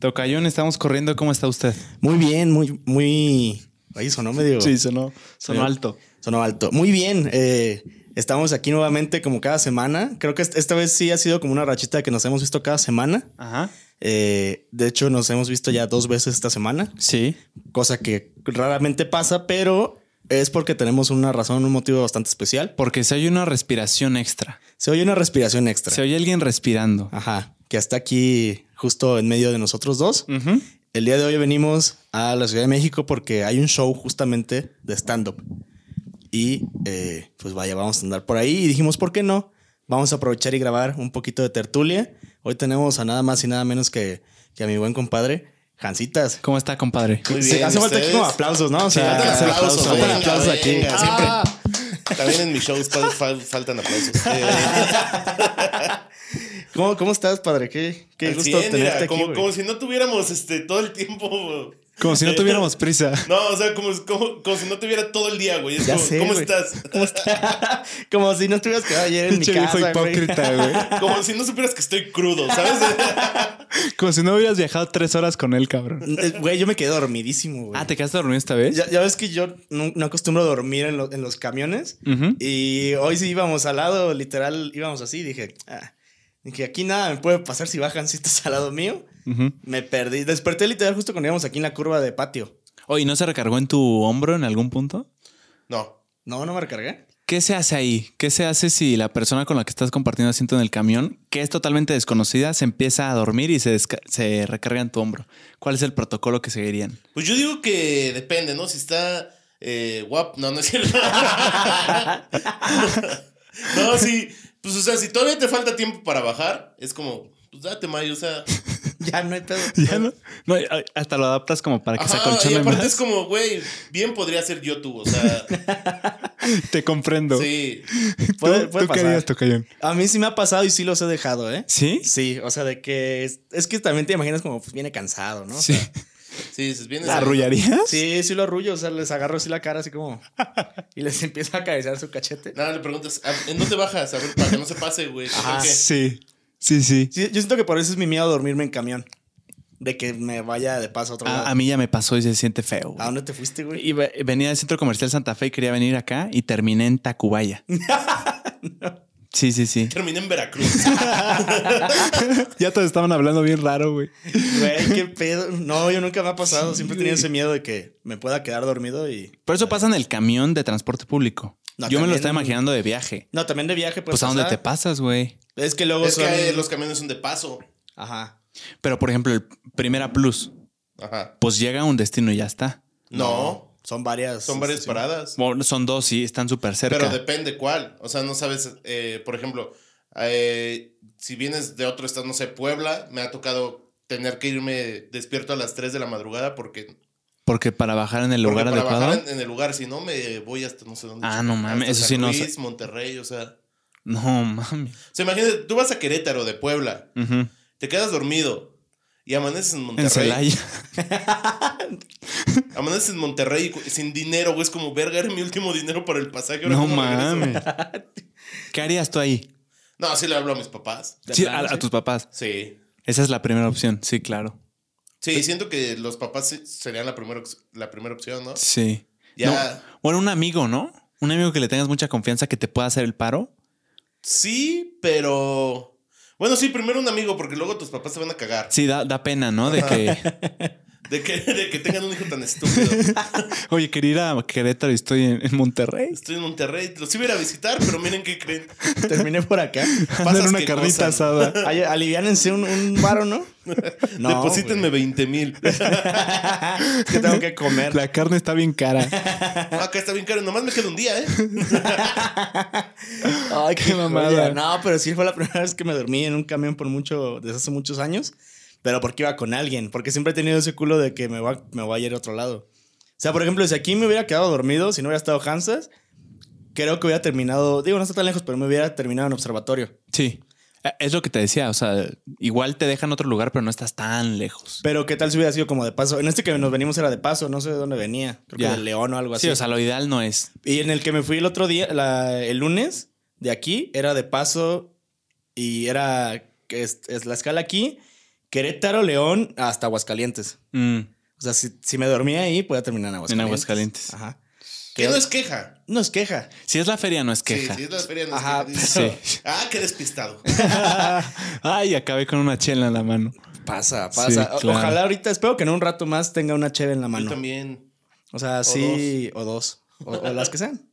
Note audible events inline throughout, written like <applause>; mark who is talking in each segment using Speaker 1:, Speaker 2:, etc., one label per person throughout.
Speaker 1: Tocayón, estamos corriendo. ¿Cómo está usted?
Speaker 2: Muy bien, muy, muy. Ahí sonó medio.
Speaker 1: Sí, sonó, sonó alto.
Speaker 2: Sonó alto. Muy bien. eh, estamos aquí nuevamente como cada semana. Creo que est- esta vez sí ha sido como una rachita que nos hemos visto cada semana.
Speaker 1: Ajá.
Speaker 2: Eh, de hecho, nos hemos visto ya dos veces esta semana,
Speaker 1: Sí.
Speaker 2: cosa que raramente pasa, pero es porque tenemos una razón, un motivo bastante especial.
Speaker 1: Porque se oye una respiración extra.
Speaker 2: Se oye una respiración extra.
Speaker 1: Se oye alguien respirando.
Speaker 2: Ajá. Que está aquí justo en medio de nosotros dos. El día de hoy venimos a la Ciudad de México porque hay un show justamente de stand-up. Y eh, pues vaya, vamos a andar por ahí y dijimos, ¿por qué no? Vamos a aprovechar y grabar un poquito de tertulia. Hoy tenemos a nada más y nada menos que, que a mi buen compadre, Jancitas.
Speaker 1: ¿Cómo está, compadre?
Speaker 3: Muy
Speaker 2: Sí,
Speaker 3: bien,
Speaker 2: hace falta aquí como aplausos, ¿no? O sea,
Speaker 3: Faltan aplausos,
Speaker 2: faltan
Speaker 3: venga,
Speaker 2: aplausos aquí.
Speaker 3: venga, siempre.
Speaker 1: Ah.
Speaker 3: También en mis shows fal- fal- faltan aplausos. <laughs> Eh,
Speaker 2: ¿Cómo, ¿Cómo estás, padre? Qué, qué
Speaker 3: al
Speaker 2: gusto
Speaker 3: 100,
Speaker 2: tenerte
Speaker 3: mira,
Speaker 2: aquí.
Speaker 3: como, como si no tuviéramos este, todo el tiempo.
Speaker 1: Como si no tuviéramos prisa.
Speaker 3: No, o sea, como, como, como si no tuviera todo el día, güey. Es
Speaker 2: Ya
Speaker 3: como,
Speaker 2: sé,
Speaker 3: ¿cómo
Speaker 2: güey.
Speaker 3: estás? <laughs>
Speaker 2: como si no estuvieras quedado ayer en mi
Speaker 1: Pinche viejo
Speaker 2: casa, güey.
Speaker 1: hipócrita, güey.
Speaker 3: Como si no supieras que estoy crudo, ¿sabes? <laughs>
Speaker 1: Como si no hubieras viajado tres horas con él, cabrón.
Speaker 2: Eh, Güey, yo me quedé dormidísimo, güey.
Speaker 1: Ah, ¿te quedaste dormido esta vez?
Speaker 2: Ya, ya ves que yo no, no acostumbro a dormir en, lo- en los camiones.
Speaker 1: Ujú.
Speaker 2: Y hoy sí íbamos al lado, literal, íbamos así. Dije, ah, dije, aquí nada me puede pasar si bajan citas al lado mío. Me perdí. Desperté literal justo cuando íbamos aquí en la curva de patio.
Speaker 1: Oye, ¿no se recargó en tu hombro en algún punto?
Speaker 3: No.
Speaker 2: No, no me recargué.
Speaker 1: ¿Qué se hace ahí? ¿Qué se hace si la persona con la que estás compartiendo asiento en el camión, que es totalmente desconocida, se empieza a dormir y se, se recarga en tu hombro? ¿Cuál es el protocolo que seguirían?
Speaker 3: Pues yo digo que depende, ¿no? Si está eh, guapo. No, no es cierto. <laughs> <laughs> no, sí. Pues, o sea, si todavía te falta tiempo para bajar, es como, pues date, Mayo. O sea, <laughs>
Speaker 2: Ya no hay pedo. <laughs>
Speaker 1: Ya no. No, hasta lo adaptas como para que se
Speaker 3: ajá, y
Speaker 1: acolchone
Speaker 3: aparte
Speaker 1: más.
Speaker 3: es como, güey, bien podría ser yo tú. O sea, <laughs>
Speaker 1: Te comprendo.
Speaker 3: sí.
Speaker 2: Puede-
Speaker 1: ¿Tú,
Speaker 2: puede
Speaker 1: tú Tocayón?
Speaker 2: A mí sí me ha pasado y sí los he dejado, ¿eh?
Speaker 1: ¿Sí?
Speaker 2: Sí, o sea, de que es, es que también te imaginas como pues, viene cansado, ¿no? O
Speaker 1: Sí.
Speaker 2: sea,
Speaker 3: Sí, dices, vienes.
Speaker 1: ¿La arrullarías?
Speaker 2: sí, sí lo arrullo, o sea, les agarro así la cara así como <laughs> y les empiezo a acariciar su cachete.
Speaker 3: Nada, le preguntas, ¿a- ¿en dónde bajas? A ver, para que no se pase, güey.
Speaker 1: Sí. Sí, sí.
Speaker 2: Sí, yo siento que por eso es mi miedo a dormirme en camión. De que me vaya de paso a otro lado.
Speaker 1: A, a mí ya me pasó y se siente feo.
Speaker 2: ¿A
Speaker 1: güey.
Speaker 2: dónde te fuiste, güey?
Speaker 1: Y ve- venía del centro comercial Santa Fe y quería venir acá y terminé en Tacubaya. <laughs> Sí, sí, sí. <laughs>
Speaker 3: Terminé en Veracruz. <laughs>
Speaker 1: ya todos estaban hablando bien raro, güey.
Speaker 2: Güey, qué pedo. No, yo nunca me ha pasado. Siempre tenido ese miedo de que me pueda quedar dormido y.
Speaker 1: Por eso pasa en el camión de transporte público.
Speaker 2: No,
Speaker 1: Yo me lo estaba imaginando de viaje.
Speaker 2: No, también de viaje, pues.
Speaker 1: Pues a dónde te pasas, güey.
Speaker 2: Es que luego
Speaker 3: es
Speaker 2: son.
Speaker 3: que los camiones son de paso.
Speaker 2: Ajá.
Speaker 1: Pero por ejemplo, el Primera Plus,
Speaker 3: Ajá.
Speaker 1: pues llega a un destino y ya está.
Speaker 3: No,
Speaker 2: Son varias.
Speaker 3: son varias paradas.
Speaker 1: Bueno, son dos, sí, están súper cerca.
Speaker 3: Pero depende cuál. O sea, no sabes, eh, por ejemplo, eh, si vienes de otro estado, no sé, Puebla, me ha tocado tener que irme despierto a las 3 de la madrugada porque,
Speaker 1: Porque para bajar en el lugar
Speaker 3: para
Speaker 1: adecuado.
Speaker 3: bajar en, el lugar, si no me voy hasta no sé dónde.
Speaker 1: Ah, no mames, eso
Speaker 3: San
Speaker 1: sí no sé.
Speaker 3: Luis, Monterrey, o sea.
Speaker 1: No, mami.
Speaker 3: O sea, imagínate, tú vas a Querétaro de Puebla,
Speaker 1: Ujú.
Speaker 3: te quedas dormido y amaneces en
Speaker 1: En
Speaker 3: Monterrey.
Speaker 1: Celaya. <laughs>
Speaker 3: Amaneces en Monterrey sin dinero, güey. Es como, verga, era mi último dinero para el pasaje. ahora
Speaker 1: No
Speaker 3: cómo regreso?"
Speaker 1: mames. <laughs> ¿Qué harías tú ahí?
Speaker 3: No, sí le hablo a mis papás.
Speaker 2: ¿De
Speaker 1: Sí,
Speaker 2: plano,
Speaker 1: a, tus papás.
Speaker 3: Sí.
Speaker 1: Esa es la primera opción, sí, claro.
Speaker 3: Sí, siento que los papás serían la primera, la primera opción, ¿no?
Speaker 1: Sí.
Speaker 3: Ya.
Speaker 1: No, Bueno, un amigo, ¿no? Un amigo que le tengas mucha confianza que te pueda hacer el paro.
Speaker 3: Sí, pero. Bueno, sí, primero un amigo, porque luego tus papás te van a cagar.
Speaker 1: Sí, da, da pena, ¿no? De que, <laughs>
Speaker 3: De que, de que tengan un hijo tan estúpido. <laughs>
Speaker 1: oye, quería ir a Querétaro y estoy en, en Monterrey.
Speaker 3: Estoy en Monterrey, los iba a ir a visitar, pero miren qué creen.
Speaker 2: Terminé por acá.
Speaker 3: Pasas
Speaker 1: una carnita asada.
Speaker 2: Ay, aliviánense un, un varo, ¿no? <laughs> No,
Speaker 3: Deposítenme 20 mil. <laughs>
Speaker 2: que tengo que comer.
Speaker 1: La carne está bien cara.
Speaker 3: Acá está bien caro, nomás me queda un día, ¿eh?
Speaker 2: Ay, qué
Speaker 1: mamada.
Speaker 2: mamada. No, pero sí fue la primera vez que me dormí en un camión por mucho, desde hace muchos años. Pero porque iba con alguien. Porque siempre he tenido ese culo de que me va, me voy a ir a otro lado. O sea, por ejemplo, si aquí me hubiera quedado dormido, si no hubiera estado Hansas, creo que hubiera terminado, digo, no está tan lejos, pero me hubiera terminado en observatorio.
Speaker 1: Sí. Eh, Es lo que te decía, o sea, igual te dejan otro lugar, pero no estás tan lejos.
Speaker 2: Pero qué tal si hubiera sido como de paso. En este que nos venimos era de paso, no sé de dónde venía. Creo
Speaker 1: Ya.
Speaker 2: que de León o algo así.
Speaker 1: Sí, o sea, lo ideal no es.
Speaker 2: Y en el que me fui el otro día, la- el lunes, de aquí, era de paso y era es la escala aquí Querétaro, León, hasta Aguascalientes.
Speaker 1: Mm,
Speaker 2: O sea, si, si me dormía ahí, podía terminar en
Speaker 1: en
Speaker 2: Aguascalientes.
Speaker 1: Aguascalientes.
Speaker 2: Ajá.
Speaker 3: Que no es queja.
Speaker 2: No es queja.
Speaker 1: Si es la feria, no es queja.
Speaker 3: Sí, sí, es la feria. no es
Speaker 2: Ajá,
Speaker 3: queja.
Speaker 1: sí. <laughs>
Speaker 3: Ah, qué despistado. <laughs>
Speaker 1: Ay, acabé con una chela en la mano.
Speaker 2: Pasa, pasa.
Speaker 1: Sí,
Speaker 2: O-
Speaker 1: claro.
Speaker 2: Ojalá ahorita, espero que en un rato más tenga una cheve en la
Speaker 3: Yo
Speaker 2: mano.
Speaker 3: también.
Speaker 2: O sea, sí, o dos. O, o las que sean.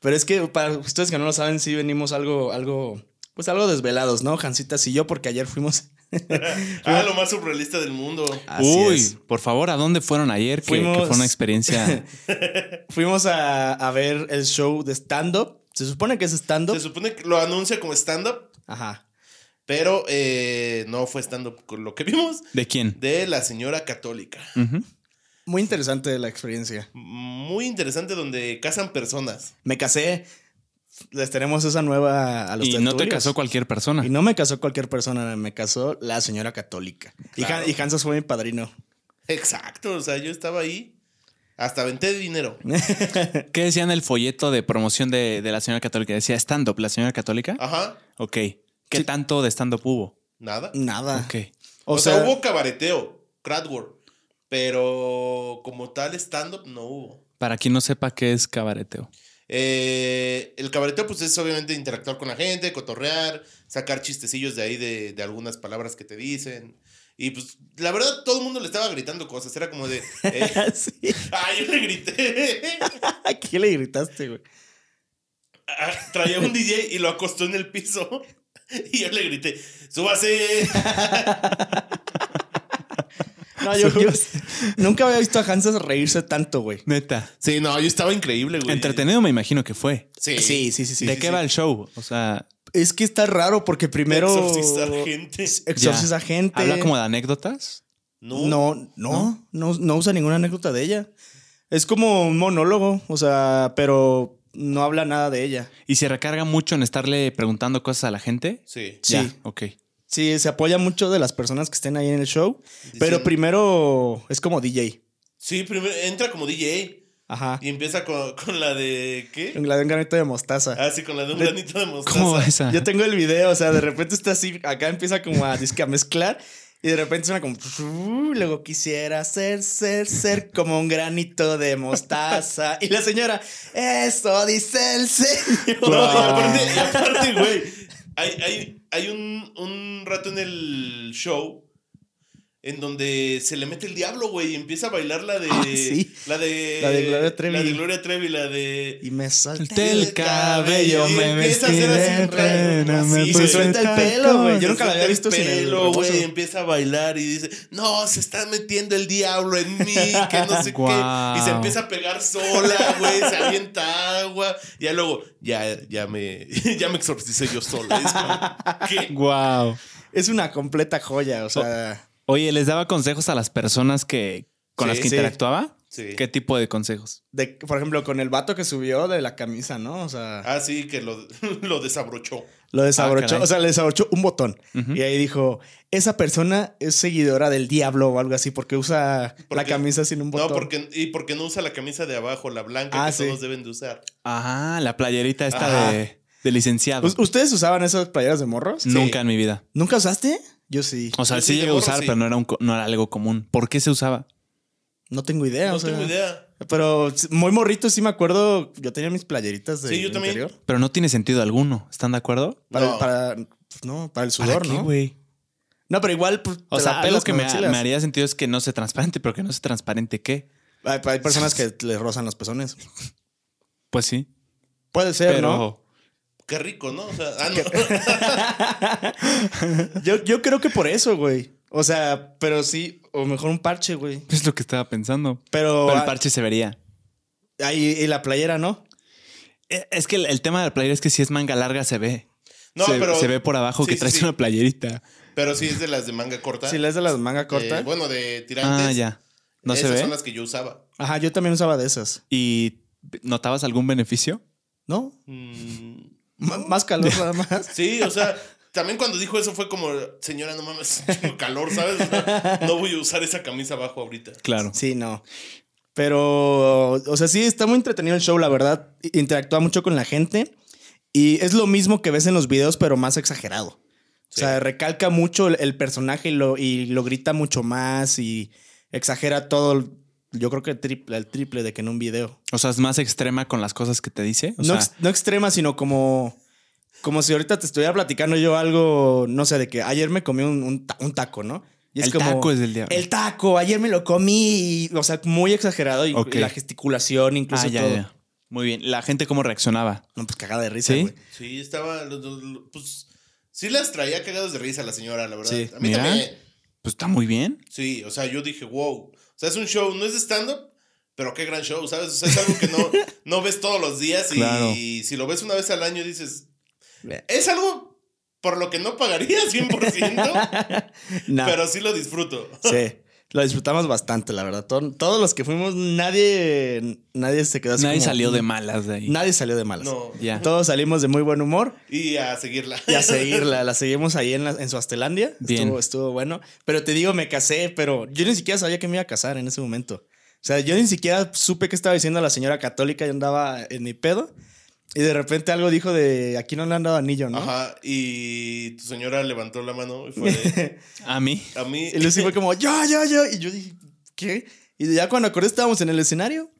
Speaker 2: Pero es que para ustedes que no lo saben, sí venimos algo, algo, pues algo desvelados, ¿no? Jancitas y yo, porque ayer fuimos. <laughs>
Speaker 3: Ah, lo más surrealista del mundo.
Speaker 2: Así
Speaker 1: Uy,
Speaker 2: es.
Speaker 1: por favor, ¿a dónde fueron ayer? Que, fue una experiencia. <laughs>
Speaker 2: Fuimos a, a ver el show de stand-up. Se supone que es
Speaker 3: Se
Speaker 2: stand-up.
Speaker 3: supone que lo anuncia como stand-up,
Speaker 2: Ajá.
Speaker 3: pero eh, no fue stand-up con lo que vimos
Speaker 1: ¿De quién?
Speaker 3: de la señora católica.
Speaker 2: Muy interesante la experiencia.
Speaker 3: Muy interesante donde casan personas.
Speaker 2: Me casé. Les tenemos esa nueva a los
Speaker 1: Y no te casó cualquier persona.
Speaker 2: Y no me casó cualquier persona, me casó la señora católica. Y. Han- y fue mi padrino.
Speaker 3: Exacto, o sea, yo estaba ahí. Hasta venté dinero. <laughs>
Speaker 1: ¿Qué decía en el folleto de promoción de, de la señora católica? Decía stand-up, la señora católica.
Speaker 3: Ajá,
Speaker 1: Ok. ¿Qué
Speaker 2: Sí.
Speaker 1: tanto de stand-up hubo?
Speaker 3: nada.
Speaker 2: Nada.
Speaker 1: Ok.
Speaker 3: O,
Speaker 2: O,
Speaker 3: sea,
Speaker 2: sea,
Speaker 3: hubo cabareteo, crowdwork, pero como tal stand-up no hubo.
Speaker 1: Para quien no sepa qué es cabareteo.
Speaker 3: Eh, el cabareteo, pues es obviamente interactuar con la gente, cotorrear, sacar chistecillos de ahí de, de algunas palabras que te dicen. Y pues, la verdad, todo el mundo le estaba gritando cosas. Era como de. eh, <laughs>
Speaker 2: sí.
Speaker 3: ah, yo le grité. <laughs>
Speaker 2: ¿A quién le gritaste, güey?
Speaker 3: Ah, Traía un DJ y lo acostó en el piso. <laughs> Y yo le grité: ¡Súbase!
Speaker 2: No, yo, yo nunca había visto a Hanses reírse tanto, güey.
Speaker 1: Neta.
Speaker 3: Sí, no, yo estaba increíble, güey.
Speaker 1: Entretenido me imagino que fue.
Speaker 3: Sí.
Speaker 2: Sí, sí, sí, sí.
Speaker 1: ¿De
Speaker 2: sí,
Speaker 1: qué
Speaker 2: sí.
Speaker 1: va el show? O sea,
Speaker 2: Es que está raro porque primero.
Speaker 3: Exorcizar gente.
Speaker 2: Exorciza gente.
Speaker 1: ¿Habla como de anécdotas?
Speaker 3: No.
Speaker 2: No, no, no, no usa ninguna anécdota de ella. Es como un monólogo, o sea, pero no habla nada de ella.
Speaker 1: ¿Y se recarga mucho en estarle preguntando cosas a la gente?
Speaker 3: Sí.
Speaker 2: Sí.
Speaker 1: Ya, ok.
Speaker 2: Sí, se apoya mucho de las personas que estén ahí en el show, pero primero es como DJ.
Speaker 3: Sí, primero entra como DJ
Speaker 2: Ajá.
Speaker 3: y empieza con, con la de. ¿Qué?
Speaker 2: La de un granito de mostaza.
Speaker 3: Ah, sí, con la de un
Speaker 2: De-
Speaker 3: granito de mostaza.
Speaker 1: ¿Cómo va esa?
Speaker 2: Yo tengo el video, o sea, de repente está así, acá empieza como a, disque a mezclar y de repente suena como, "Uh, luego quisiera ser, ser, ser como un granito de mostaza. Y la señora, eso dice el señor.
Speaker 3: No, y aparte, y aparte, güey. Hay, hay, hay un, un rato en el show en donde se le mete el diablo, güey, y empieza a bailar la de.
Speaker 2: Ah, sí.
Speaker 3: La de.
Speaker 2: La de Gloria Trevi.
Speaker 3: La de Gloria Trevi, la de.
Speaker 2: Y me solté
Speaker 1: el cabello,
Speaker 3: Y
Speaker 1: me
Speaker 3: empieza a hacer así así,
Speaker 1: me
Speaker 2: se suelta el pelo, güey. Yo nunca la había visto sin el
Speaker 3: pelo, güey. Empieza a bailar y dice, no, se está metiendo el diablo en mí, que no sé qué. Y se empieza a pegar sola, güey. Se avienta agua. Y ya luego, ya, ya me, <laughs> ya me exorcicé yo sola. Es como, ¿qué?
Speaker 1: Wow.
Speaker 2: Es una completa joya, o sea.
Speaker 1: Oye, ¿les daba consejos a las personas que con
Speaker 3: Sí,
Speaker 1: las que
Speaker 2: sí.
Speaker 1: interactuaba?
Speaker 3: Sí.
Speaker 1: ¿Qué tipo de consejos?
Speaker 2: De, por ejemplo, con el vato que subió de la camisa, ¿no? O sea,
Speaker 3: Ah, sí, que lo, <laughs> lo desabrochó.
Speaker 2: lo desabrochó.
Speaker 1: caray.
Speaker 2: o sea, le desabrochó un botón. Y ahí dijo: Esa persona es seguidora del diablo o algo así, porque usa la camisa sin un botón.
Speaker 3: No, porque, y porque no usa la camisa de abajo, la blanca
Speaker 2: Ah,
Speaker 3: que
Speaker 2: sí.
Speaker 3: todos deben de usar.
Speaker 1: Ah, la playerita esta
Speaker 2: Ajá.
Speaker 1: de, de licenciado.
Speaker 2: ¿Us- ¿Ustedes usaban esas playeras de morros?
Speaker 1: Nunca en mi vida.
Speaker 2: ¿Nunca usaste? Yo sí.
Speaker 1: O sea,
Speaker 3: Yo
Speaker 1: sí llegué a usar,
Speaker 3: sí.
Speaker 1: pero no era, un co- no era algo común. ¿Por qué se usaba?
Speaker 2: No tengo idea.
Speaker 3: No
Speaker 2: o sea,
Speaker 3: tengo idea.
Speaker 2: Pero muy morrito, sí me acuerdo. Yo tenía mis playeritas de
Speaker 3: Sí, yo también.
Speaker 2: interior.
Speaker 1: Pero no tiene sentido alguno. ¿Están de acuerdo?
Speaker 2: Para,
Speaker 3: No.
Speaker 2: para, pues, no, para el
Speaker 1: ¿Para
Speaker 2: sudor,
Speaker 1: qué,
Speaker 2: ¿no?
Speaker 1: güey?
Speaker 2: No, pero igual, pues,
Speaker 1: O sea, algo que me, me haría sentido es que no sea transparente, pero que no sea transparente, ¿qué?
Speaker 2: Hay, hay personas que les rozan los pezones.
Speaker 1: Pues sí.
Speaker 2: Puede ser,
Speaker 1: Pero
Speaker 2: ¿no?
Speaker 3: Qué rico, ¿no? O sea, ah, no. <laughs>
Speaker 2: Yo, yo creo que por eso, güey. O sea, pero sí, o mejor un parche, güey.
Speaker 1: es lo que estaba pensando.
Speaker 2: Pero,
Speaker 1: Pero el
Speaker 2: ah,
Speaker 1: parche se vería.
Speaker 2: ahí y la playera, ¿no?
Speaker 1: Eh, Es que el, el tema de la playera es que si es manga larga se ve.
Speaker 3: No,
Speaker 1: se,
Speaker 3: pero-
Speaker 1: se ve por abajo
Speaker 3: sí,
Speaker 1: que traes
Speaker 3: sí.
Speaker 1: una playerita.
Speaker 3: Pero sí es de las de manga corta.
Speaker 2: Si les de las manga corta.
Speaker 3: Eh, bueno, de tirantes.
Speaker 1: Ah, ya. ¿No se
Speaker 3: Esas
Speaker 1: ve?
Speaker 3: son las que yo usaba.
Speaker 2: Ajá, yo también usaba de esas.
Speaker 1: ¿Y notabas algún beneficio?
Speaker 2: ¿No?
Speaker 3: Mm,
Speaker 2: M- más calor <laughs> nada más.
Speaker 3: sí, o sea, también cuando dijo eso fue como, señora, no mames, <laughs> tengo calor, ¿sabes? O sea, no voy a usar esa camisa abajo ahorita.
Speaker 1: Claro.
Speaker 2: Sí, no. Pero, o sea, sí, está muy entretenido el show, la verdad. Interactúa mucho con la gente. Y es lo mismo que ves en los videos, pero más exagerado. O sea, recalca mucho el, el personaje y lo, y lo grita mucho más y exagera todo. Yo creo que el triple, el triple de que en un video.
Speaker 1: O sea, es más extrema con las cosas que te dice. O
Speaker 2: no,
Speaker 1: sea,
Speaker 2: ex- no extrema, sino como, como si ahorita te estuviera platicando yo algo, no sé, de que ayer me comí un, un un taco, ¿no? Y
Speaker 1: El taco es del diablo.
Speaker 2: El taco, ayer me lo comí. y, o sea, muy exagerado y, la gesticulación, incluso
Speaker 1: ah, ya,
Speaker 2: todo.
Speaker 1: ya. Muy bien. La gente cómo reaccionaba.
Speaker 2: No, pues cagada de risa,
Speaker 1: ¿Sí?
Speaker 2: güey.
Speaker 3: Sí, estaba. lo- lo- Pues sí las traía cagados de risa la señora, la verdad.
Speaker 2: Sí.
Speaker 3: A mí
Speaker 1: Mira.
Speaker 3: también.
Speaker 1: Pues está muy bien.
Speaker 3: Sí, o sea, yo dije, wow. O sea, es un show, no es de stand-up, pero qué gran show, ¿sabes? O sea, es algo que no, <laughs> no ves todos los días y
Speaker 1: Claro.
Speaker 3: si lo ves una vez al año dices, es algo por lo que no pagaría 100%, <laughs>
Speaker 2: No.
Speaker 3: pero sí lo disfruto.
Speaker 2: Sí, lo disfrutamos bastante, la verdad. Todo- todos los que fuimos, nadie, nadie se quedó así
Speaker 1: Nadie
Speaker 2: como-
Speaker 1: salió de malas de ahí.
Speaker 2: Nadie salió de malas.
Speaker 3: No.
Speaker 2: Todos salimos de muy buen humor
Speaker 3: Y a seguirla.
Speaker 2: y a <laughs> seguirla. La seguimos ahí en, la, en Suastelandia.
Speaker 1: Bien.
Speaker 2: Estuvo, estuvo bueno. Pero te digo, me casé, pero yo ni siquiera sabía que me iba a casar en ese momento. O sea, yo ni siquiera supe qué estaba diciendo la señora católica. Yo andaba en mi pedo. Y de repente algo dijo de aquí no le han dado anillo, ¿no?
Speaker 3: Ajá, y tu señora levantó la mano y fue de, <laughs>
Speaker 1: A mí.
Speaker 3: a mí.
Speaker 2: Y Lucy fue como, yo, yo, yo. Y yo dije, ¿qué? Y ya cuando acordé estábamos en el escenario.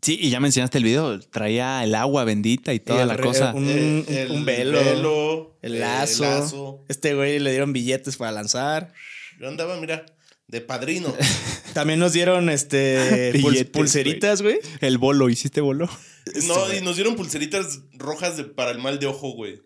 Speaker 1: Sí, y ya me enseñaste el video. Traía el agua bendita y toda
Speaker 2: Y el
Speaker 1: la cosa.
Speaker 2: un-
Speaker 3: Eh,
Speaker 2: un velo,
Speaker 3: el
Speaker 2: El lazo.
Speaker 3: lazo.
Speaker 2: Este güey le dieron billetes para lanzar.
Speaker 3: Yo andaba, mira, de padrino.
Speaker 2: También nos dieron este <laughs>
Speaker 1: Billetes,
Speaker 2: pulseritas, güey.
Speaker 1: El bolo, ¿hiciste bolo?
Speaker 3: No, y nos dieron pulseritas rojas de- para el mal de ojo, güey.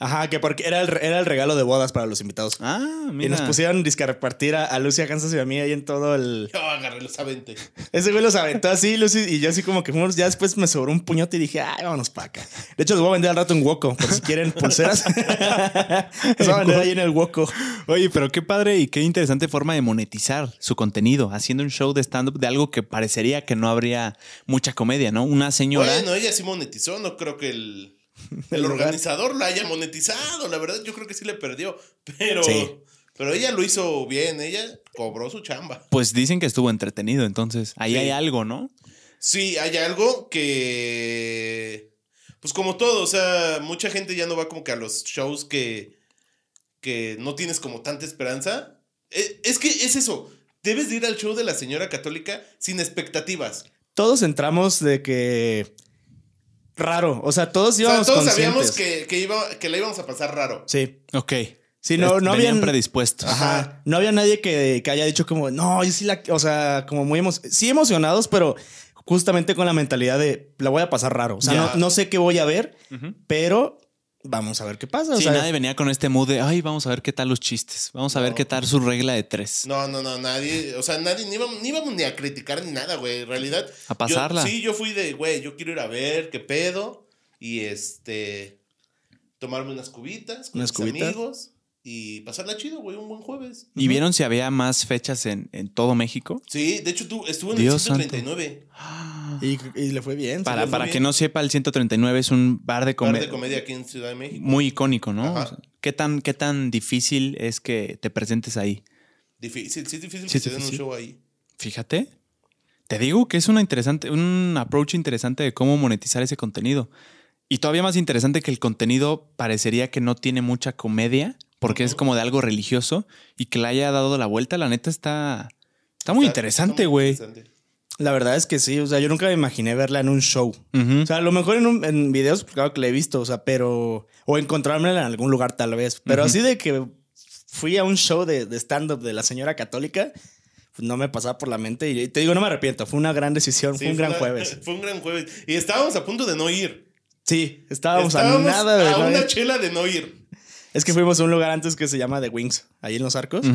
Speaker 2: Ajá, que porque era el, era el regalo de bodas para los invitados.
Speaker 1: Ah,
Speaker 2: Y
Speaker 1: mira.
Speaker 2: nos pusieron disque a repartir a, a Lucy, a Kansas y a mí ahí en todo el.
Speaker 3: Yo agarré los 20.
Speaker 2: Ese güey los aventó así, Lucy, y yo así como que fuimos. Ya después me sobró un puñote y dije, ay, vámonos para acá. De hecho, los voy a vender al rato en Woco, por si quieren pulseras. <laughs> los voy a vender ahí en el Woco.
Speaker 1: Oye, pero qué padre y qué interesante forma de monetizar su contenido, haciendo un show de stand-up de algo que parecería que no habría mucha comedia, ¿no? Una señora.
Speaker 3: Bueno, ella sí monetizó, no creo que el, <laughs> el organizador la haya monetizado. La verdad, yo creo que sí le perdió. Pero,
Speaker 2: Sí.
Speaker 3: pero ella lo hizo bien, ella cobró su chamba.
Speaker 1: Pues dicen que estuvo entretenido, entonces ahí
Speaker 3: Sí.
Speaker 1: hay algo, ¿no?
Speaker 3: Sí, hay algo que. Pues como todo, o sea, mucha gente ya no va como que a los shows que, que no tienes como tanta esperanza. E- Es, que es eso. Debes de ir al show de la señora católica sin expectativas.
Speaker 2: Todos entramos de que. Raro. O sea, todos
Speaker 3: O sea,
Speaker 2: íbamos
Speaker 3: todos
Speaker 2: conscientes.
Speaker 3: sabíamos que, que, iba, que la íbamos a pasar raro.
Speaker 2: Sí.
Speaker 1: Ok.
Speaker 2: Sí, no, no habían.
Speaker 1: predispuestos.
Speaker 2: Ajá. No había nadie que, que haya dicho como, no, yo sí la, o sea, como muy emo sí emocionados, pero justamente con la mentalidad de la voy a pasar raro. O sea, no, no sé qué voy a ver, pero vamos a ver qué pasa.
Speaker 1: Sí,
Speaker 2: o sea,
Speaker 1: nadie venía con este mood de, ay, vamos a ver qué tal los chistes. Vamos a ver qué tal su regla de tres.
Speaker 3: No, no, no, nadie, o sea, nadie, ni íbamos, ni íbamos ni a criticar ni nada, güey. En realidad.
Speaker 1: A pasarla.
Speaker 3: yo- sí, yo fui de, güey, yo quiero ir a ver qué pedo. Y este. Tomarme unas cubitas con
Speaker 2: Unas
Speaker 3: mis
Speaker 2: cubitas.
Speaker 3: amigos. Y pasarla chido, güey, un buen jueves.
Speaker 1: ¿Y vieron si había más fechas en, en todo México?
Speaker 3: Sí, de hecho, tú estuvo en
Speaker 1: Dios
Speaker 3: el 139.
Speaker 2: y, y le fue bien.
Speaker 1: Para, para
Speaker 3: bien.
Speaker 1: que no sepa, el 139 es un bar de
Speaker 3: Bar
Speaker 1: comedia
Speaker 3: de comedia aquí en Ciudad de México.
Speaker 1: muy icónico, ¿no?
Speaker 3: Ajá.
Speaker 1: O sea, ¿qué, tan, ¿Qué tan difícil es que te presentes ahí?
Speaker 3: Difícil, sí es difícil
Speaker 1: Sí,
Speaker 3: que
Speaker 1: es
Speaker 3: te den un show ahí.
Speaker 1: Fíjate. Te digo que es una interesante, un approach interesante de cómo monetizar ese contenido. Y todavía más interesante que el contenido parecería que no tiene mucha comedia, porque es como de algo religioso, y que le haya dado la vuelta, la neta está, está muy
Speaker 3: Está-
Speaker 1: interesante, güey.
Speaker 2: La verdad es que sí. O sea, yo nunca me imaginé verla en un show. O sea, a lo mejor en, un- en videos, claro que la he visto, o sea, pero. O encontrármela en algún lugar tal vez. Pero así de que fui a un show de, de stand-up de la señora católica, pues no me pasaba por la mente. Y te digo, no me arrepiento. Fue una gran decisión.
Speaker 3: Sí,
Speaker 2: fue un gran
Speaker 3: una-
Speaker 2: jueves. <laughs>
Speaker 3: Fue un gran jueves. Y estábamos a punto de no ir.
Speaker 2: Sí, estábamos,
Speaker 3: Estábamos
Speaker 2: a nada de.
Speaker 3: a
Speaker 2: no
Speaker 3: una
Speaker 2: ir.
Speaker 3: chela de no ir.
Speaker 2: Es que fuimos a un lugar antes que se llama The Wings, ahí en los arcos.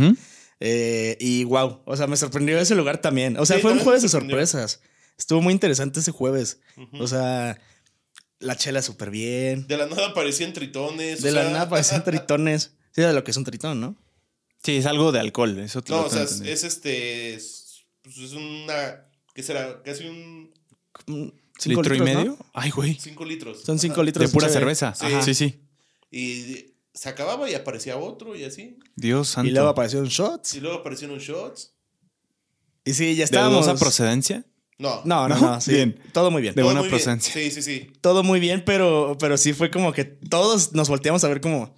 Speaker 2: Eh, y wow, o sea, me sorprendió ese lugar también. O sea,
Speaker 3: Sí,
Speaker 2: fue un jueves de sorpresas. Estuvo muy interesante ese jueves. O sea, la chela súper bien.
Speaker 3: De la nada aparecían tritones.
Speaker 2: De
Speaker 3: o
Speaker 2: la
Speaker 3: sea-
Speaker 2: nada parecían tritones. Sí, de lo que es un tritón, ¿no?
Speaker 1: Sí, es algo de alcohol, eso te
Speaker 3: No,
Speaker 1: lo
Speaker 3: o sea, es, este. Es, pues es una. ¿Qué será? Casi un.
Speaker 2: Cinco
Speaker 1: ¿Litro y
Speaker 2: litros, ¿no?
Speaker 1: medio? Ay, güey.
Speaker 3: 5 litros.
Speaker 2: Son cinco
Speaker 3: Ajá.
Speaker 2: litros
Speaker 1: De pura
Speaker 2: cheve.
Speaker 1: cerveza.
Speaker 3: Sí.
Speaker 1: Ajá. Sí, sí.
Speaker 3: Y se acababa y aparecía otro y así.
Speaker 1: Dios santo.
Speaker 2: Y luego aparecieron shots.
Speaker 3: Y luego aparecieron shots.
Speaker 2: Y sí, ya
Speaker 1: ¿De
Speaker 2: estábamos.
Speaker 1: dudosa procedencia?
Speaker 3: No.
Speaker 2: No, no,
Speaker 1: ¿No?
Speaker 2: no. sí.
Speaker 1: Bien.
Speaker 2: Todo muy bien.
Speaker 1: De
Speaker 3: Todo
Speaker 1: buena
Speaker 3: bien.
Speaker 1: procedencia.
Speaker 3: Sí, sí, sí.
Speaker 2: Todo muy bien, pero, pero sí fue como que todos nos volteamos a ver como.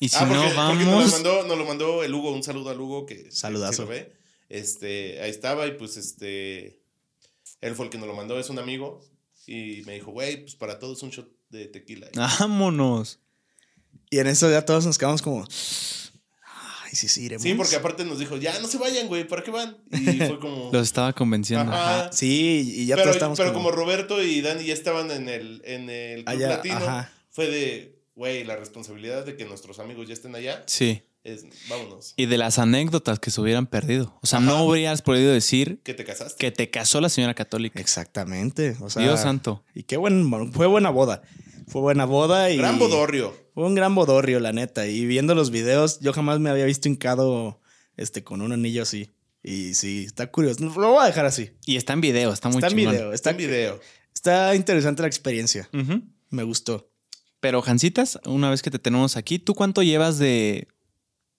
Speaker 1: Y si
Speaker 3: Ah, porque,
Speaker 1: no,
Speaker 3: porque
Speaker 1: vamos.
Speaker 3: nos, lo mandó, nos lo mandó el Hugo, un saludo al Hugo que
Speaker 2: Saludazo.
Speaker 3: que sí lo ve. Este, ahí estaba y pues este, él fue el que nos lo mandó, es un amigo y me dijo, güey, pues para todos un shot de tequila. <laughs>
Speaker 1: Vámonos.
Speaker 2: Y en eso ya todos nos quedamos como. Ay, sí, sí, iremos.
Speaker 3: Sí, porque aparte nos dijo, ya no se vayan, güey, ¿para qué van? Y <laughs> fue como...
Speaker 1: Los estaba convenciendo.
Speaker 3: Ajá.
Speaker 2: Sí, y ya
Speaker 3: pero
Speaker 2: todos estamos
Speaker 3: pero
Speaker 2: como.
Speaker 3: como Roberto y Dani ya estaban en el, en el Club
Speaker 2: Allá,
Speaker 3: Latino,
Speaker 2: ajá.
Speaker 3: fue de, güey, la responsabilidad de que nuestros amigos ya estén allá
Speaker 1: Sí.
Speaker 3: es, vámonos.
Speaker 1: Y de las anécdotas que se hubieran perdido. O sea,
Speaker 3: Ajá.
Speaker 1: no hubieras podido decir
Speaker 3: Que te casaste.
Speaker 1: que te casó la señora católica.
Speaker 2: Exactamente. O sea,
Speaker 1: Dios santo.
Speaker 2: Y qué buen. Fue buena boda. Fue buena boda y.
Speaker 3: Gran bodorrio.
Speaker 2: Fue un gran bodorrio, la neta. Y viendo los videos, yo jamás me había visto hincado este, con un anillo así. Y sí, está curioso. Lo voy a dejar así.
Speaker 1: Y está en video, está muy
Speaker 2: está en
Speaker 1: chingón.
Speaker 2: video.
Speaker 3: Está
Speaker 2: Está,
Speaker 3: en video.
Speaker 2: está interesante la experiencia. Me gustó.
Speaker 1: Pero, Jancitas, una vez que te tenemos aquí, ¿tú cuánto llevas de,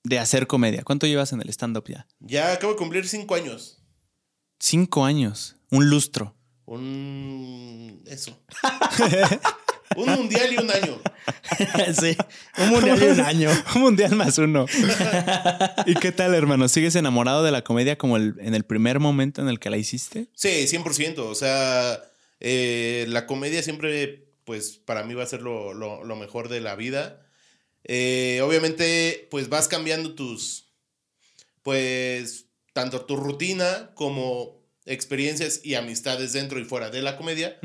Speaker 1: de hacer comedia? ¿Cuánto llevas en el stand-up ya?
Speaker 3: Ya acabo de cumplir cinco años.
Speaker 1: Cinco años. Un lustro.
Speaker 3: Un. Eso. <laughs> un mundial y un año. <laughs>
Speaker 2: sí. Un mundial de un año. <laughs>
Speaker 1: Un mundial más uno. ¿Y qué tal, hermano? ¿Sigues enamorado de la comedia como el- en el primer momento en el que la hiciste?
Speaker 3: Sí, 100%. O sea, eh, la comedia siempre, pues, para mí va a ser lo, lo- lo mejor de la vida. Eh, obviamente, pues vas cambiando tus, pues, tanto tu rutina como experiencias y amistades dentro y fuera de la comedia.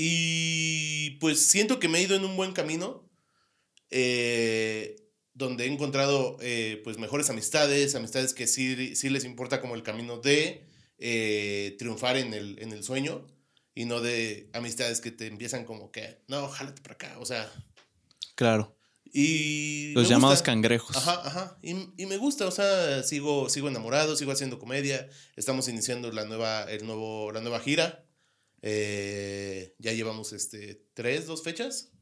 Speaker 3: Y pues siento que me he ido en un buen camino, eh, donde he encontrado eh, pues mejores amistades, amistades que sí, sí les importa como el camino de eh, triunfar en el, en el sueño y no de amistades que te empiezan como que, no, jálate para acá, o sea,
Speaker 1: Claro.
Speaker 3: y...
Speaker 1: Los llamados
Speaker 3: gusta.
Speaker 1: cangrejos.
Speaker 3: Ajá, ajá. Y, y me gusta, o sea, sigo, sigo enamorado, sigo haciendo comedia. Estamos iniciando la nueva, el nuevo, la nueva gira. Eh, ya llevamos este, tres, dos fechas.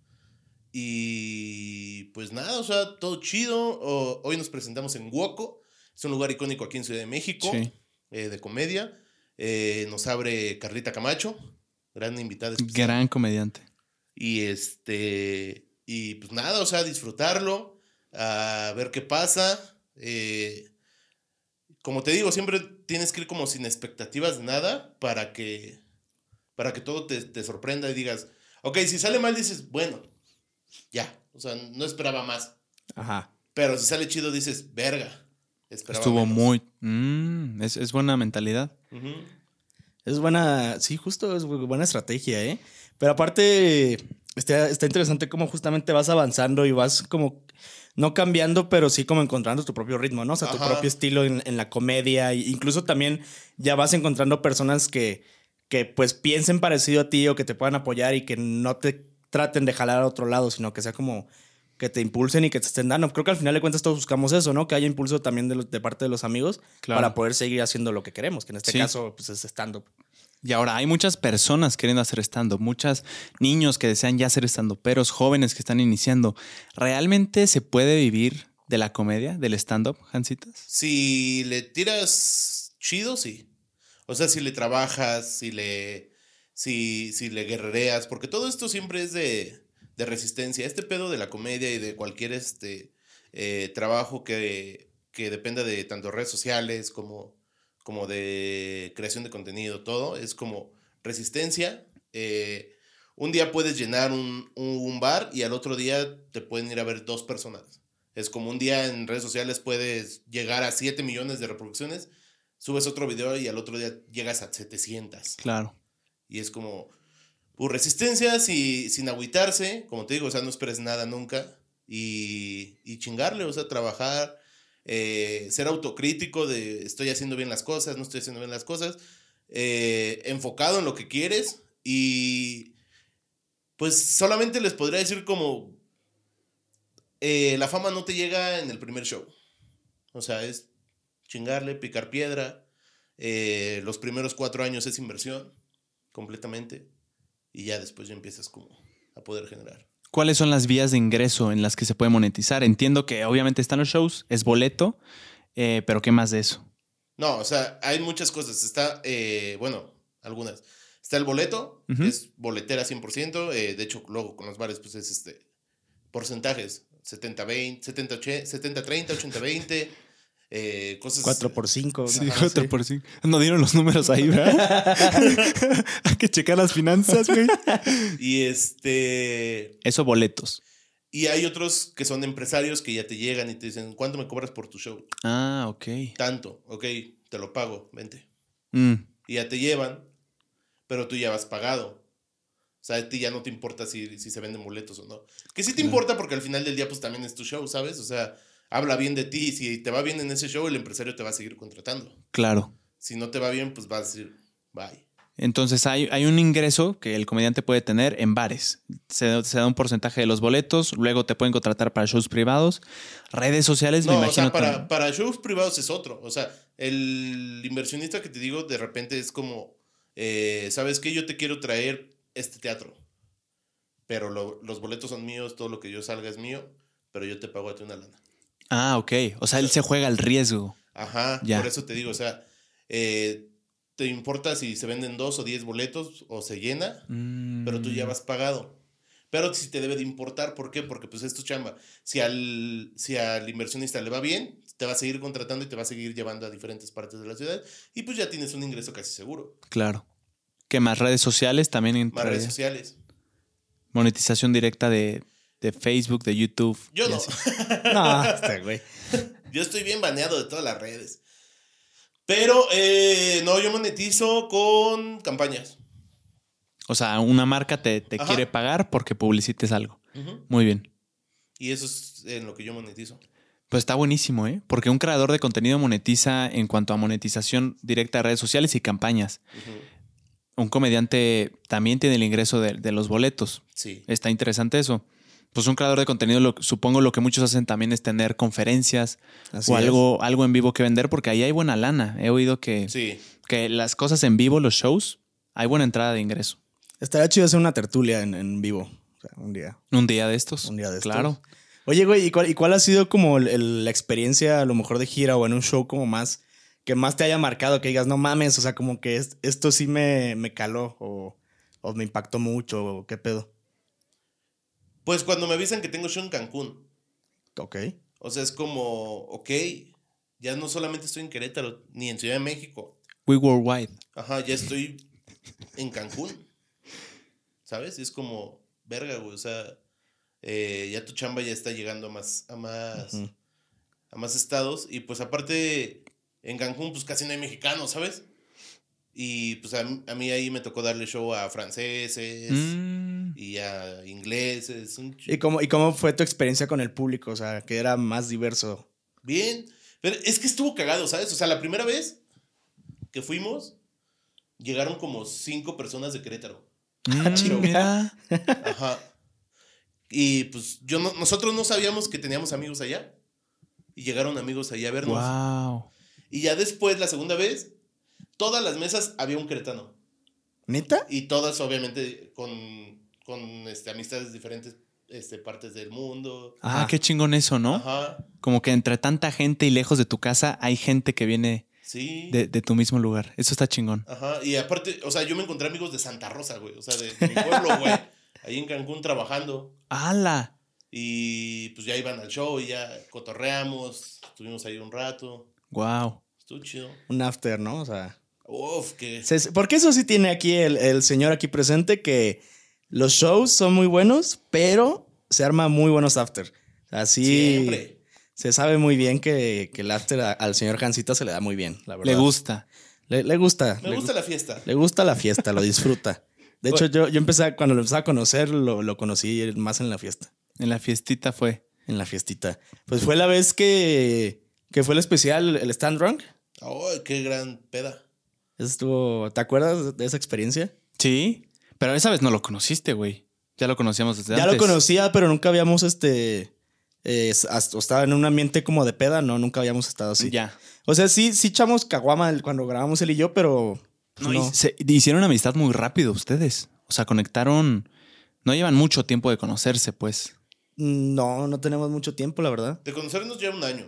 Speaker 3: Y pues nada, o sea, todo chido. O- hoy nos presentamos en Huoco. Es un lugar icónico aquí en Ciudad de México,
Speaker 1: Sí.
Speaker 3: eh, de comedia. Eh, nos abre Carlita Camacho, gran invitada especial.
Speaker 1: Gran comediante.
Speaker 3: Y este. Y pues nada, o sea, disfrutarlo, a ver qué pasa. eh, como te digo, siempre tienes que ir como sin expectativas de nada para que. Para que todo te, te sorprenda y digas. Ok, si sale mal, dices, bueno, ya. O sea, no esperaba más.
Speaker 2: Ajá.
Speaker 3: Pero si sale chido, dices, verga. Esperaba
Speaker 1: Estuvo
Speaker 3: menos".
Speaker 1: muy... Mm, es, es buena mentalidad.
Speaker 2: Es buena, sí, justo es bu- buena estrategia, ¿eh? Pero aparte, está, está interesante cómo justamente vas avanzando y vas como, no cambiando, pero sí como encontrando tu propio ritmo, ¿no? O sea, tu propio estilo en, en la comedia. E incluso también ya vas encontrando personas que, que pues piensen parecido a ti o que te puedan apoyar y que no te traten de jalar a otro lado, sino que sea como que te impulsen y que te estén dando. Creo que al final de cuentas todos buscamos eso, ¿no? Que haya impulso también de, los- de parte de los amigos
Speaker 1: Claro.
Speaker 2: para poder seguir haciendo lo que queremos, que en este
Speaker 1: Sí.
Speaker 2: caso pues es stand-up.
Speaker 1: Y ahora hay muchas personas queriendo hacer stand-up, muchos niños que desean ya ser stand-uperos, jóvenes que están iniciando. ¿Realmente se puede vivir de la comedia, del stand-up, Hansitas?
Speaker 3: Si le tiras chido, sí. O sea, si le trabajas, si le. Si, si le guerrereas, porque todo esto siempre es de, de resistencia. Este pedo de la comedia y de cualquier este eh, trabajo que, que dependa de tanto redes sociales como, como de creación de contenido, todo, es como resistencia. Eh, un día puedes llenar un, un bar y al otro día te pueden ir a ver dos personas. Es como un día en redes sociales puedes llegar a 7 millones de reproducciones, subes otro video y al otro día llegas a 700.
Speaker 1: Claro.
Speaker 3: Y es como, pues resistencia sin agüitarse, como te digo, o sea, no esperes nada nunca. Y, y chingarle, o sea, trabajar, eh, ser autocrítico de estoy haciendo bien las cosas, no estoy haciendo bien las cosas, eh, enfocado en lo que quieres y pues solamente les podría decir como, eh, la fama no te llega en el primer show. O sea, es chingarle, picar piedra. eh, los primeros cuatro años es inversión completamente. Y ya después ya empiezas como a poder generar.
Speaker 1: ¿Cuáles son las vías de ingreso en las que se puede monetizar? Entiendo que obviamente están los shows, es boleto, eh, pero ¿qué más de eso?
Speaker 3: No, o sea, hay muchas cosas. Está, eh, bueno, algunas. Está el boleto,
Speaker 1: Ujú.
Speaker 3: que es boletera 100%. eh, de hecho, luego con los bares, pues es este porcentajes. 70-20, 70-30, 80-20, eh, cosas...
Speaker 2: 4 por 5.
Speaker 1: Sí, otro por sí. No dieron los números ahí, ¿verdad? <laughs> <laughs> Hay que checar las finanzas, güey.
Speaker 3: Y este...
Speaker 1: Eso, boletos.
Speaker 3: Y hay otros que son empresarios que ya te llegan y te dicen, ¿cuánto me cobras por tu show?
Speaker 1: Ah, ok.
Speaker 3: Tanto, ok, te lo pago, vente.
Speaker 1: Mm,
Speaker 3: Y ya te llevan, pero tú ya vas pagado. O sea, a ti ya no te importa si, si se venden boletos o no. Que sí te importa porque al final del día pues también es tu show, ¿sabes? O sea, habla bien de ti y si te va bien en ese show, el empresario te va a seguir contratando.
Speaker 1: claro.
Speaker 3: Si no te va bien, pues vas a decir, bye.
Speaker 1: Entonces hay, hay un ingreso que el comediante puede tener en bares. Se, se da un porcentaje de los boletos, luego te pueden contratar para shows privados, redes sociales, me
Speaker 3: No, o
Speaker 1: imagino.
Speaker 3: sea, para, para shows privados es otro. O sea, el inversionista que te digo, de repente es como, eh, ¿sabes qué? Yo te quiero traer este teatro. Pero lo- los boletos son míos, todo lo que yo salga es mío, pero yo te pago a ti una lana.
Speaker 1: Ah, ok. O sea, él se juega al riesgo.
Speaker 3: Ajá,
Speaker 1: Ya.
Speaker 3: por eso te digo, o sea, eh, te importa si se venden dos o diez boletos o se llena,
Speaker 1: Mm,
Speaker 3: pero tú ya vas pagado. Pero sí te debe de importar, ¿por qué? Porque pues es tu chamba. Si al, si al inversionista le va bien, te va a seguir contratando y te va a seguir llevando a diferentes partes de la ciudad y pues ya tienes un ingreso casi seguro.
Speaker 1: Claro. ¿Qué más? Redes sociales también
Speaker 3: Más redes sociales.
Speaker 1: Monetización directa de, de Facebook, de YouTube.
Speaker 3: Yo no. <laughs>
Speaker 2: No, <laughs> este güey.
Speaker 3: Yo estoy bien baneado de todas las redes. Pero eh, no, yo monetizo con campañas.
Speaker 1: O sea, una marca te, te quiere pagar porque publicites algo. Muy bien.
Speaker 3: Y eso es en lo que yo monetizo.
Speaker 1: Pues está buenísimo, ¿eh? Porque un creador de contenido monetiza en cuanto a monetización directa de redes sociales y campañas. Un comediante también tiene el ingreso de, de los boletos.
Speaker 3: Sí.
Speaker 1: Está interesante eso. Pues un creador de contenido, lo- supongo lo que muchos hacen también es tener conferencias
Speaker 2: Así
Speaker 1: o
Speaker 2: es.
Speaker 1: algo, algo en vivo que vender, porque ahí hay buena lana. He oído que,
Speaker 3: Sí.
Speaker 1: que las cosas en vivo, los shows, hay buena entrada de ingreso.
Speaker 2: Estaría chido hacer una tertulia en, en vivo. O sea, un día.
Speaker 1: Un día de estos.
Speaker 2: Un día de estos.
Speaker 1: Claro.
Speaker 2: Oye, güey, ¿y cuál, y cuál ha sido como el- el- la experiencia, a lo mejor de gira o en un show como más, que más te haya marcado, que digas, no mames, o sea, como que es- esto sí me, me caló o, o me impactó mucho, o qué pedo?
Speaker 3: Pues cuando me avisan que tengo show en Cancún.
Speaker 2: Ok.
Speaker 3: O sea, es como, ok, ya no solamente estoy en Querétaro, ni en Ciudad de México.
Speaker 1: We Worldwide.
Speaker 3: Ajá, ya estoy en Cancún. ¿Sabes? Y es como, verga, güey. O sea, eh, ya tu chamba ya está llegando a más, a más, a más estados. Y pues aparte, en Cancún, pues casi no hay mexicanos, ¿sabes? Y pues a, mí- a mí ahí me tocó darle show a franceses
Speaker 1: Mm.
Speaker 3: y a ingleses. un ch-
Speaker 2: ¿Y cómo, ¿Y cómo fue tu experiencia con el público? O sea, que era más diverso.
Speaker 3: Bien. Pero es que estuvo cagado, ¿sabes? O sea, la primera vez que fuimos, llegaron como cinco personas de Querétaro.
Speaker 1: Mm,
Speaker 2: chinga.
Speaker 1: mira.
Speaker 3: Ajá. Y pues yo no, nosotros no sabíamos que teníamos amigos allá. Y llegaron amigos allá a vernos.
Speaker 1: Wow.
Speaker 3: Y ya después, la segunda vez, todas las mesas había un queretano.
Speaker 2: ¿Neta?
Speaker 3: Y todas, obviamente, con, con este, amistades de diferentes este, partes del mundo.
Speaker 1: Ah,
Speaker 2: Ajá.
Speaker 1: qué chingón eso, ¿no?
Speaker 3: Ajá.
Speaker 1: Como que entre tanta gente y lejos de tu casa hay gente que viene
Speaker 3: Sí.
Speaker 1: de, de tu mismo lugar. Eso está chingón.
Speaker 3: Ajá, y aparte, o sea, yo me encontré amigos de Santa Rosa, güey. O sea, de, de mi pueblo, güey. <laughs> Ahí en Cancún trabajando.
Speaker 1: ¡Hala!
Speaker 3: Y pues ya iban al show y ya cotorreamos. Estuvimos ahí un rato.
Speaker 1: Wow.
Speaker 3: Estuvo chido.
Speaker 2: Un after, ¿no? O sea.
Speaker 3: Uf, que.
Speaker 2: porque eso sí tiene aquí el, el señor aquí presente, que los shows son muy buenos, pero se arma muy buenos after. Así.
Speaker 3: Siempre.
Speaker 2: Se sabe muy bien que, que el after a- al señor Jancita se le da muy bien, la verdad.
Speaker 1: Le gusta.
Speaker 2: Le, le gusta.
Speaker 3: Me
Speaker 2: le,
Speaker 3: gusta la fiesta.
Speaker 2: le gusta la fiesta, lo disfruta. De hecho, yo, yo empecé, cuando lo empecé a conocer, lo, lo conocí más en la fiesta.
Speaker 1: En la fiestita fue.
Speaker 2: En la fiestita. Pues fue la vez que, que fue el especial, el Stand Drunk.
Speaker 3: ¡Ay, qué gran peda!
Speaker 2: Eso estuvo. ¿Te acuerdas de esa experiencia?
Speaker 1: Sí. Pero esa vez no lo conociste, güey. Ya lo conocíamos desde
Speaker 2: Ya
Speaker 1: antes.
Speaker 2: lo conocía, pero nunca habíamos este. eh, hasta- estaba en un ambiente como de peda, no, nunca habíamos estado así.
Speaker 1: Ya.
Speaker 2: O sea, sí, sí echamos caguama cuando grabamos él y yo, pero.
Speaker 1: No, se- hicieron amistad muy rápido ustedes. O sea, conectaron. No llevan mucho tiempo de conocerse, pues.
Speaker 2: No, no tenemos mucho tiempo, la verdad.
Speaker 3: De conocernos ya un año.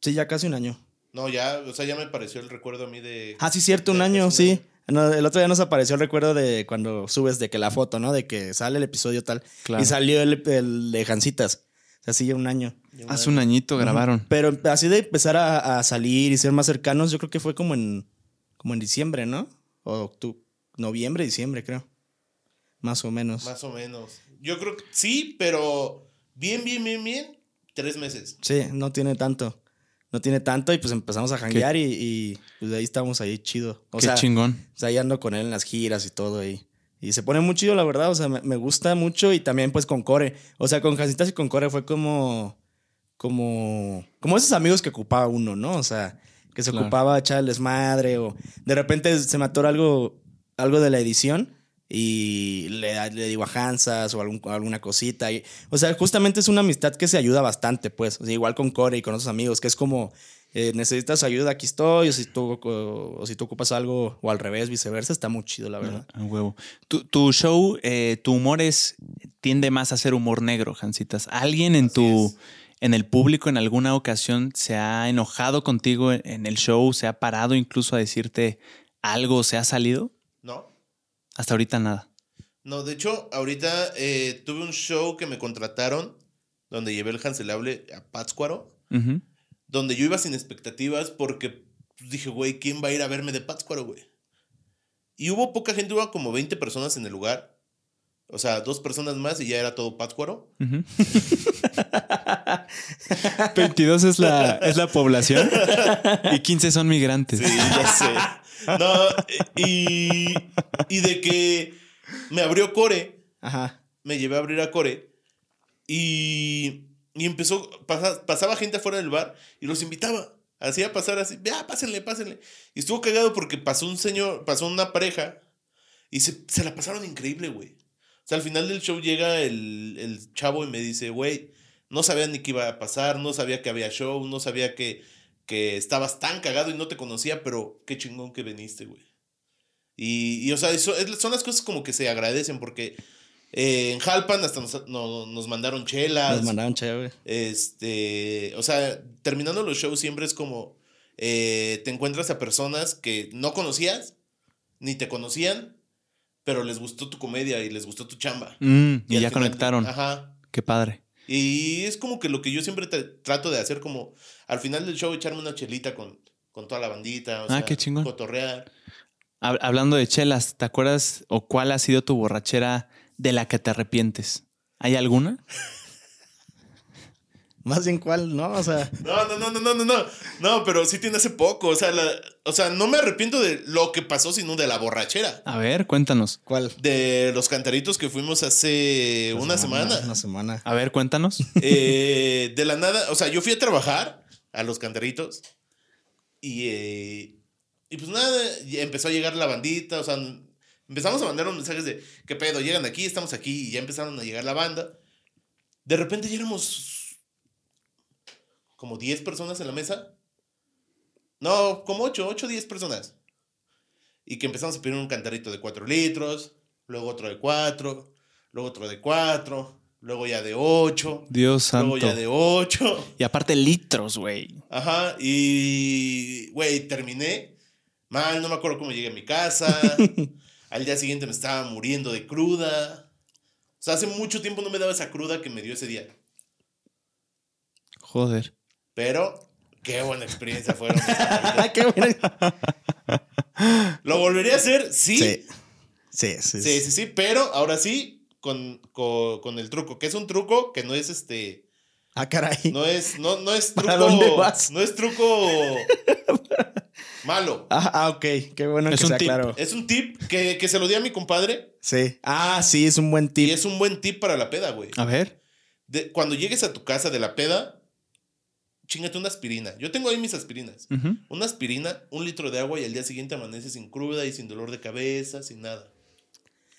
Speaker 2: Sí, ya casi un año.
Speaker 3: No, ya, o sea, ya me pareció el recuerdo a mí de.
Speaker 2: Ah, sí, cierto, un año, sí. No, el otro día nos apareció el recuerdo de cuando subes de que la foto, ¿no? De que sale el episodio tal.
Speaker 1: Claro.
Speaker 2: Y salió el, el de Jancitas. O sea, sí, ya un año.
Speaker 1: Hace un añito grabaron.
Speaker 2: Pero así de empezar a, a salir y ser más cercanos, yo creo que fue como en, como en diciembre, ¿no? O octubre, noviembre, diciembre, creo. Más o menos.
Speaker 3: Más o menos. Yo creo que sí, pero bien, bien, bien, bien. Tres meses.
Speaker 2: Sí, no tiene tanto. No tiene tanto y pues empezamos a janguear y, y, pues de ahí estamos ahí chido. O
Speaker 1: Qué
Speaker 2: sea,
Speaker 1: chingón.
Speaker 2: o sea, ahí ando con él en las giras y todo y, y se pone muy chido, la verdad. O sea, me, me gusta mucho y también pues con Core. O sea, con Jacitas y con Core fue como, como, como esos amigos que ocupaba uno, ¿no? O sea, que se
Speaker 1: Claro.
Speaker 2: ocupaba echar el desmadre o de repente se me atora algo, algo de la edición y le, le digo a Hansas o algún- alguna cosita. Y, o sea, justamente es una amistad que se ayuda bastante, pues. O sea, igual con Core y con otros amigos, que es como, eh, necesitas ayuda, aquí estoy, o si, tú, o si tú ocupas algo, o al revés, viceversa, está muy chido, la verdad.
Speaker 1: A huevo. Tu, tu show, eh, tu humor es tiende más a ser humor negro, Jancitas. ¿Alguien en tu
Speaker 3: es.
Speaker 1: en el público en alguna ocasión se ha enojado contigo en- en el show, se ha parado incluso a decirte algo, se ha salido?
Speaker 3: ¿No?
Speaker 1: Hasta ahorita nada.
Speaker 3: No, de hecho, ahorita eh, tuve un show que me contrataron donde llevé el cancelable a Pátzcuaro, donde yo iba sin expectativas porque pues, dije, güey, ¿quién va a ir a verme de Pátzcuaro, güey? Y hubo poca gente, hubo como 20 personas en el lugar. O sea, dos personas más y ya era todo Pátzcuaro.
Speaker 1: Ujú. <laughs> 22 es la, es la población y 15 son migrantes.
Speaker 3: Sí, ya sé. No, y, y de que me abrió Core,
Speaker 2: Ajá.
Speaker 3: me llevé a abrir a Core y, y empezó, pasa- pasaba gente afuera del bar y los invitaba. Hacía pasar así, ya, pásenle, pásenle. Y estuvo cagado porque pasó un señor, pasó una pareja y se, se la pasaron increíble, güey. O sea, al final del show llega el, el chavo y me dice, güey, no sabía ni qué iba a pasar, no sabía que había show, no sabía que, que estabas tan cagado y no te conocía, pero qué chingón que viniste, güey. Y, y, o sea, eso, es- son las cosas como que se agradecen porque eh, en Jalpan hasta nos, no- nos mandaron chelas.
Speaker 2: Nos mandaron chévere.
Speaker 3: Este, o sea, terminando los shows siempre es como eh, te encuentras a personas que no conocías, ni te conocían, pero les gustó tu comedia y les gustó tu chamba.
Speaker 1: Mm, y, ya
Speaker 3: final-
Speaker 1: conectaron.
Speaker 3: Ajá.
Speaker 1: Qué padre.
Speaker 3: Y es como que lo que yo siempre tra- trato de hacer, como al final del show echarme una chelita con, con toda la bandita. O
Speaker 1: Ah,
Speaker 3: sea,
Speaker 1: qué chingón.
Speaker 3: Cotorrear.
Speaker 1: Hab- Hablando de chelas, ¿te acuerdas o cuál ha sido tu borrachera de la que te arrepientes? ¿Hay alguna? <laughs>
Speaker 2: Más bien cuál, ¿no? O sea,
Speaker 3: No, no, no, no, no, no, no. No, pero sí tiene hace poco. O sea, la- o sea, no me arrepiento de lo que pasó, sino de la borrachera.
Speaker 1: A ver, cuéntanos.
Speaker 2: ¿cuál?
Speaker 3: De los cantaritos que fuimos hace una semana.
Speaker 2: Una semana.
Speaker 1: A ver, cuéntanos.
Speaker 3: Eh, de la nada, o sea, yo fui a trabajar a los cantaritos y, eh, y pues nada, empezó a llegar la bandita, o sea, empezamos a mandar unos mensajes de, ¿qué pedo? Llegan aquí, estamos aquí y ya empezaron a llegar la banda. De repente ya éramos como 10 personas en la mesa. No, como 8, 8, 10 personas. Y que empezamos a pedir un cantarito de 4 litros, luego otro de 4, luego otro de 4, luego ya de 8.
Speaker 1: Dios santo.
Speaker 3: Luego ya de 8.
Speaker 1: Y aparte litros, güey.
Speaker 3: Ajá. Y, güey, terminé. Mal, no me acuerdo cómo llegué a mi casa. <laughs> Al día siguiente me estaba muriendo de cruda. O sea, hace mucho tiempo no me daba esa cruda que me dio ese día.
Speaker 1: Joder.
Speaker 3: Pero, qué buena experiencia fueron. <laughs>
Speaker 2: Qué bueno.
Speaker 3: ¿Lo volvería a hacer? Sí.
Speaker 2: Sí. Sí, sí.
Speaker 3: Sí, sí, sí. Pero ahora sí, con, con, con el truco. Que es un truco que no es este.
Speaker 2: Ah, caray.
Speaker 3: No es, no, no es truco.
Speaker 2: ¿Para dónde vas?
Speaker 3: No es truco <laughs> malo.
Speaker 2: Ah, ah, ok. Qué bueno
Speaker 1: Es
Speaker 2: que
Speaker 1: un
Speaker 2: sea
Speaker 1: tip.
Speaker 2: claro.
Speaker 3: Es un tip que, que se lo di a mi compadre.
Speaker 2: Sí. Ah, sí, es un buen
Speaker 3: Y
Speaker 2: tip.
Speaker 3: es un buen tip para la peda, güey.
Speaker 1: A ver.
Speaker 3: De- cuando llegues a tu casa de la peda, chingate una aspirina. Yo tengo ahí mis aspirinas. Una aspirina, un litro de agua y al día siguiente amaneces sin cruda y sin dolor de cabeza, sin nada.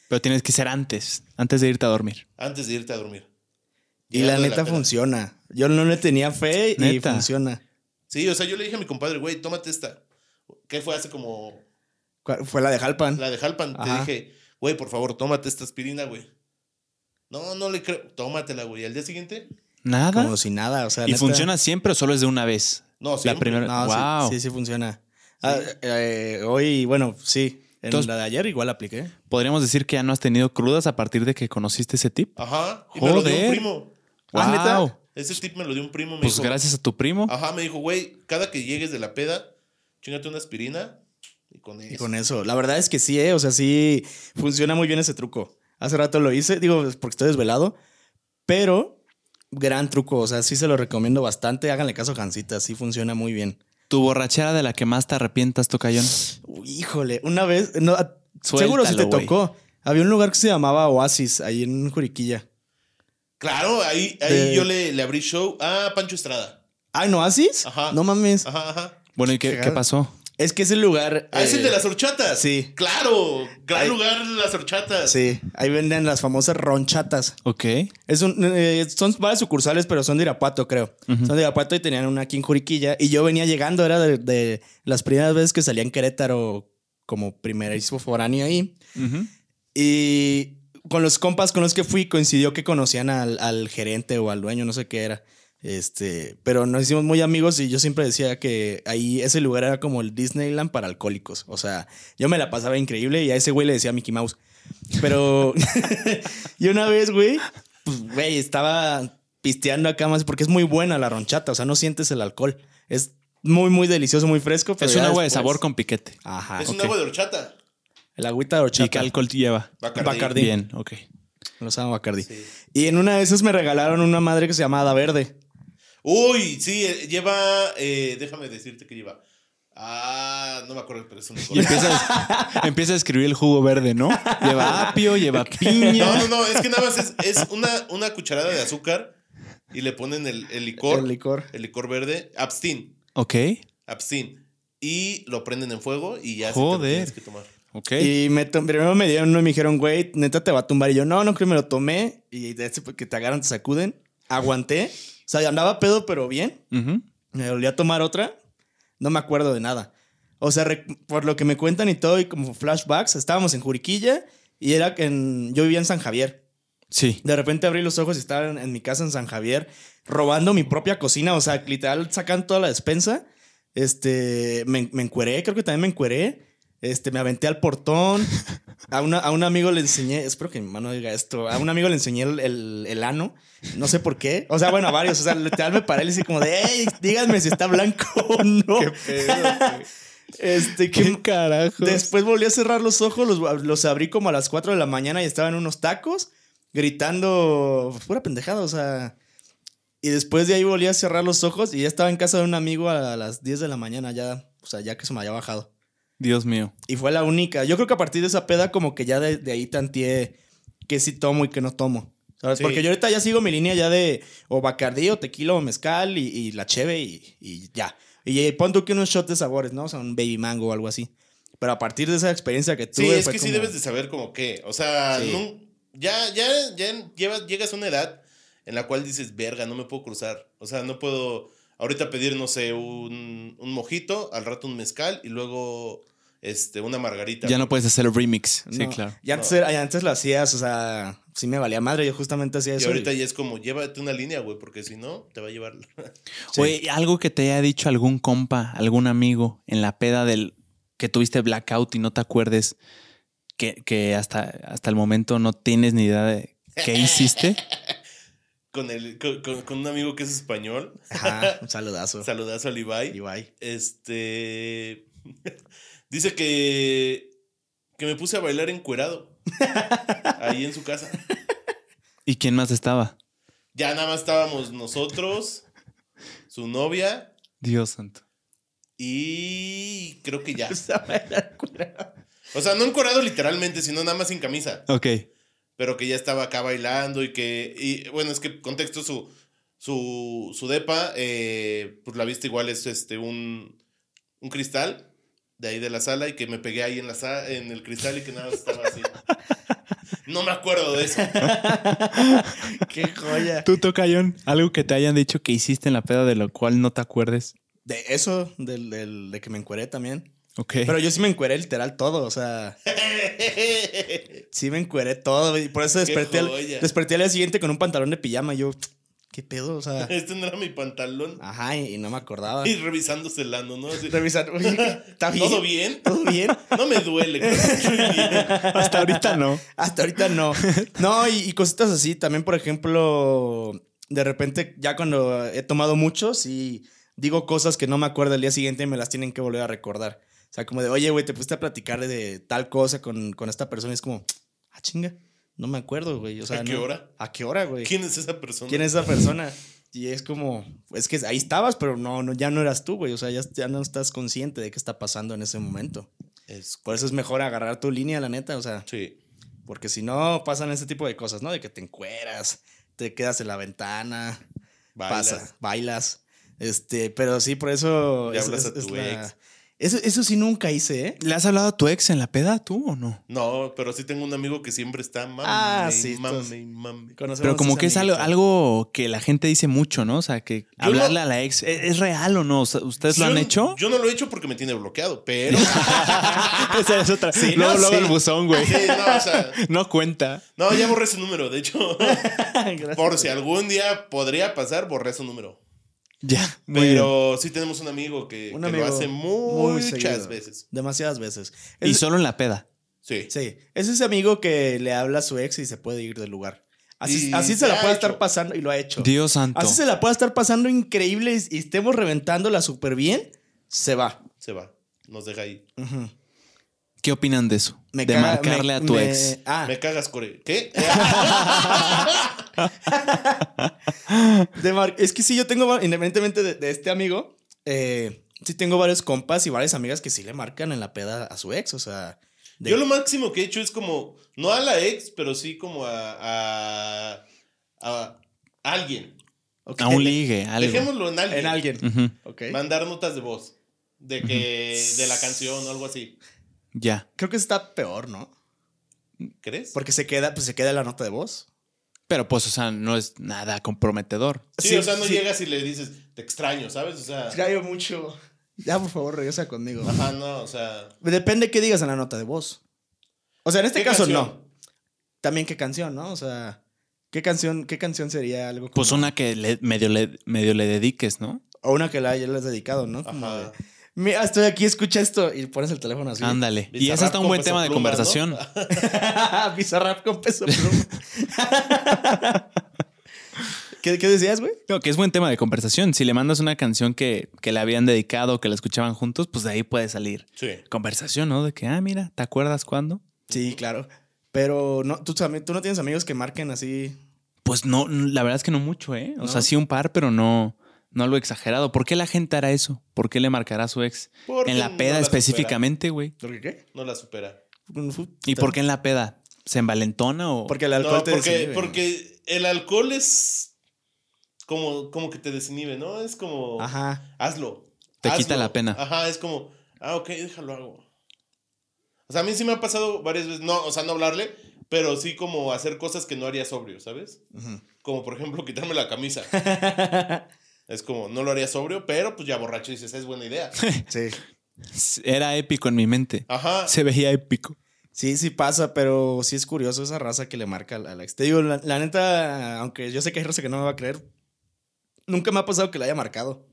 Speaker 1: Pero tienes que ser antes, antes de irte a dormir.
Speaker 3: Antes de irte a dormir.
Speaker 2: Y la neta funciona. Yo no le tenía fe y
Speaker 1: Neta.
Speaker 2: funciona.
Speaker 3: Sí, o sea, yo le dije a mi compadre, güey, tómate esta. ¿Qué fue hace como
Speaker 2: ¿Cuál- Fue la de Jalpan.
Speaker 3: la de Jalpan? Te
Speaker 2: Ajá.
Speaker 3: dije, güey, por favor, tómate esta aspirina, güey. No, no le creo. Tómatela, güey. Al día siguiente,
Speaker 1: Nada.
Speaker 2: Como si nada. O sea,
Speaker 1: ¿Y
Speaker 2: neta-
Speaker 1: funciona siempre o solo es de una vez?
Speaker 3: no,
Speaker 1: La
Speaker 3: siempre.
Speaker 1: primera.
Speaker 2: No, sí-
Speaker 1: wow.
Speaker 2: sí, sí, funciona. Ah, eh, hoy, bueno, sí. En
Speaker 1: Entonces-
Speaker 2: la de ayer igual apliqué.
Speaker 1: Podríamos decir que ya no has tenido crudas a partir de que conociste ese tip.
Speaker 3: Ajá. Y me lo dio un
Speaker 1: Joder.
Speaker 3: primo.
Speaker 2: Ah, ¿neta?
Speaker 1: Wow.
Speaker 3: Ese tip me lo dio un primo. Me
Speaker 1: Pues
Speaker 3: dijo,
Speaker 1: gracias a tu primo.
Speaker 3: Ajá, me dijo, güey, cada que llegues de la peda, chingate una aspirina y con eso.
Speaker 2: Y con eso. La verdad es que sí, ¿eh? O sea, sí funciona muy bien ese truco. Hace rato lo hice, digo, porque estoy desvelado, pero gran truco. O sea, sí se lo recomiendo bastante. Háganle caso a Jancita, sí funciona muy bien.
Speaker 1: Tu borrachera de la que más te arrepientas, Tocayón.
Speaker 2: Uy, híjole, una vez, no, seguro si te tocó. Había un lugar que se llamaba Oasis, ahí en Juriquilla.
Speaker 3: Claro, ahí, ahí
Speaker 2: De-
Speaker 3: yo le, le abrí show a Pancho Estrada.
Speaker 2: Ah, ¿en Oasis?
Speaker 3: Ajá.
Speaker 2: No mames.
Speaker 3: Ajá, ajá.
Speaker 1: Bueno, ¿y qué, qué pasó?
Speaker 2: Es que ese lugar.
Speaker 3: Ah, es el
Speaker 2: eh,
Speaker 3: de las horchatas.
Speaker 2: sí.
Speaker 3: Claro, gran
Speaker 2: Ahí-
Speaker 3: lugar las horchatas.
Speaker 2: Sí, ahí venden las famosas ronchatas.
Speaker 1: Ok.
Speaker 2: Es un, eh, son varias sucursales, pero son de Irapuato, creo. Son de Irapuato y tenían una aquí en Juriquilla. Y yo venía llegando, era de, de las primeras veces que salía en Querétaro como primerísimo foráneo ahí. Y con los compas con los que fui coincidió que conocían al, al gerente o al dueño, no sé qué era. Este, pero nos hicimos muy amigos y yo siempre decía que ahí ese lugar era como el Disneyland para alcohólicos. O sea, yo me la pasaba increíble y a ese güey le decía Mickey Mouse. Pero <laughs> y una vez, güey, pues, güey, estaba pisteando acá más porque es muy buena la ronchata. O sea, no sientes el alcohol. Es muy, muy delicioso, muy fresco. pero
Speaker 1: Es un agua de sabor con piquete.
Speaker 2: Ajá.
Speaker 3: es un agua de horchata.
Speaker 2: El agüita de
Speaker 1: ¿Y
Speaker 2: horchata.
Speaker 1: qué alcohol lleva?
Speaker 3: Bacardí.
Speaker 2: Bacardí.
Speaker 1: Bien, ok.
Speaker 2: Los amo Bacardi.
Speaker 3: Sí.
Speaker 2: Y en una de esas me regalaron una madre que se llama Hada Verde.
Speaker 3: Uy, sí, eh, lleva. eh, déjame decirte que lleva. Ah, no me acuerdo, pero es un
Speaker 1: Y empieza a, <laughs> empieza a escribir el jugo verde, ¿no? Lleva apio, lleva <laughs> piña.
Speaker 3: No, no, no, es que nada más es, es una, una cucharada de azúcar y le ponen el, el licor.
Speaker 2: El licor.
Speaker 3: El licor verde. Abstin.
Speaker 1: Ok,
Speaker 3: Abstin. Y lo prenden en fuego y ya se te lo
Speaker 1: Joder.
Speaker 3: tienes que tomar.
Speaker 1: ok.
Speaker 2: Y me primero me dieron uno y me dijeron, güey, neta te va a tumbar. Y yo, no, no creo que me lo tomé. Y de ese que te agarran, te sacuden. Aguanté. O sea, andaba pedo, pero bien. Me volví a tomar otra. No me acuerdo de nada. O sea, por lo que me cuentan y todo, y como flashbacks, estábamos en Juriquilla y era que en, yo vivía en San Javier.
Speaker 1: Sí.
Speaker 2: De repente abrí los ojos y estaba en, en mi casa en San Javier robando mi propia cocina. O sea, literal sacan toda la despensa. Este, me, me encueré, creo que también me encueré. Este, me aventé al portón. A, una- a un amigo le enseñé, espero que mi mano diga esto. A un amigo le enseñé el, el- el ano. No sé por qué. O sea, bueno, a varios. O sea, literal me paré y le dije como de, hey, díganme si está blanco <laughs> o no. Este,
Speaker 1: ¿Qué
Speaker 2: que
Speaker 1: carajo?
Speaker 2: Después volví a cerrar los ojos, los, los abrí como a las 4 de la mañana y estaba en unos tacos, gritando pues, pura pendejada, o sea. Y después de ahí volví a cerrar los ojos y ya estaba en casa de un amigo a las 10 de la mañana, ya, o sea, ya que se me había bajado.
Speaker 1: Dios mío.
Speaker 2: Y fue la única. Yo creo que a partir de esa peda, como que ya de, de ahí tanteé que sí tomo y que no tomo. ¿Sabes?
Speaker 3: Sí.
Speaker 2: Porque yo ahorita ya sigo mi línea ya de o bacardí o tequila o mezcal y, y la cheve y, y ya. Y eh, pon tú que unos shots de sabores, ¿no? O sea, un baby mango o algo así. Pero a partir de esa experiencia que tuve.
Speaker 3: Sí, es
Speaker 2: fue
Speaker 3: que sí debes de saber como qué. O sea,
Speaker 2: Sí.
Speaker 3: ya, ya, ya llevas, llegas a una edad en la cual dices, verga, no me puedo cruzar. O sea, no puedo ahorita pedir, no sé, un, un mojito, al rato un mezcal y luego este, una margarita.
Speaker 1: Ya no puedes hacer el remix. Sí, claro.
Speaker 2: Y antes,
Speaker 3: No.
Speaker 2: era- antes lo hacías, o sea, sí me valía madre. Yo justamente hacía
Speaker 3: Y
Speaker 2: eso.
Speaker 3: ahorita
Speaker 2: y-
Speaker 3: ya es como, llévate una línea, güey, porque si no, te va a llevar. <laughs>
Speaker 2: Sí.
Speaker 1: Oye, algo que te haya dicho algún compa, algún amigo en la peda del que tuviste blackout y no te acuerdes que, que hasta, hasta el momento no tienes ni idea de qué <laughs> hiciste.
Speaker 3: con, el, con, con- con un amigo que es español.
Speaker 2: Ajá, un <laughs> saludazo.
Speaker 3: Saludazo al Ibai.
Speaker 2: Ibai.
Speaker 3: Este. Dice que. Que me puse a bailar encuerado. <laughs> ahí en su casa.
Speaker 1: ¿Y quién más estaba?
Speaker 3: Ya nada más estábamos nosotros, su novia
Speaker 1: Dios santo.
Speaker 3: y creo que ya. <laughs> O sea, no encuerado literalmente, sino nada más sin camisa.
Speaker 1: Ok.
Speaker 3: Pero que ya estaba acá bailando y que. Y bueno, es que contexto su. Su, su depa, eh, pues la vista igual es este un, un cristal de ahí de la sala y que me pegué ahí en, la sa- en el cristal y que nada más estaba así. No me acuerdo de eso. <laughs>
Speaker 2: Qué joya.
Speaker 1: Tú, Tocayón, algo que te hayan dicho que hiciste en la peda de lo cual no te acuerdes.
Speaker 2: De eso, del, del- de que me encueré también.
Speaker 1: Ok.
Speaker 2: Pero yo sí me encueré literal todo, o sea, <laughs> sí me encueré todo. Y por eso
Speaker 3: Qué
Speaker 2: desperté, al, desperté al día siguiente con un pantalón de pijama. Y yo, ¿qué pedo? O sea, <laughs>
Speaker 3: este no era mi pantalón.
Speaker 2: ajá, y, y no me acordaba.
Speaker 3: Y revisándose el ano, ¿no? Así,
Speaker 2: Revisar, oye, ¿está bien?
Speaker 3: ¿Todo bien?
Speaker 2: ¿Todo <laughs> bien?
Speaker 3: No me duele.
Speaker 1: Hasta ahorita no.
Speaker 2: Hasta ahorita no. No, y, y cositas así. También, por ejemplo, de repente, ya cuando he tomado muchos y digo cosas que no me acuerdo el día siguiente y me las tienen que volver a recordar. O sea, como de, oye, güey, te pusiste a platicar de tal cosa con, con esta persona. Y es como, ah, chinga, no me acuerdo, güey. O sea,
Speaker 3: ¿A qué
Speaker 2: no-
Speaker 3: hora?
Speaker 2: ¿A qué hora, güey?
Speaker 3: ¿Quién es esa persona?
Speaker 2: ¿Quién es esa persona? Y es como, es que ahí estabas, pero no, no ya no eras tú, güey. O sea, ya, ya no estás consciente de qué está pasando en ese momento.
Speaker 3: Es-
Speaker 2: Por eso es mejor agarrar tu línea, la neta. O sea,
Speaker 3: Sí.
Speaker 2: porque si no pasan ese tipo de cosas, ¿no? De que te encueras, te quedas en la ventana,
Speaker 3: Bailas.
Speaker 2: pasa, bailas. Este, pero sí, por eso. Es-
Speaker 3: hablas
Speaker 2: es-
Speaker 3: a tu
Speaker 2: la-
Speaker 3: ex.
Speaker 2: Eso, eso sí nunca hice, ¿eh?
Speaker 1: ¿Le has hablado a tu ex en la peda tú o no?
Speaker 3: No, pero sí tengo un amigo que siempre está mame,
Speaker 2: Ah, sí,
Speaker 3: mame.
Speaker 2: Conocemos
Speaker 1: Pero como que es algo, algo que la gente dice mucho, ¿no? O sea, que
Speaker 3: Yo
Speaker 1: hablarle
Speaker 3: no-
Speaker 1: a la ex, ¿es, es real o no? ¿Ustedes lo han hecho?
Speaker 3: Yo no lo he hecho porque me tiene bloqueado, pero. <laughs>
Speaker 1: Esa es otra.
Speaker 2: Sí,
Speaker 1: luego,
Speaker 2: no,
Speaker 1: luego
Speaker 2: sí.
Speaker 1: el buzón, güey.
Speaker 3: Sí, no, o sea. <laughs>
Speaker 1: No cuenta.
Speaker 3: No, ya borré su número. De hecho, <laughs>
Speaker 2: Gracias.
Speaker 3: por si algún día podría pasar, borré su número.
Speaker 1: Ya. bien.
Speaker 3: Pero sí tenemos un amigo que,
Speaker 2: Un
Speaker 3: que
Speaker 2: amigo
Speaker 3: lo hace
Speaker 2: muy
Speaker 3: muchas
Speaker 2: seguido.
Speaker 3: veces.
Speaker 2: Demasiadas veces.
Speaker 1: Y solo en la peda.
Speaker 3: Sí.
Speaker 2: Sí, es ese amigo que le habla a su ex y se puede ir del lugar. Así, así
Speaker 3: se
Speaker 2: se la puede
Speaker 3: hecho.
Speaker 2: estar pasando y lo ha hecho.
Speaker 1: Dios santo.
Speaker 2: Así se la puede estar pasando increíble y estemos reventándola súper bien, se va.
Speaker 3: Se va. Nos deja ahí.
Speaker 2: Ujú.
Speaker 1: ¿Qué opinan de eso?
Speaker 2: Me
Speaker 1: de
Speaker 2: caga-
Speaker 1: marcarle
Speaker 2: me-
Speaker 1: a tu
Speaker 2: me-
Speaker 1: ex.
Speaker 2: Ah,
Speaker 3: Me cagas, Core. ¿Qué? <laughs>
Speaker 2: de mar- es que sí, yo tengo, independientemente de, de este amigo, eh, sí tengo varios compas y varias amigas que sí le marcan en la peda a su ex, o sea... de-
Speaker 3: Yo lo máximo que he hecho es como, no a la ex, pero sí como a, a, a alguien.
Speaker 2: ok.
Speaker 1: A un ligue, algo.
Speaker 3: Dejémoslo en alguien.
Speaker 2: En alguien.
Speaker 1: Ujú,
Speaker 2: Ok.
Speaker 3: Mandar notas de voz. De que, de la canción o algo así.
Speaker 1: Ya.
Speaker 2: Creo que está peor, ¿no?
Speaker 3: ¿Crees?
Speaker 2: Porque se queda, pues se queda la nota de voz.
Speaker 1: Pero pues, o sea, no es nada comprometedor.
Speaker 3: Sí,
Speaker 2: Sí,
Speaker 3: o sea, no
Speaker 2: sí.
Speaker 3: llegas y le dices, te extraño, ¿sabes? O sea,
Speaker 2: Extraño mucho. Ya, por favor, regresa conmigo.
Speaker 3: ajá, no, o sea.
Speaker 2: Depende qué digas en la nota de voz. O sea, en este
Speaker 3: ¿qué
Speaker 2: caso
Speaker 3: canción?
Speaker 2: no. También qué canción, ¿no? O sea, ¿qué canción, qué canción sería algo como-
Speaker 1: Pues una que le- medio, le, medio le dediques, ¿no?
Speaker 2: O una que la ya le has dedicado, ¿no? Como
Speaker 3: Ajá.
Speaker 2: de, Mira, estoy aquí, escucha esto. Y pones el teléfono así.
Speaker 1: Ándale. Y ese está un buen tema de
Speaker 3: Pluma, ¿no?
Speaker 1: conversación. <laughs>
Speaker 2: Bizarrap con peso pluma. <laughs> ¿Qué, ¿Qué decías, güey?
Speaker 1: Creo que es buen tema de conversación. Si le mandas una canción que, que le habían dedicado, que la escuchaban juntos, pues de ahí puede salir
Speaker 3: Sí.
Speaker 1: conversación, ¿no? De que, ah, mira, ¿te acuerdas cuándo?
Speaker 2: Sí, claro. Pero no, tú, también- tú no tienes amigos que marquen así.
Speaker 1: Pues no, la verdad es que no mucho, ¿eh? O
Speaker 2: ¿No?
Speaker 1: sea, sí un par, pero no, no algo exagerado. ¿Por qué la gente hará eso? ¿Por qué le marcará a su ex?
Speaker 3: Porque
Speaker 1: En la
Speaker 3: no
Speaker 1: peda
Speaker 3: la
Speaker 1: específicamente, güey.
Speaker 2: ¿Por qué qué?
Speaker 3: No la supera.
Speaker 1: ¿Y por qué en la peda? ¿Se envalentona o...?
Speaker 2: Porque el alcohol
Speaker 3: No,
Speaker 2: te
Speaker 3: porque,
Speaker 2: desinhibe.
Speaker 3: porque el alcohol es como, como que te desinhibe, ¿no? Es como,
Speaker 2: Ajá.
Speaker 3: hazlo.
Speaker 1: Te
Speaker 3: hazlo.
Speaker 1: quita la pena.
Speaker 3: Ajá, es como, ah, ok, déjalo hago. O sea, a mí sí me ha pasado varias veces, no, o sea, no hablarle, pero sí como hacer cosas que no haría sobrio, ¿sabes? Como por ejemplo quitarme la camisa. <laughs> es como, no lo haría sobrio, pero pues ya borracho dices, es buena idea. <laughs>
Speaker 2: sí.
Speaker 1: Era épico en mi mente.
Speaker 3: Ajá.
Speaker 1: Se veía épico.
Speaker 2: Sí, sí pasa, pero sí es curioso esa raza que le marca a la ex. Te digo, la, la neta, aunque yo sé que hay raza que no me va a creer, nunca me ha pasado que la haya marcado.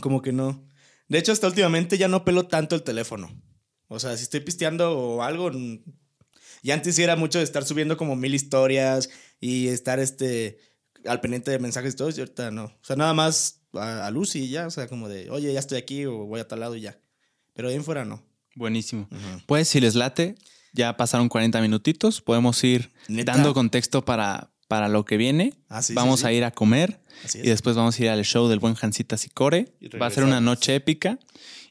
Speaker 2: Como que no. De hecho, hasta últimamente ya no pelo tanto el teléfono. O sea, si estoy pisteando o algo. Y antes sí era mucho de estar subiendo como mil historias y estar este al pendiente de mensajes y todo, y ahorita no. O sea, nada más a, a luz y ya, o sea, como de, oye, ya estoy aquí o voy a tal lado y ya. Pero de ahí en fuera no.
Speaker 1: Buenísimo. Pues si les late, ya pasaron 40 minutitos. Podemos ir
Speaker 2: ¿Neta?
Speaker 1: dando contexto para, para lo que viene.
Speaker 2: Ah, sí,
Speaker 1: vamos
Speaker 2: sí.
Speaker 1: a ir a comer y
Speaker 2: es.
Speaker 1: después vamos a ir al show del buen Jancitas y Core.
Speaker 3: Y
Speaker 1: Va a ser una noche épica.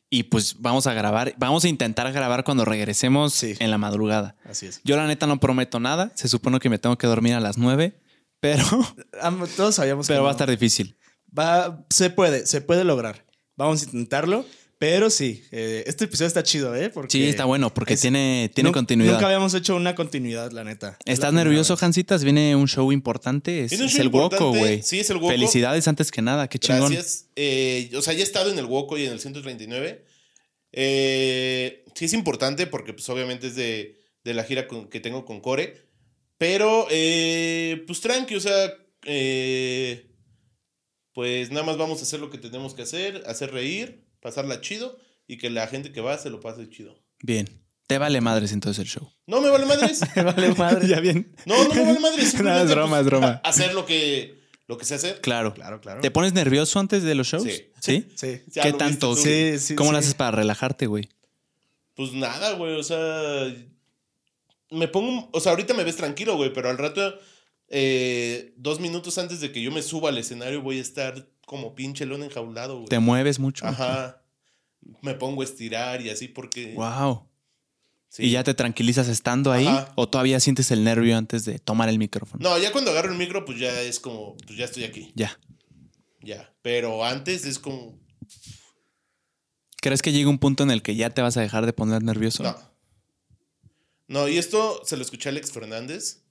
Speaker 1: Y pues vamos a grabar, vamos a intentar grabar cuando regresemos en la madrugada.
Speaker 2: Así es.
Speaker 1: Yo la neta no prometo nada. Se supone que me tengo que dormir a las 9, pero, <laughs>
Speaker 2: Todos sabíamos
Speaker 1: pero
Speaker 2: que
Speaker 1: va a estar difícil.
Speaker 2: Va, se puede, se puede lograr. Vamos a intentarlo. Pero sí, eh, este episodio está chido, ¿eh? Porque
Speaker 1: Sí, está bueno porque
Speaker 2: es-
Speaker 1: tiene, tiene
Speaker 2: nu-
Speaker 1: continuidad.
Speaker 2: Nunca habíamos hecho una continuidad, la neta. Es la
Speaker 1: ¿Estás nervioso,
Speaker 2: vez.
Speaker 1: Jancitas? Viene un show importante. Es,
Speaker 3: show
Speaker 1: el Woco, güey.
Speaker 3: Sí, es el Woco.
Speaker 1: Felicidades antes que nada. Qué chingón.
Speaker 3: Gracias. Eh, o sea, ya he estado en el Woco y en el 139. Eh, sí es importante porque pues obviamente es de, de la gira con- que tengo con Core. Pero eh, pues tranqui, o sea, eh, pues nada más vamos a hacer lo que tenemos que hacer, hacer reír, pasarla chido y que la gente que va se lo pase chido.
Speaker 1: Bien. Te vale madres entonces el show.
Speaker 3: No me vale madres. <laughs>
Speaker 2: vale madre. <laughs>
Speaker 1: ya bien.
Speaker 3: No, no me vale madres. <laughs>
Speaker 1: No, es broma, es broma.
Speaker 3: Hacer lo que, lo que sé hacer.
Speaker 1: Claro.
Speaker 2: Claro, claro.
Speaker 1: ¿Te pones nervioso antes de los shows?
Speaker 3: Sí.
Speaker 1: ¿Sí?
Speaker 2: Sí.
Speaker 1: ¿Qué tanto?
Speaker 2: Sí, sí,
Speaker 1: ¿Cómo lo haces para relajarte, güey?
Speaker 3: Pues nada, güey, o sea, me pongo, o sea, ahorita me ves tranquilo, güey, pero al rato, eh, dos minutos antes de que yo me suba al escenario, voy a estar como pinche león enjaulado, güey.
Speaker 1: ¿Te mueves mucho?
Speaker 3: Ajá. Me pongo a estirar y así porque...
Speaker 1: Wow.
Speaker 3: sí.
Speaker 1: ¿Y ya te tranquilizas estando ahí?
Speaker 3: Ajá.
Speaker 1: ¿O todavía sientes el nervio antes de tomar el micrófono?
Speaker 3: No, ya cuando agarro el micro, pues ya es como, pues ya estoy aquí,
Speaker 1: Ya.
Speaker 3: ya. Pero antes es como,
Speaker 1: ¿Crees que llega un punto en el que ya te vas a dejar de poner nervioso?
Speaker 3: no. No, y esto se lo escuché a Alex Fernández,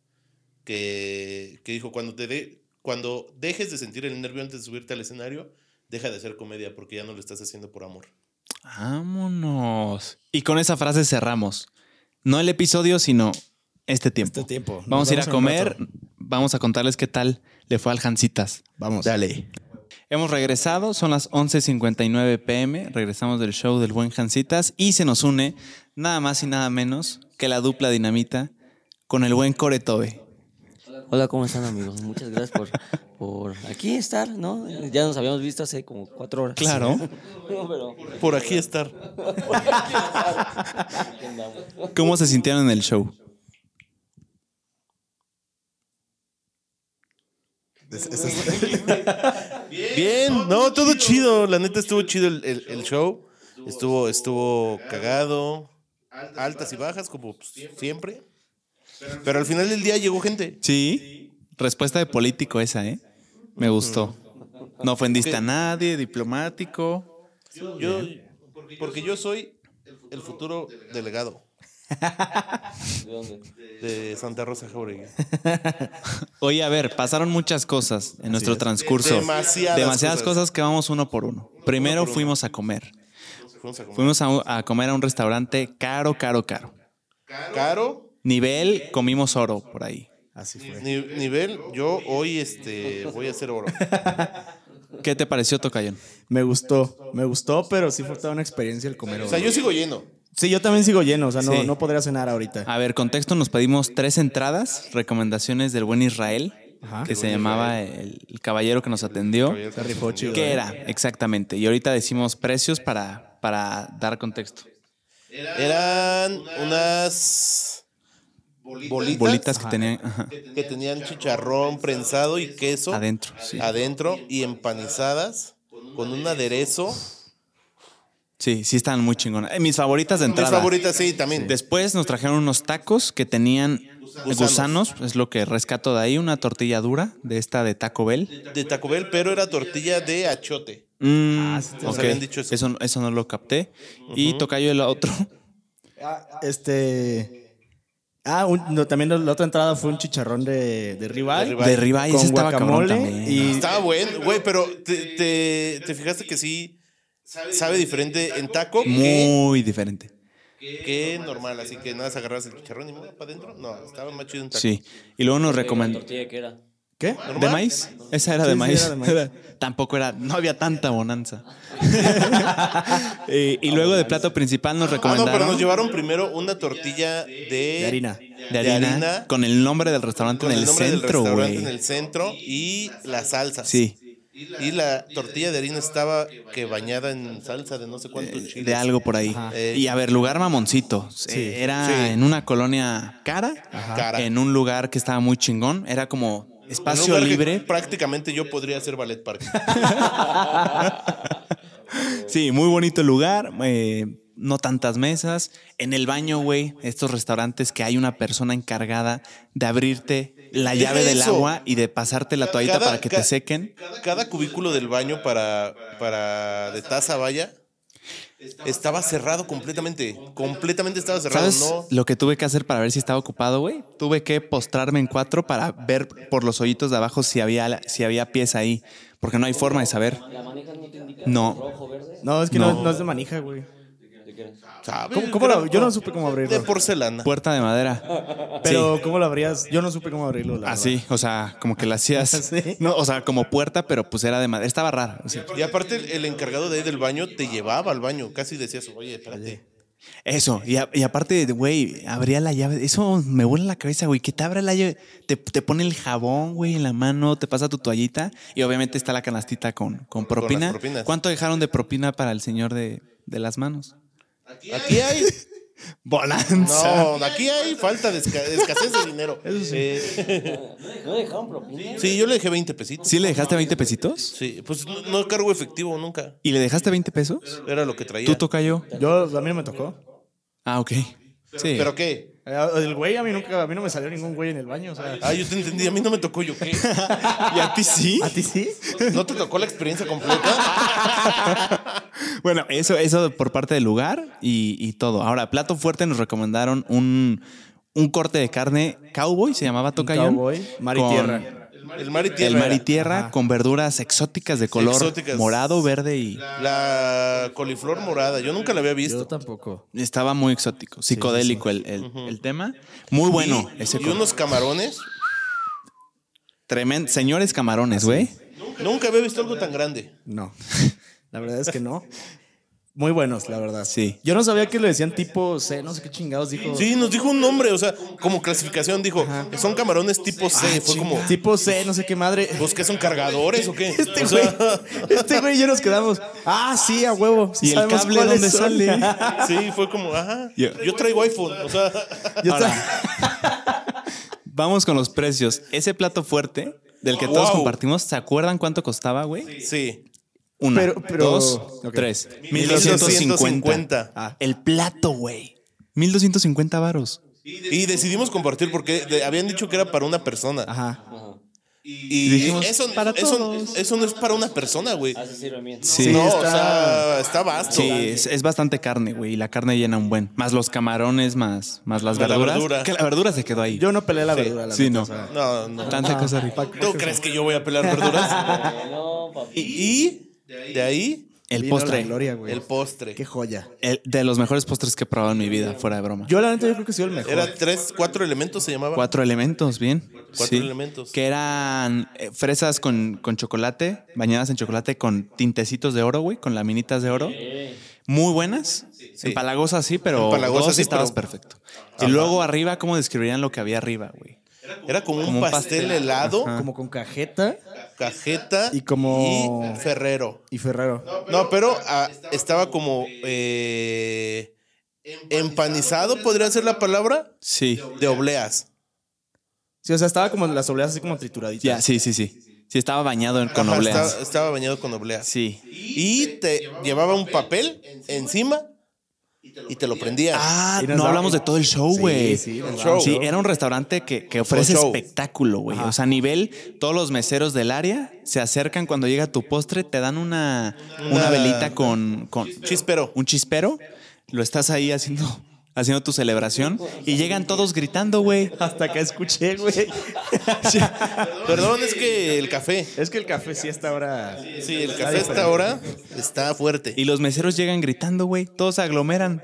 Speaker 3: que, que dijo, cuando, te de, cuando dejes de sentir el nervio antes de subirte al escenario, deja de hacer comedia porque ya no lo estás haciendo por amor.
Speaker 1: Vámonos. Y con esa frase cerramos. No el episodio, sino este tiempo.
Speaker 2: Este tiempo.
Speaker 1: Vamos a ir a comer. Vamos a contarles qué tal le fue al Jancitas.
Speaker 2: Vamos.
Speaker 3: Dale.
Speaker 1: Hemos regresado, son las 11.59 pm, regresamos del show del buen Jancitas y se nos une nada más y nada menos que la dupla dinamita con el buen Coretobe.
Speaker 4: Hola, ¿cómo están amigos? Muchas gracias por, por aquí estar, ¿no? Ya nos habíamos visto hace como cuatro horas.
Speaker 1: Claro. <laughs>
Speaker 4: No, pero
Speaker 3: Por aquí estar.
Speaker 1: ¿Cómo se sintieron en el show?
Speaker 2: Es- es- es-
Speaker 3: Bien, no, todo chido. La neta estuvo chido el, el- el show. Estuvo, estuvo cagado. Altas y bajas, como pues, siempre. Pero al final del día llegó gente.
Speaker 1: Sí. Respuesta de político esa, ¿eh? Me gustó. No ofendiste a nadie, diplomático.
Speaker 3: Yo, porque yo soy el futuro delegado <laughs>
Speaker 4: ¿De dónde?
Speaker 3: de Santa Rosa Jauregui. <laughs>
Speaker 1: Oye, a ver, pasaron muchas cosas en nuestro
Speaker 2: es.
Speaker 1: transcurso.
Speaker 3: Demasiadas
Speaker 1: Demasiadas
Speaker 3: cosas.
Speaker 1: cosas que vamos uno por uno. Primero
Speaker 3: por uno.
Speaker 1: fuimos a comer.
Speaker 3: Fuimos a comer.
Speaker 1: Fuimos a, a comer a un restaurante caro, caro, caro.
Speaker 3: Caro,
Speaker 1: Nivel, comimos oro por ahí.
Speaker 2: Así fue.
Speaker 3: ni- nivel, yo hoy este, voy a hacer oro.
Speaker 1: ¿Qué te pareció, Tocayón?
Speaker 2: Me gustó, me gustó, pero sí fue toda una experiencia el comer.
Speaker 3: O sea, yo sigo lleno.
Speaker 2: Sí, yo también sigo lleno, o sea, no,
Speaker 1: Sí.
Speaker 2: no podría cenar ahorita.
Speaker 1: A ver, contexto, nos pedimos tres entradas, recomendaciones del buen Israel,
Speaker 2: Ajá.
Speaker 1: que se llamaba el, el caballero que nos atendió. ¿Qué era? Exactamente. Y ahorita decimos precios para, para dar contexto.
Speaker 3: Eran unas bolitas,
Speaker 1: Bolitas que tenían ajá,
Speaker 3: que tenían chicharrón prensado y queso
Speaker 1: adentro. sí.
Speaker 3: adentro y empanizadas con un aderezo.
Speaker 1: Sí, sí estaban muy chingonas. Eh, mis favoritas de
Speaker 3: Mis
Speaker 1: entrada.
Speaker 3: favoritas, sí, también.
Speaker 1: Después nos trajeron unos tacos que tenían
Speaker 3: Gusanos.
Speaker 1: gusanos, es lo que rescato de ahí, una tortilla dura de esta de Taco Bell.
Speaker 3: De Taco Bell, pero era tortilla de achote.
Speaker 1: Mm,
Speaker 3: nos
Speaker 1: ok.
Speaker 3: habían dicho eso.
Speaker 1: eso. eso no lo capté. Y tocayo el otro.
Speaker 2: Este. Ah, un- no, también la otra entrada fue un chicharrón de,
Speaker 3: de ribeye.
Speaker 1: De ribeye. Ese
Speaker 2: con
Speaker 1: estaba cabrón
Speaker 2: guacamole
Speaker 1: también.
Speaker 2: y
Speaker 3: Estaba bueno, güey, pero te, te, te fijaste que sí sabe diferente en taco que,
Speaker 1: Muy diferente.
Speaker 3: que normal, así que nada, se agarras el chicharrón y para adentro. No, estaba más chido en taco.
Speaker 1: Sí. Y luego nos
Speaker 4: ¿La
Speaker 1: recomendó.
Speaker 4: tortilla que era?
Speaker 2: ¿Qué?
Speaker 1: ¿De maíz? Esa era
Speaker 2: Sí,
Speaker 1: de
Speaker 2: sí,
Speaker 1: maíz.
Speaker 2: era de maíz.
Speaker 1: Era- <laughs> Tampoco era, no había tanta bonanza. <laughs> Eh, y luego de plato principal nos
Speaker 3: Ah, no,
Speaker 1: recomendaron
Speaker 3: pero nos llevaron primero una tortilla de,
Speaker 2: De harina.
Speaker 1: de harina, con el nombre del restaurante
Speaker 3: con
Speaker 1: en
Speaker 3: el
Speaker 1: el
Speaker 3: nombre del
Speaker 1: centro,
Speaker 3: restaurante
Speaker 1: güey.
Speaker 3: en el centro y las salsas.
Speaker 1: Sí,
Speaker 3: Y la tortilla de harina estaba que bañada en salsa de no sé cuántos chiles.
Speaker 1: de algo por ahí.
Speaker 3: Eh,
Speaker 1: Y a ver, lugar mamoncito. Eh, Era
Speaker 3: Sí.
Speaker 1: en una colonia cara,
Speaker 3: Cara.
Speaker 1: en un lugar que estaba muy chingón. Era como espacio libre.
Speaker 3: Prácticamente yo podría hacer ballet park. <laughs>
Speaker 1: Sí, muy bonito el lugar. eh, no tantas mesas. En el baño, güey, estos restaurantes que hay una persona encargada de abrirte la llave del agua y de pasarte la toallita
Speaker 3: Cada-
Speaker 1: para que
Speaker 3: ca-
Speaker 1: te sequen.
Speaker 3: Cada cubículo del baño para, para de taza vaya estaba cerrado completamente. Completamente estaba cerrado.
Speaker 1: ¿Sabes
Speaker 3: No,
Speaker 1: lo que tuve que hacer para ver si estaba ocupado, güey? Tuve que postrarme en cuatro para ver por los hoyitos de abajo si había, si había pies ahí. Porque no hay forma de saber.
Speaker 4: ¿La manija no te indica
Speaker 1: No.
Speaker 4: rojo, verde?
Speaker 2: No, es que no,
Speaker 1: No.
Speaker 2: no es de manija, güey.
Speaker 4: ¿De qué era?
Speaker 3: ¿sabe?
Speaker 2: ¿Cómo- cómo lo- yo no supe cómo abrirlo.
Speaker 3: De porcelana.
Speaker 1: Puerta de madera.
Speaker 2: Pero, ¿cómo lo abrías? Yo no supe cómo abrirlo. la
Speaker 1: Así, o sea, como que la hacías. <laughs>
Speaker 2: Sí.
Speaker 1: No, o sea, como puerta, pero pues era de madera. Estaba rara. o sea.
Speaker 3: Y aparte el, el encargado de ahí del baño te llevaba al baño. Casi decías, oye, espérate.
Speaker 1: Eso, y, a- y aparte, güey, abría la llave. Eso me vuela la cabeza, güey. Que te abre la llave, te, te pone el jabón, güey, en la mano, te pasa tu toallita y obviamente está la canastita con, con propina. ¿Cuánto dejaron de propina para el señor de, de las manos?
Speaker 3: Aquí hay. <laughs>
Speaker 1: Bonanza.
Speaker 3: No, aquí hay falta de, esca- de escasez de dinero. Eh, <laughs>
Speaker 4: ¿No dejaron propina?
Speaker 3: sí, yo le dejé 20 pesitos.
Speaker 1: ¿Sí le dejaste 20 pesitos?
Speaker 3: Sí, pues no, no cargo efectivo nunca.
Speaker 1: ¿Y le dejaste 20 pesos?
Speaker 3: Era lo que traía.
Speaker 1: ¿Tú tocayo?
Speaker 2: Yo, a mí no me tocó.
Speaker 1: Ah, ok. Sí.
Speaker 3: ¿Pero qué?
Speaker 2: Eh, El güey, a mí nunca, a mí no me salió ningún güey en el baño, o sea.
Speaker 3: Ah, yo te entendí. A mí no me tocó yo qué. <laughs>
Speaker 1: ¿Y a ti sí?
Speaker 2: ¿A ti sí?
Speaker 3: ¿No te tocó la experiencia completa? <laughs>
Speaker 1: Bueno, eso, eso por parte del lugar y, y todo. Ahora, plato fuerte nos recomendaron un, un corte de carne cowboy, se llamaba Tocayón.
Speaker 2: Cowboy, mar y
Speaker 1: con
Speaker 2: tierra.
Speaker 3: El mar y tierra.
Speaker 1: El mar y tierra
Speaker 2: Ajá.
Speaker 1: con verduras exóticas de color
Speaker 3: exóticas.
Speaker 1: morado, verde y
Speaker 3: La coliflor morada. Yo nunca la había
Speaker 2: Yo
Speaker 3: visto.
Speaker 2: tampoco.
Speaker 1: estaba muy exótico, psicodélico El, el- el tema. Muy bueno
Speaker 3: Y,
Speaker 1: ese
Speaker 3: y unos camarones.
Speaker 1: Tremendo. Señores camarones, güey.
Speaker 3: Nunca había visto algo tan grande.
Speaker 2: No. <laughs> La verdad es que no. Muy buenos, la verdad.
Speaker 1: Sí.
Speaker 2: Yo no sabía que le decían tipo C, no sé qué chingados dijo.
Speaker 3: Sí, nos dijo un nombre, o sea, como clasificación dijo, son camarones tipo C. Fue como,
Speaker 2: Tipo C, no sé qué madre.
Speaker 3: ¿pues qué son cargadores o qué? <laughs>
Speaker 2: Este
Speaker 3: O
Speaker 2: güey,
Speaker 3: sea,
Speaker 2: este güey y yo nos quedamos. Ah, sí, a huevo. sí
Speaker 1: ¿Y el cable dónde
Speaker 2: son".
Speaker 1: sale? <laughs>
Speaker 3: sí, fue como, ajá.
Speaker 1: Yo-
Speaker 3: Yo traigo iPhone, o sea,
Speaker 2: Yo
Speaker 1: Ahora.
Speaker 2: ta-
Speaker 1: Vamos con los precios. Ese plato fuerte del que todos compartimos, ¿se acuerdan cuánto costaba, güey?
Speaker 3: sí.
Speaker 1: Una,
Speaker 2: Pero- pero-
Speaker 1: dos,
Speaker 2: ok.
Speaker 1: tres.
Speaker 3: 1250.
Speaker 1: 1250.
Speaker 2: Ah.
Speaker 1: El plato, güey. 1250 varos.
Speaker 3: Y decidimos compartir porque habían dicho que era para una persona.
Speaker 2: Ajá.
Speaker 3: Y
Speaker 1: dijimos,
Speaker 3: eso,
Speaker 1: para
Speaker 3: eso,
Speaker 1: todos.
Speaker 3: eso no es para una persona, güey.
Speaker 4: Así sirve bien.
Speaker 1: Sí.
Speaker 3: no,
Speaker 2: está-
Speaker 3: o sea, está vasto.
Speaker 1: Sí, es, es bastante carne, güey. Y la carne llena un buen. Más los camarones, más, más las
Speaker 3: la
Speaker 1: verduras.
Speaker 3: verdura.
Speaker 1: Que la verdura se quedó ahí.
Speaker 2: Yo no peleé la verdura, la
Speaker 1: Sí, no.
Speaker 2: o sea.
Speaker 3: No, no.
Speaker 1: Tanta cosa rica.
Speaker 3: ¿Tú crees que yo voy a pelar <laughs> verduras?
Speaker 4: No, papi.
Speaker 3: y de ahí,
Speaker 1: El
Speaker 2: Vino la
Speaker 1: postre.
Speaker 2: gloria, güey.
Speaker 3: el postre.
Speaker 2: Qué joya.
Speaker 1: el- de los mejores postres que he probado en mi vida, fuera de broma.
Speaker 2: Yo, la neta, yo creo que soy el mejor.
Speaker 3: Era tres, cuatro elementos se llamaba.
Speaker 1: Cuatro elementos, bien.
Speaker 3: Cuatro elementos.
Speaker 1: Que eran eh, fresas con, con chocolate, bañadas en chocolate con tintecitos de oro, güey, con laminitas de oro. Muy buenas. Empalagosas, sí, pero
Speaker 3: Empalagosas,
Speaker 1: dos
Speaker 3: sí,
Speaker 1: estabas
Speaker 3: pero-
Speaker 1: perfecto. Y luego arriba, ¿cómo describirían lo que había arriba, güey?
Speaker 3: Era como un,
Speaker 1: Como un
Speaker 3: pastel,
Speaker 1: pastel.
Speaker 3: helado,
Speaker 2: Como con cajeta
Speaker 3: cajeta
Speaker 2: Y como-
Speaker 3: y ferrero.
Speaker 2: y Ferrero.
Speaker 3: No, pero ah, estaba como eh, empanizado, podría ser la palabra,
Speaker 1: Sí.
Speaker 3: de obleas.
Speaker 2: Sí, o sea, estaba como las obleas así como trituraditas.
Speaker 1: Ya, sí, sí, sí. Sí, estaba bañado en- con
Speaker 3: Ajá,
Speaker 1: obleas.
Speaker 3: Estaba, estaba bañado con obleas.
Speaker 1: Sí.
Speaker 3: Y te llevaba un papel encima y te lo prendía.
Speaker 1: Ah, no
Speaker 2: daba-
Speaker 1: hablamos de todo el show, güey.
Speaker 2: sí, nos
Speaker 3: El show.
Speaker 1: Sí, era un restaurante que, que ofrece espectáculo, güey. O sea, a nivel, todos los meseros del área se acercan cuando llega tu postre, te dan una, una,
Speaker 3: Una-
Speaker 1: velita con, con
Speaker 3: Chispero.
Speaker 1: un chispero, lo estás ahí haciendo, haciendo tu celebración y llegan todos gritando, güey.
Speaker 2: Hasta que escuché, güey. <laughs>
Speaker 3: Perdón, es que el café.
Speaker 2: Es que el café sí está ahora.
Speaker 3: Sí, el café a esta hora está fuerte.
Speaker 1: Y los meseros llegan gritando, güey. Todos se aglomeran.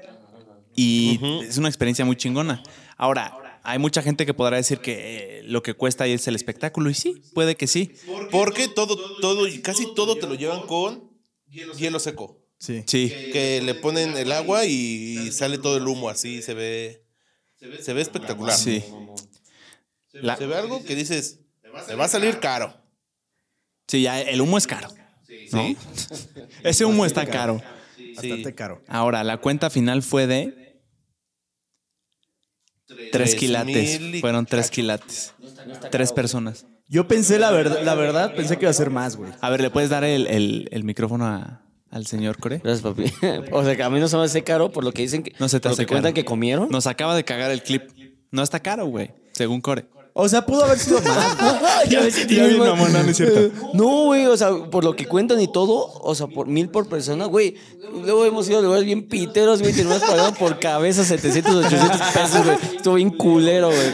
Speaker 1: Y es una experiencia muy chingona. Ahora, hay mucha gente que podrá decir que eh, lo que cuesta ahí es el espectáculo. Y sí, puede que sí.
Speaker 3: Porque todo, todo, y casi todo te lo llevan con hielo seco.
Speaker 2: Sí.
Speaker 1: Sí.
Speaker 3: Que le ponen el agua y sale todo el humo así, se ve. Se ve espectacular.
Speaker 1: Sí. La-
Speaker 3: Se ve algo que dices, me va a salir caro.
Speaker 1: Sí, ya el humo es caro. ¿no? <laughs> Ese humo está caro.
Speaker 2: Bastante caro.
Speaker 1: Ahora, la cuenta final fue de tres quilates. Fueron tres quilates. Tres personas.
Speaker 2: Yo pensé, la verdad, la verdad, pensé que iba a ser más, güey.
Speaker 1: A ver, ¿le puedes dar el, el- el micrófono a- al señor Core?
Speaker 4: Gracias, papi. <laughs> O sea, que a mí no se me hace caro por lo que dicen que.
Speaker 1: No se te
Speaker 4: por lo
Speaker 1: hace
Speaker 4: que cuentan
Speaker 1: caro.
Speaker 4: que comieron.
Speaker 1: Nos acaba de cagar el clip. No está caro, güey. Según Core.
Speaker 2: O sea, pudo haber sido más. <laughs> <laughs>
Speaker 4: ya me sentí
Speaker 1: Ya
Speaker 4: bien mal.
Speaker 1: mamón, no, no es cierto.
Speaker 4: No, güey, o sea, por lo que cuentan y todo, o sea, por mil por persona, güey. Luego hemos ido a lugares bien piteros, güey, terminamos pagando por cabeza 700, 800 pesos, güey. Estuvo bien culero, güey.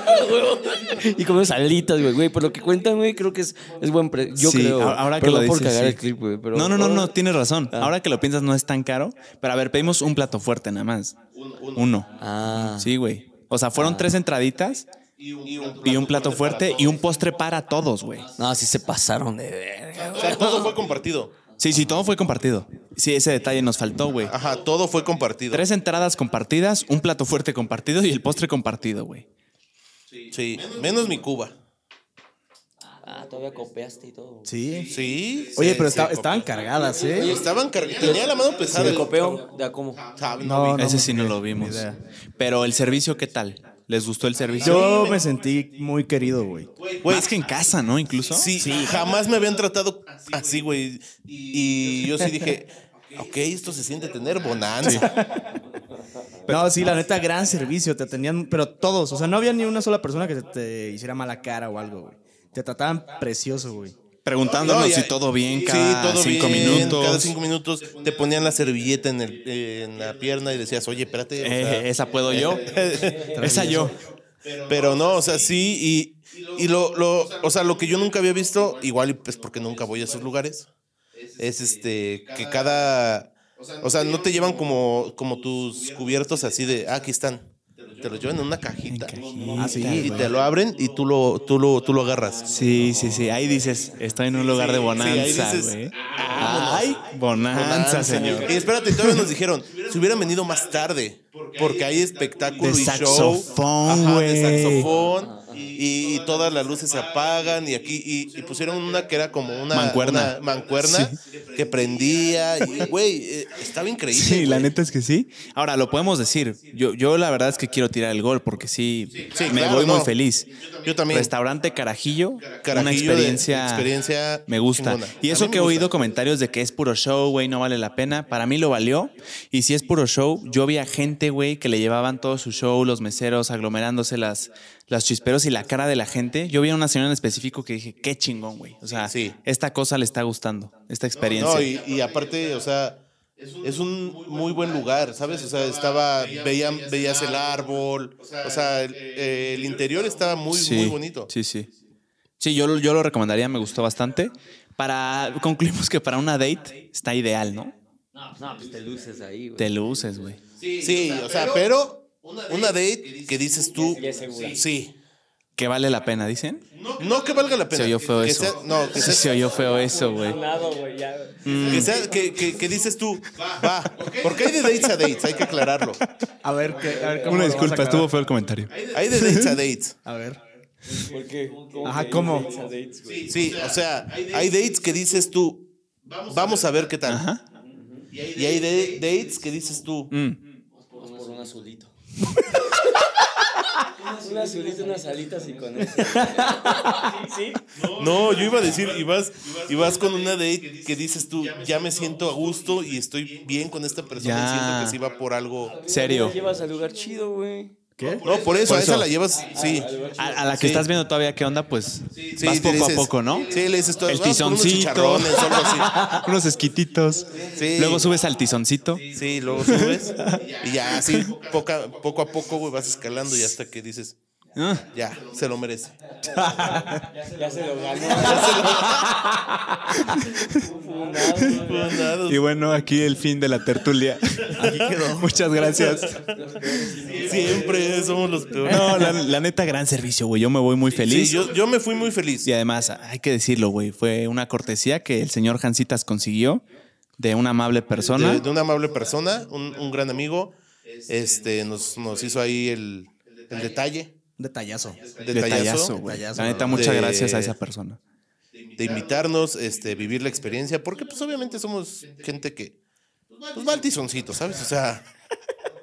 Speaker 4: <laughs> y comemos alitas, güey, güey. Por lo que cuentan, güey, creo que es, es buen precio. Yo
Speaker 1: Sí,
Speaker 4: creo.
Speaker 1: ahora que lo
Speaker 4: por
Speaker 1: dices,
Speaker 4: cagar
Speaker 1: sí.
Speaker 4: el clip, güey. Pero,
Speaker 1: No, no, no, no, tienes razón.
Speaker 4: Ah.
Speaker 1: Ahora que lo piensas no es tan caro. Pero a ver, pedimos un plato fuerte nada más. Uno.
Speaker 4: Ah.
Speaker 1: Sí, güey. O sea, fueron tres entraditas y un plato fuerte y un postre para todos, güey.
Speaker 4: No, sí se pasaron de verga.
Speaker 3: O sea, todo fue compartido.
Speaker 1: Sí, sí, todo fue compartido. Sí, ese detalle nos faltó, güey.
Speaker 3: Ajá, todo fue compartido.
Speaker 1: Tres entradas compartidas, un plato fuerte compartido y el postre compartido, güey.
Speaker 3: Sí, menos mi Cuba.
Speaker 4: Ah, todavía copiaste y todo.
Speaker 2: Sí.
Speaker 3: Sí.
Speaker 2: Oye, pero
Speaker 3: copió.
Speaker 2: estaban cargadas, ¿eh?
Speaker 3: Estaban cargadas. Tenía la mano pesada.
Speaker 4: ¿Se
Speaker 3: el
Speaker 4: copió? ¿De cómo?
Speaker 2: No,
Speaker 3: no.
Speaker 1: Ese sí no lo vimos.
Speaker 2: idea.
Speaker 1: Pero el servicio, ¿qué tal? ¿Les gustó el servicio?
Speaker 2: Yo me sentí muy querido, güey.
Speaker 1: Más que en casa, ¿no? Incluso.
Speaker 3: Sí, jamás me habían tratado así, güey. Y yo sí dije, ok, esto se siente tener bonanza.
Speaker 2: No, sí, la neta, gran servicio. Te atendían, pero todos. O sea, no había ni una sola persona que te, te hiciera mala cara o algo, güey. Te trataban precioso, güey.
Speaker 1: Preguntándonos
Speaker 3: No,
Speaker 1: si todo bien
Speaker 3: sí,
Speaker 1: cada
Speaker 3: todo
Speaker 1: cinco
Speaker 3: bien,
Speaker 1: minutos.
Speaker 3: Cada cinco minutos te ponían la servilleta en, el, en la pierna y decías, oye, espérate. o sea,
Speaker 1: Eh, esa puedo yo. <laughs> esa yo.
Speaker 3: Pero no, o sea, sí, y, y lo, lo, o sea, lo que yo nunca había visto, igual pues porque nunca voy a esos lugares, es este, que cada, o sea, no te llevan como, como tus cubiertos así de, ah, aquí están. Te los llevan en una cajita.
Speaker 2: Ah, sí,
Speaker 3: y
Speaker 2: güey.
Speaker 3: te lo abren y tú lo, tú lo, tú lo agarras.
Speaker 1: Sí, sí, sí. Ahí dices, estoy en un lugar de bonanza, güey. Ay, bonanza,
Speaker 3: Bonanza.
Speaker 1: señor.
Speaker 3: Y espérate, todavía nos dijeron, si hubieran venido más tarde, porque hay espectáculo
Speaker 1: De
Speaker 3: y
Speaker 1: saxofón,
Speaker 3: show. Ajá, de
Speaker 1: güey.
Speaker 3: saxofón. Y, y todas las luces se apagan y aquí y, y pusieron una que era como una
Speaker 1: Mancuerna.
Speaker 3: una mancuerna que prendía y güey eh, estaba increíble
Speaker 1: Sí, la neta es que sí. Ahora, lo podemos decir. Yo, yo la verdad es que quiero tirar el gol porque sí,
Speaker 3: Sí,
Speaker 1: me
Speaker 3: claro,
Speaker 1: voy muy feliz.
Speaker 3: yo también
Speaker 1: Restaurante Carajillo, una
Speaker 3: Carajillo de-
Speaker 1: experiencia,
Speaker 3: experiencia
Speaker 1: me gusta.
Speaker 3: chingona.
Speaker 1: Y eso que he oído comentarios de que es puro show, güey, no vale la pena. Para mí lo valió. Y si es puro show, yo vi a gente, güey, que le llevaban todo su show, los meseros aglomerándose las, las chisperos y la cara de la gente. Yo vi a una señora en específico que dije, qué chingón, güey. O sea,
Speaker 3: Sí.
Speaker 1: esta cosa le está gustando, esta experiencia.
Speaker 3: no y, y aparte o sea es un muy buen lugar, ¿sabes? O sea, estaba, veían, veías el árbol, o sea, el, el interior estaba muy,
Speaker 1: Sí,
Speaker 3: muy bonito.
Speaker 1: Sí, sí. Sí, yo, lo- yo lo recomendaría, me gustó bastante. Para, concluimos que para una date está ideal, ¿no?
Speaker 4: No, pues te luces ahí, güey.
Speaker 1: Te luces, güey.
Speaker 3: Sí, o sea, pero una date que dices tú,
Speaker 4: segura.
Speaker 3: sí,
Speaker 1: Que vale la pena, dicen.
Speaker 3: no que valga la pena.
Speaker 1: Se oyó feo
Speaker 3: que
Speaker 1: eso.
Speaker 3: sea- no, que <laughs> sea,
Speaker 1: se oyó feo eso, güey.
Speaker 4: Ya.
Speaker 3: que, sea- que, que- que dices tú, va, porque hay de dates a dates, hay que aclararlo.
Speaker 2: A ver, ¿qué, a ver cómo
Speaker 1: Una disculpa, estuvo feo el comentario.
Speaker 3: Hay de dates a dates. <laughs>
Speaker 2: A ver.
Speaker 4: ¿Por qué?
Speaker 2: Ajá, ¿cómo?
Speaker 3: Sí, o sea, hay dates que dices tú, vamos a ver qué tal.
Speaker 1: Ajá.
Speaker 3: Y hay de- dates que dices tú,
Speaker 1: Mm.
Speaker 4: Vamos por un azulito. <laughs> un azulito, unas alitas y con eso. ¿Sí?
Speaker 3: no, yo iba a decir, y vas, y vas con una date que dices tú, ya me siento a gusto y estoy bien con esta persona
Speaker 1: Ya.
Speaker 3: y siento que sí va por algo.
Speaker 1: Serio.
Speaker 4: La llevas al lugar chido, güey.
Speaker 2: ¿Qué?
Speaker 3: No, por eso,
Speaker 1: Por
Speaker 3: a esa la llevas, sí.
Speaker 1: A, a la que
Speaker 3: Sí.
Speaker 1: estás viendo todavía qué onda, pues
Speaker 3: Sí,
Speaker 1: vas poco
Speaker 3: dices-
Speaker 1: a poco, ¿no?
Speaker 3: Sí, le dices todo.
Speaker 1: El
Speaker 3: "Vamos por unos
Speaker 1: tizoncito.
Speaker 3: chicharrones o algo así. <laughs>
Speaker 1: Unos esquititos.
Speaker 3: Sí.
Speaker 1: Luego subes al tizoncito.
Speaker 3: Sí, luego subes y ya así poca- poco a poco, güey, vas escalando y hasta que dices,
Speaker 1: Ah,
Speaker 3: ya, se lo merece.
Speaker 4: Ya se lo ganó.
Speaker 1: Y bueno, aquí el fin de la tertulia.
Speaker 2: Aquí quedó.
Speaker 1: Muchas gracias.
Speaker 3: Siempre somos los peores.
Speaker 1: No, la, la neta, gran servicio, güey. Yo me voy muy
Speaker 3: Sí,
Speaker 1: feliz.
Speaker 3: yo, yo me fui muy feliz.
Speaker 1: Y además, hay que decirlo, güey, fue una cortesía que el señor Jancitas consiguió de una amable persona.
Speaker 3: De, de una amable persona, un, un gran amigo. Este, nos, nos hizo ahí el, el detalle.
Speaker 2: Detallazo.
Speaker 3: Detallazo,
Speaker 1: güey. La neta, muchas
Speaker 3: De-
Speaker 1: gracias a esa persona.
Speaker 3: de invitarnos, este, vivir la experiencia, porque pues obviamente somos gente que pues va al tizoncito, ¿sabes? O sea,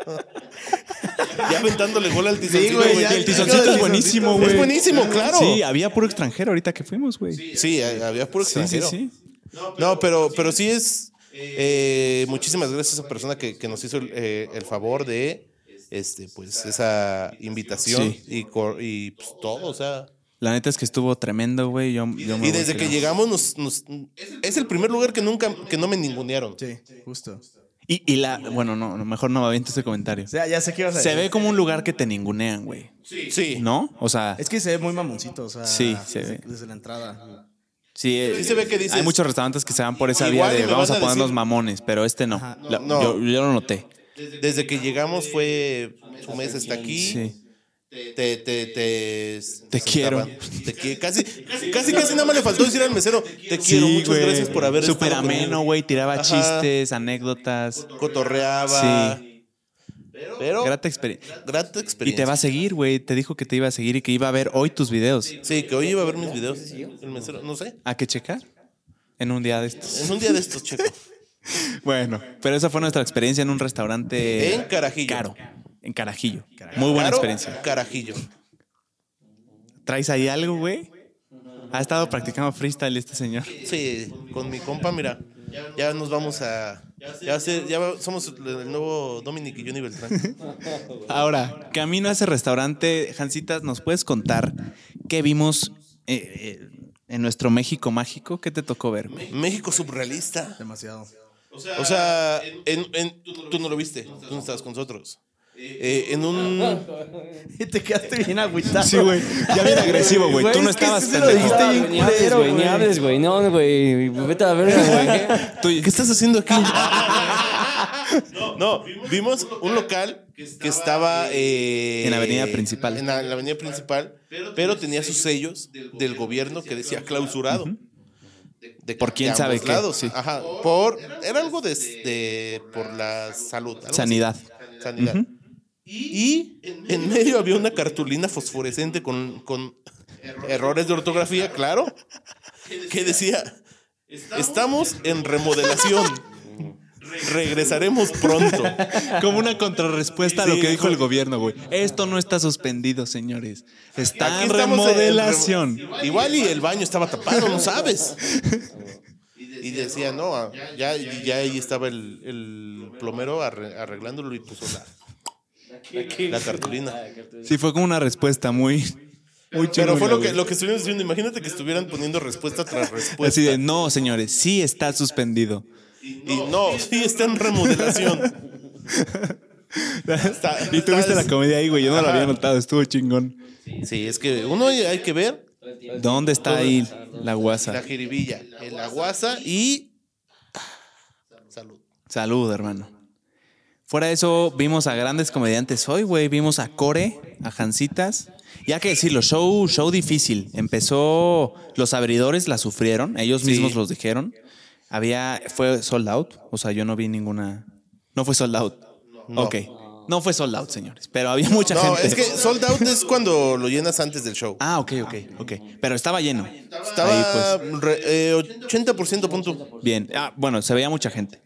Speaker 3: <laughs> ya aventándole gol al tizoncito,
Speaker 2: güey,
Speaker 3: güey.
Speaker 1: El tizoncito es buenísimo, güey.
Speaker 3: Es buenísimo, claro.
Speaker 1: Sí, había puro extranjero ahorita que fuimos, güey.
Speaker 3: Sí, había puro
Speaker 1: Sí, sí,
Speaker 3: extranjero.
Speaker 1: sí.
Speaker 3: No, pero, pero sí es. eh, muchísimas gracias a esa persona que, que nos hizo el, eh, el favor de este, pues, esa invitación
Speaker 1: Sí.
Speaker 3: y, y pues, todo, o sea.
Speaker 1: La neta es que estuvo tremendo, güey. Yo, yo me
Speaker 3: Y desde que llegamos nos, nos- es el primer lugar que nunca que no me ningunearon.
Speaker 2: Sí, justo.
Speaker 1: Y, y la. Bueno, no, mejor no aviento ese comentario.
Speaker 2: O sea, ya sé qué ibas a
Speaker 1: Se ve como un lugar que te ningunean, güey.
Speaker 3: Sí.
Speaker 1: ¿No? O sea,
Speaker 2: Es que se ve muy mamoncito, o sea.
Speaker 1: Sí, se
Speaker 2: desde,
Speaker 1: ve.
Speaker 2: desde la entrada.
Speaker 1: sí, eh,
Speaker 3: Sí se ve que dices-
Speaker 1: hay muchos restaurantes que se van por esa vía
Speaker 3: y
Speaker 1: de vamos a
Speaker 3: a
Speaker 1: ponernos
Speaker 3: decir-
Speaker 1: mamones, pero este no. La-
Speaker 3: No.
Speaker 1: Yo, yo lo noté.
Speaker 3: Desde que llegamos fue su mesa está aquí.
Speaker 1: Sí.
Speaker 3: te, te, te,
Speaker 1: Te quiero.
Speaker 3: Te qui- casi, casi, casi nada más le faltó decir al mesero, te quiero,
Speaker 1: Sí,
Speaker 3: muchas gracias por haber
Speaker 1: Súper
Speaker 3: estado conmigo".
Speaker 1: ameno, güey. Tiraba
Speaker 3: Ajá.
Speaker 1: chistes, anécdotas.
Speaker 3: Cotorreaba.
Speaker 1: Sí.
Speaker 3: Pero,
Speaker 1: Grata experiencia.
Speaker 3: grata
Speaker 1: Y
Speaker 3: experiencia.
Speaker 1: te va a seguir, güey. Te dijo que te iba a seguir y que iba a ver hoy tus videos.
Speaker 3: Sí, que hoy iba a ver mis videos. El mesero, no sé.
Speaker 1: ¿A qué checar? En un día de estos.
Speaker 3: En un día de estos, checo. <laughs>
Speaker 1: Bueno, pero esa fue nuestra experiencia en un restaurante
Speaker 3: En Carajillo.
Speaker 1: caro. En Carajillo. Muy buena
Speaker 3: Caro,
Speaker 1: experiencia.
Speaker 3: Carajillo.
Speaker 1: ¿Traes ahí algo, güey? Ha estado practicando freestyle este señor.
Speaker 3: Sí, con mi compa, mira. Ya nos vamos a. Ya, sé- ya somos el nuevo Dominic y Johnny Beltrán. <laughs>
Speaker 1: Ahora, camino a ese restaurante, Jancitas, ¿nos puedes contar qué vimos eh, eh, en nuestro México mágico? ¿Qué te tocó ver?
Speaker 3: México surrealista.
Speaker 2: Demasiado.
Speaker 3: O sea, en, en- tú no lo viste, tú no estabas con nosotros. Eh, en un.
Speaker 2: Y te quedaste bien agüitado.
Speaker 1: Sí, güey. Ya bien agresivo, güey. Tú no
Speaker 2: es que
Speaker 1: estabas
Speaker 2: sí se lo
Speaker 1: pendejo.
Speaker 2: dijiste bien
Speaker 4: Ni hables,
Speaker 2: culero,
Speaker 4: güey, ni
Speaker 2: güey.
Speaker 4: hables, güey. No, güey. Vete a la verga, güey.
Speaker 3: ¿Qué estás haciendo aquí? No, vimos un local que estaba eh,
Speaker 1: En la avenida principal.
Speaker 3: En la, en la avenida principal, pero tenía sus sellos del gobierno que decía clausurado. De-
Speaker 1: Por quién
Speaker 3: de
Speaker 1: sabe
Speaker 3: ambos
Speaker 1: qué,
Speaker 3: lados.
Speaker 1: sí.
Speaker 3: Ajá. Por, era algo de, de- por la salud. así.
Speaker 1: Sanidad.
Speaker 3: Sanidad. Y en medio había una cartulina fosforescente con, con errores de ortografía, claro, que decía, estamos en remodelación. Regresaremos pronto. <laughs>
Speaker 1: Como una contrarrespuesta a lo que dijo el gobierno, güey. Esto no está suspendido, señores. Está en
Speaker 3: en
Speaker 1: remodelación.
Speaker 3: remo- Igual y el baño estaba tapado, no sabes. Y decía, no, ah, ya, ya ahí estaba el, el plomero arre- arreglándolo y puso la, la cartulina.
Speaker 1: Sí, fue como una respuesta muy, muy
Speaker 3: Pero fue lo que, lo que estuvimos diciendo. Imagínate que estuvieran poniendo respuesta tras respuesta.
Speaker 1: Así de, no, señores, sí está suspendido.
Speaker 3: Y no, sí está en remodelación. <laughs> Está-
Speaker 1: y tuviste la comedia ahí, güey. Yo no
Speaker 3: Ajá.
Speaker 1: había notado, estuvo chingón.
Speaker 3: Sí, es que uno hay que ver
Speaker 1: ¿Dónde está ahí la
Speaker 3: la
Speaker 1: guasa?
Speaker 3: jiribilla, el aguasa y. Salud.
Speaker 1: Salud, hermano. Fuera de eso, vimos a grandes comediantes hoy, güey. Vimos a Core, a Jancitas. Y hay que decirlo, show, show difícil. Empezó, los abridores la sufrieron, ellos
Speaker 3: Sí.
Speaker 1: mismos los dijeron. Había, fue sold out, o sea, yo no vi ninguna. No fue sold out.
Speaker 3: No.
Speaker 1: Ok. No fue sold out, señores. Pero había mucha
Speaker 3: No,
Speaker 1: gente.
Speaker 3: es que sold out es cuando lo llenas antes del show.
Speaker 1: Ah, ok, ok, ok. Pero estaba lleno.
Speaker 3: Estaba
Speaker 1: Ahí, pues.
Speaker 3: re- eh, 80% punto.
Speaker 1: Bien. Ah, bueno, se veía mucha gente.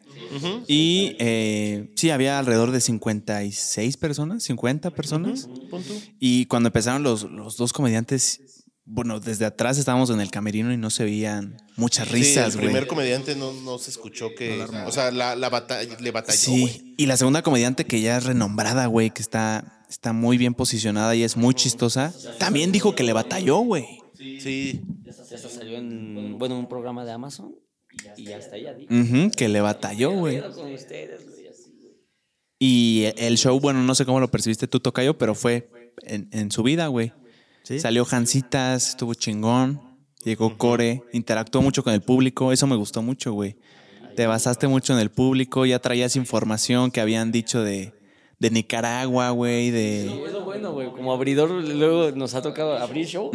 Speaker 1: Y eh, sí, había alrededor de 56 personas, 50 personas.
Speaker 3: punto.
Speaker 1: Y cuando empezaron los, los dos comediantes, bueno, desde atrás estábamos en el camerino y no se veían muchas
Speaker 3: Sí,
Speaker 1: risas,
Speaker 3: el
Speaker 1: güey.
Speaker 3: primer comediante no, no se escuchó que. o sea, la, la batalla, le batalló,
Speaker 1: Sí, y la segunda comediante que ya es renombrada, güey, que está, está muy bien posicionada y es muy chistosa, también dijo que le batalló, güey.
Speaker 3: Sí.
Speaker 4: Ya hasta salió en, bueno, un programa de Amazon. Y ya está, ya dijo.
Speaker 1: Ujú, que le batalló, güey.
Speaker 4: Con ustedes, güey, así, güey.
Speaker 1: Y el show, bueno, no sé cómo lo percibiste tú, Tocayo, pero fue en, en su vida, güey.
Speaker 2: Sí.
Speaker 1: Salió Jancitas, estuvo chingón. Llegó Core, interactuó mucho con el público. Eso me gustó mucho, güey. Te basaste mucho en el público, ya traías información que habían dicho de, de Nicaragua, güey, de...
Speaker 4: Es lo bueno, güey. Como abridor, luego nos ha tocado abrir show.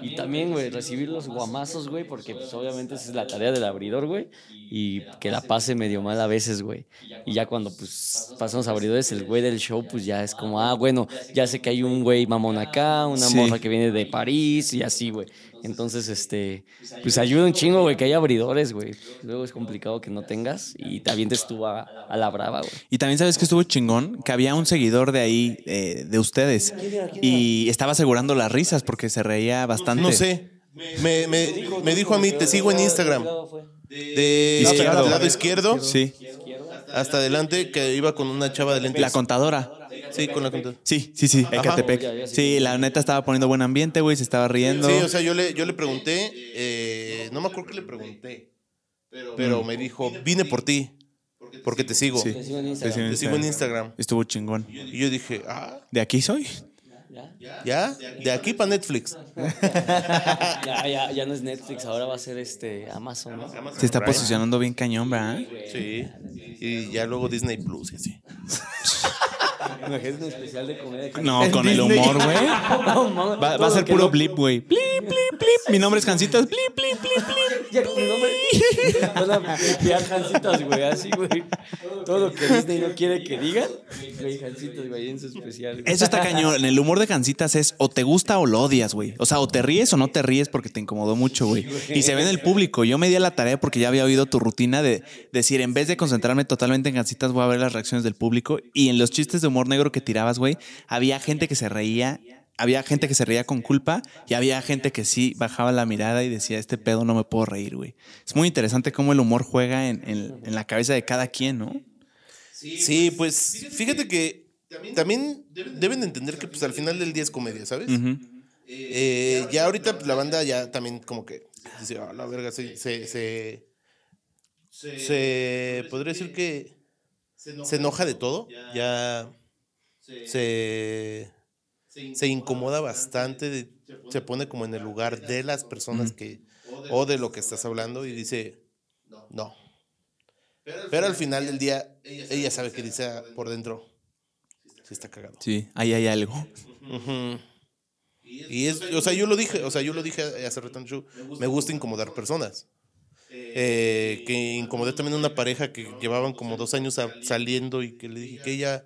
Speaker 4: Y también, güey, recibir los guamazos, güey, porque pues obviamente esa es la tarea del abridor, güey. Y que la pase medio mal a veces, güey. Y ya cuando pues pasan los abridores, el güey del show, pues ya es como, ah, bueno, ya sé que hay un güey mamón acá, una
Speaker 1: Sí.
Speaker 4: morra que viene de París y así, güey. Entonces, este, pues ayuda un chingo, güey, que haya abridores, güey. Luego es complicado que no tengas y te avientes tú a, a la brava, güey.
Speaker 1: Y también sabes que estuvo chingón, que había un seguidor de ahí, eh, de ustedes, y estaba asegurando las risas porque se reía bastante.
Speaker 3: No sé. Me, me, me dijo a mí, te sigo en Instagram. De
Speaker 1: Izquierdo.
Speaker 3: lado izquierdo
Speaker 1: Sí,
Speaker 3: hasta adelante, que iba con una chava de lentes.
Speaker 1: la contadora.
Speaker 3: Sí, con la contadora.
Speaker 1: Sí, sí, sí, Ecatepec.
Speaker 4: Ya, ya, sí.
Speaker 1: Sí, la neta estaba poniendo buen ambiente, güey, se estaba riendo.
Speaker 3: Sí, o sea, yo le, yo le pregunté, eh, no me acuerdo que le pregunté, pero me dijo, vine por ti, porque te sigo.
Speaker 1: Sí.
Speaker 4: Te sigo en Instagram.
Speaker 1: sigo en
Speaker 3: Te sigo en Instagram.
Speaker 1: Estuvo chingón.
Speaker 3: Y yo dije, ah,
Speaker 1: ¿De aquí soy?
Speaker 4: ¿Ya?
Speaker 3: ¿ya? De aquí para Netflix. <laughs>
Speaker 4: Ya, ya, ya no es Netflix, ahora va a ser este Amazon, ¿no?
Speaker 1: Se está posicionando bien cañón, ¿verdad?
Speaker 3: Sí. Y ya luego Disney Plus y así. <laughs>
Speaker 4: Imagínate un especial de comedia.
Speaker 1: No, con el humor, güey. <laughs> Va, va a ser puro blip, güey. Blip, blip, blip. Mi nombre es Jancitas. Blip, blip, blip, blip.
Speaker 4: Ya con mi nombre. Van a limpiar güey, así, güey. Todo lo que Disney no quiere que digan, güey, Jancitas, güey, en su especial.
Speaker 1: Eso está cañón. El humor de Jancitas es o te gusta o lo odias, güey. O sea, o te ríes o no te ríes porque te incomodó mucho, güey. Y se ve en el público. Yo me di a la tarea porque ya había oído tu rutina de decir, en vez de concentrarme totalmente en Jancitas, voy a ver las reacciones del público. Y en los chistes de humor negro que tirabas, güey, había gente que se reía. Había gente que se reía con culpa y había gente que sí bajaba la mirada y decía, este pedo no me puedo reír, güey. Es muy interesante cómo el humor juega en, en- en la cabeza de cada quien, ¿no?
Speaker 3: Sí, pues fíjate que también deben de entender que pues al final del día es comedia, ¿sabes? Eh, ya ahorita pues, la banda ya también como que dice, "Ah, la verga, se, se, se, se- podría decir que se enoja de todo, ya se, se incomoda bastante, de- se pone como en el lugar de las personas que, o de lo que estás hablando y dice, no. Pero al final del día, ella sabe que dice ah, por dentro, sí está cagado.
Speaker 1: Sí, ahí hay algo.
Speaker 3: Ujú. Y es, o sea, yo lo dije, o sea, yo lo dije hace rato me gusta incomodar personas. Eh, que incomodé también a una pareja que llevaban como dos años saliendo y que le dije que ella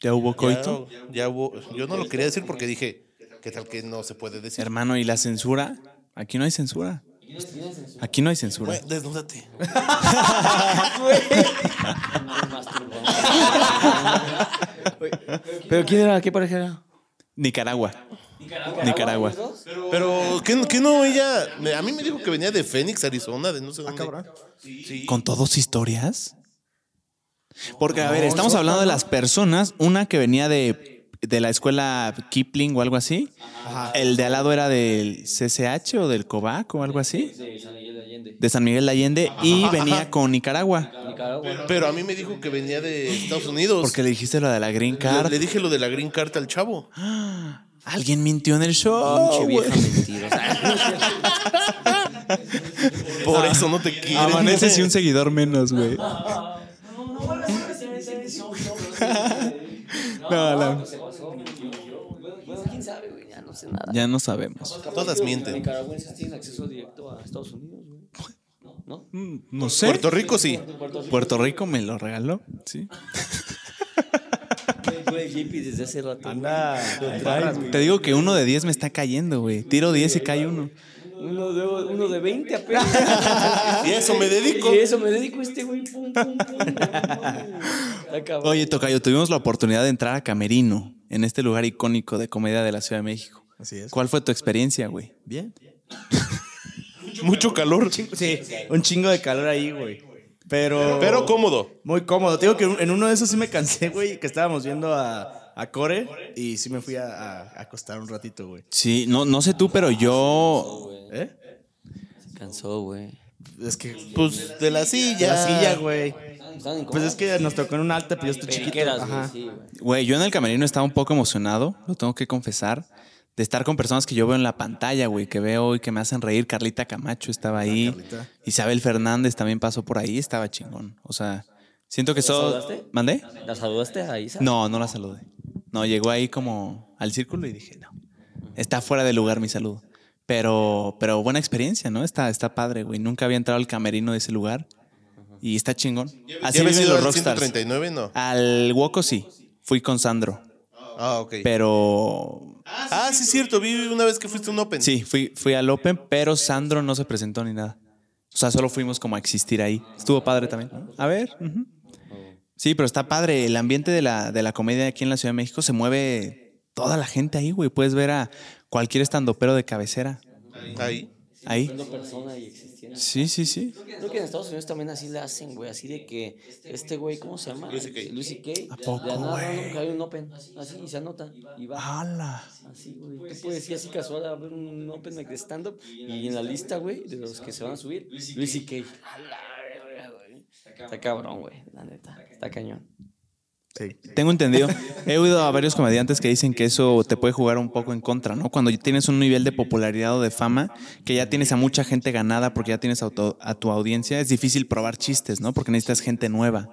Speaker 1: ¿Ya hubo coito?
Speaker 3: ya hubo, yo no lo quería decir porque dije, ¿qué tal que no se puede decir?
Speaker 1: Hermano, ¿y la censura? Aquí no hay censura. Aquí no hay censura.
Speaker 3: Güey, desnúdate. <laughs>
Speaker 4: ¿Pero quién era? ¿Qué pareja era?
Speaker 1: Nicaragua. Nicaragua.
Speaker 3: Pero, ¿qué, qué no ella? A mí me dijo que venía de Phoenix, Arizona, de no sé dónde. Sí.
Speaker 1: ¿Con todos historias? Porque, a ver, estamos hablando de las personas. Una que venía de, de la escuela Kipling o algo así. El de al lado era del CCH o del COVAC o algo así.
Speaker 4: De San Miguel de Allende.
Speaker 1: De San Miguel de Allende. Y venía con Nicaragua.
Speaker 4: Nicaragua.
Speaker 3: Pero a mí me dijo que venía de Estados Unidos.
Speaker 1: Porque le dijiste lo de la Green Card.
Speaker 3: le dije lo de la Green Card al chavo. <gasps>
Speaker 1: Alguien mintió en el show.
Speaker 4: Pinche vieja <laughs> mentirosa.
Speaker 3: Por eso no te quiero.
Speaker 1: Amanece si un seguidor menos, güey. <laughs> <laughs> No, no.
Speaker 4: Bueno, quién sabe, güey, ya no sé nada.
Speaker 1: Ya no sabemos.
Speaker 3: Todas mienten.
Speaker 4: Nicaragüenses tienen acceso directo a Estados Unidos, güey. ¿No?
Speaker 1: Mm, No sé.
Speaker 3: Puerto Rico sí.
Speaker 1: Puerto Rico me lo regaló, sí.
Speaker 4: Desde hace rato.
Speaker 2: Anda.
Speaker 1: Te digo que uno de 10 me está cayendo, güey. Tiro 10 y cae uno.
Speaker 4: Uno de, uno de 20 apenas. <laughs>
Speaker 3: Y eso me dedico.
Speaker 4: Y eso me dedico a este güey. Pum, pum, pum.
Speaker 1: Oye, Tocayo, tuvimos la oportunidad de entrar a Camerino, en este lugar icónico de comedia de la Ciudad de México.
Speaker 2: Así es.
Speaker 1: ¿Cuál fue tu experiencia, güey?
Speaker 2: Bien. <laughs>
Speaker 3: Mucho calor.
Speaker 2: Sí, un chingo de calor ahí, güey. Pero.
Speaker 3: Pero cómodo.
Speaker 2: Muy cómodo. Te digo que en uno de esos sí me cansé, güey, que estábamos viendo a, a Core y sí me fui a, acostar un ratito, güey.
Speaker 1: Sí, no, no sé tú, pero yo.
Speaker 2: ¿Eh?
Speaker 4: Se cansó, güey.
Speaker 2: Es que.
Speaker 3: Pues de la silla.
Speaker 2: La silla, güey. Pues es que nos tocó en un alta, pero yo estoy chiquito.
Speaker 4: Güey,
Speaker 2: Ajá.
Speaker 4: sí, güey.
Speaker 1: Güey, yo en el camerino estaba un poco emocionado, lo tengo que confesar, de estar con personas que yo veo en la pantalla, güey, que veo y que me hacen reír. Carlita Camacho estaba ahí.
Speaker 2: Carlita.
Speaker 1: Isabel Fernández también pasó por ahí, estaba chingón. O sea, siento que eso.
Speaker 4: saludaste?
Speaker 1: ¿Mandé?
Speaker 4: ¿La saludaste a Isa?
Speaker 1: No, no la saludé. No, llegó ahí como al círculo y dije, no, está fuera de lugar mi saludo. Pero, pero buena experiencia, ¿no? Está, está padre, güey. Nunca había entrado al camerino de ese lugar y está chingón. Así
Speaker 3: ¿Ya habías
Speaker 1: viven
Speaker 3: ido
Speaker 1: los
Speaker 3: al
Speaker 1: rockstars.
Speaker 3: 139? No.
Speaker 1: Al Woco sí, fui con Sandro,
Speaker 3: Ah, ok.
Speaker 1: pero
Speaker 3: Ah, sí, es cierto. Vi una vez que fuiste a un Open.
Speaker 1: sí, fui, fui al Open, pero Sandro no se presentó ni nada. O sea, solo fuimos como a existir ahí. Estuvo padre también. A ver. Sí, pero está padre. El ambiente de la, de la comedia aquí en la Ciudad de México se mueve toda la gente ahí, güey. Puedes ver a cualquier estandopero de cabecera
Speaker 3: Ahí.
Speaker 1: ahí.
Speaker 4: Siendo persona y existiendo.
Speaker 1: Sí, sí, sí.
Speaker 4: Creo que en Estados Unidos también así le hacen, güey. Así de que este güey, ¿cómo se llama?
Speaker 3: Luis C.K.
Speaker 1: ¿A poco, güey?
Speaker 4: hay un open. Así, y se anota. Y va.
Speaker 1: ¡Hala!
Speaker 4: Así, güey. Tú puedes ir así casual a ver un open de stand-up. Y en la lista, güey, de los que se van a subir, Luis C.K. A la verga, güey. Está cabrón, güey. La neta. Está cañón.
Speaker 2: Sí.
Speaker 1: Tengo entendido. He oído a varios comediantes que dicen que eso te puede jugar un poco en contra, ¿no? Cuando tienes un nivel de popularidad o de fama, que ya tienes a mucha gente ganada porque ya tienes auto- a tu audiencia, es difícil probar chistes, ¿no? Porque necesitas gente nueva.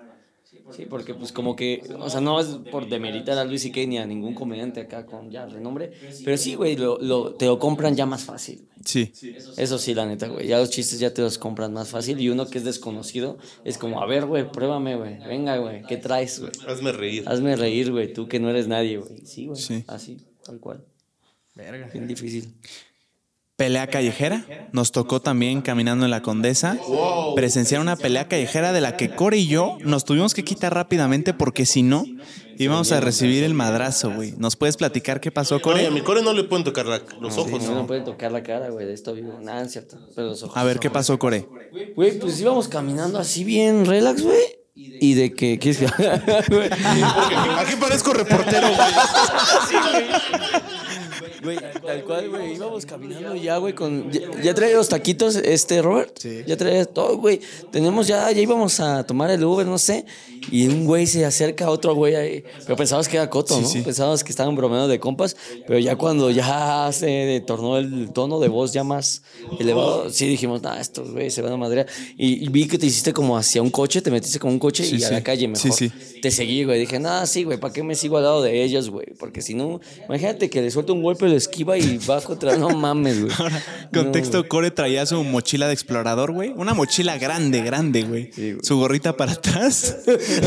Speaker 4: Sí, porque pues como que, o sea, no es por demeritar a Luis y ni a ningún comediante acá con ya renombre, pero sí, güey, lo, lo- te lo compran ya más fácil. güey.
Speaker 1: Sí.
Speaker 4: Eso sí, la neta, güey. Ya los chistes ya te los compran más fácil y uno que es desconocido es como, a ver, güey, pruébame, güey. Venga, güey, ¿qué traes, güey?
Speaker 3: Hazme reír.
Speaker 4: Hazme reír, güey, tú que no eres nadie, güey. Sí, güey.
Speaker 1: Sí.
Speaker 4: Así, tal cual.
Speaker 2: Verga.
Speaker 4: Bien difícil.
Speaker 1: Pelea callejera. Nos tocó también caminando en la Condesa presenciar una pelea callejera de la que Core y yo nos tuvimos que quitar rápidamente porque si no íbamos a recibir el madrazo, güey. ¿Nos puedes platicar qué pasó, Core?
Speaker 3: a mi core no le pueden tocar la- los ojos,
Speaker 4: No, no
Speaker 3: ¿no?
Speaker 4: pueden tocar la cara, güey, de esto vivo. Nada, es cierto. Pero los ojos.
Speaker 1: A ver, ¿qué pasó, Core?
Speaker 4: Güey, pues íbamos caminando así bien relax, güey. Y de que, ¿quieres que <laughs> Güey,
Speaker 3: Aquí parezco reportero, güey. <laughs>
Speaker 4: Güey, tal cual, güey. Íbamos caminando ya, güey, con. Ya, ya traía los taquitos, este, Robert.
Speaker 2: Sí.
Speaker 4: Ya traía todo, güey. Tenemos ya, ya íbamos a tomar el Uber, no sé. Y un güey se acerca a otro güey ahí. Pero pensabas que era Coto,
Speaker 1: Sí,
Speaker 4: ¿no?
Speaker 1: sí.
Speaker 4: Pensabas que estaban bromeando de compas. Pero ya cuando ya se tornó el tono de voz ya más elevado, sí dijimos, nah, estos güeyes se van a madrear. Y, y vi que te hiciste como hacia un coche, te metiste como un coche
Speaker 1: Sí,
Speaker 4: y a
Speaker 1: sí.
Speaker 4: la calle mejor.
Speaker 1: Sí,
Speaker 4: Te seguí, güey. Dije, nah, sí, güey, ¿para qué me sigo al lado de ellos, güey? Porque si no, imagínate que le suelta un golpe, lo esquiva y va <laughs> contra. No mames, güey.
Speaker 1: Ahora,
Speaker 4: No,
Speaker 1: contexto, Core traía su mochila de explorador, güey. Una mochila grande, grande, güey.
Speaker 4: Sí, güey.
Speaker 1: Su gorrita para atrás.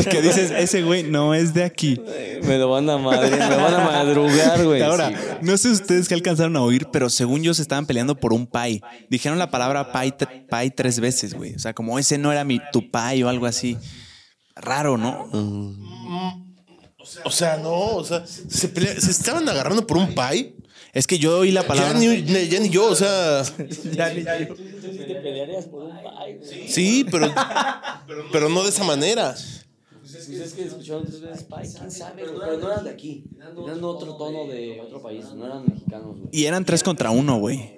Speaker 1: que dices, ese güey no es de aquí.
Speaker 4: Me lo van a madre, me van a madrugar, güey.
Speaker 1: Ahora,
Speaker 4: Sí, güey.
Speaker 1: no sé ustedes qué alcanzaron a oír, pero según yo se estaban peleando por un pie. Dijeron la palabra pie, pie tres veces, güey. O sea, como ese no era mi, tu pie o algo así. Raro, ¿no?
Speaker 3: O sea, no, o sea, se, pelea- se estaban agarrando por un pie.
Speaker 1: Es que yo oí la
Speaker 3: Ya
Speaker 1: palabra.
Speaker 3: ni, ya ni yo, o sea, <laughs>
Speaker 4: Te pelearías por un güey.
Speaker 3: sí, pero, pero no de esa manera.
Speaker 4: Pues es que escucharon tres veces pie, quién sabe. Pero no eran de aquí. Eran otro tono de otro país, no eran mexicanos, güey.
Speaker 1: Y eran tres contra uno, güey.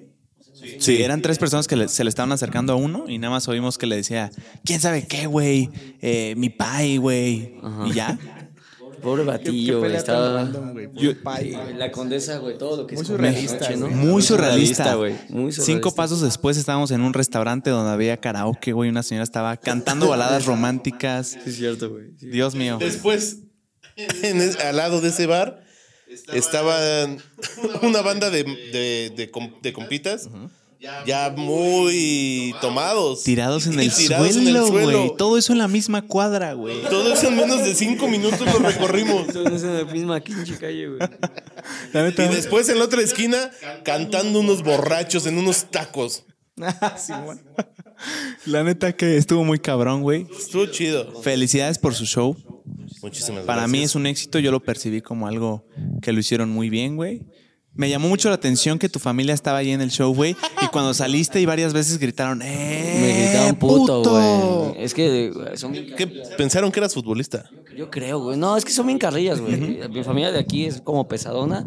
Speaker 1: Sí, eran tres personas que le- se le estaban acercando a uno y nada más oímos que le decía, ¿quién sabe qué, güey? Eh, mi pai, güey. Y ya.
Speaker 4: Pobre batillo, güey. Estaba.
Speaker 2: random, güey. Puro pie, güey.
Speaker 4: La condesa, güey, todo lo que
Speaker 2: Muy
Speaker 4: es
Speaker 2: surrealista,
Speaker 4: noche, ¿no?
Speaker 1: Muy surrealista.
Speaker 4: güey. Muy surrealista.
Speaker 1: Cinco pasos después estábamos en un restaurante donde había karaoke, güey. Una señora estaba cantando baladas románticas.
Speaker 4: Sí, es cierto, güey. Sí.
Speaker 1: Dios mío.
Speaker 3: Después, en es- al lado de ese bar, estaban una banda de, de, de com- de compitas ya muy tomados.
Speaker 1: Tirados en <laughs> el
Speaker 3: Tirados en el
Speaker 1: suelo, güey. Todo eso en la misma cuadra, güey. <laughs>
Speaker 3: Todo eso en menos de cinco minutos lo recorrimos.
Speaker 4: Esto no es en la misma pinche calle, güey.
Speaker 1: La
Speaker 3: Y después en la otra esquina, cantando unos borrachos en unos tacos. <laughs>
Speaker 2: Sí, güey.
Speaker 1: La neta que estuvo muy cabrón, güey.
Speaker 3: Estuvo chido.
Speaker 1: Felicidades por su show.
Speaker 3: Muchísimas
Speaker 1: Para mí es un éxito, yo lo percibí como algo que lo hicieron muy bien, güey. Me llamó mucho la atención que tu familia estaba ahí en el show, güey. Y cuando saliste y varias veces gritaron, ¡eh!
Speaker 4: Me gritaban puto, güey. Es que güey, son bien
Speaker 3: ¿Qué? Pensaron que eras futbolista.
Speaker 4: Yo creo, güey. No, es que son bien carrillas, güey. Mi familia de aquí es como pesadona.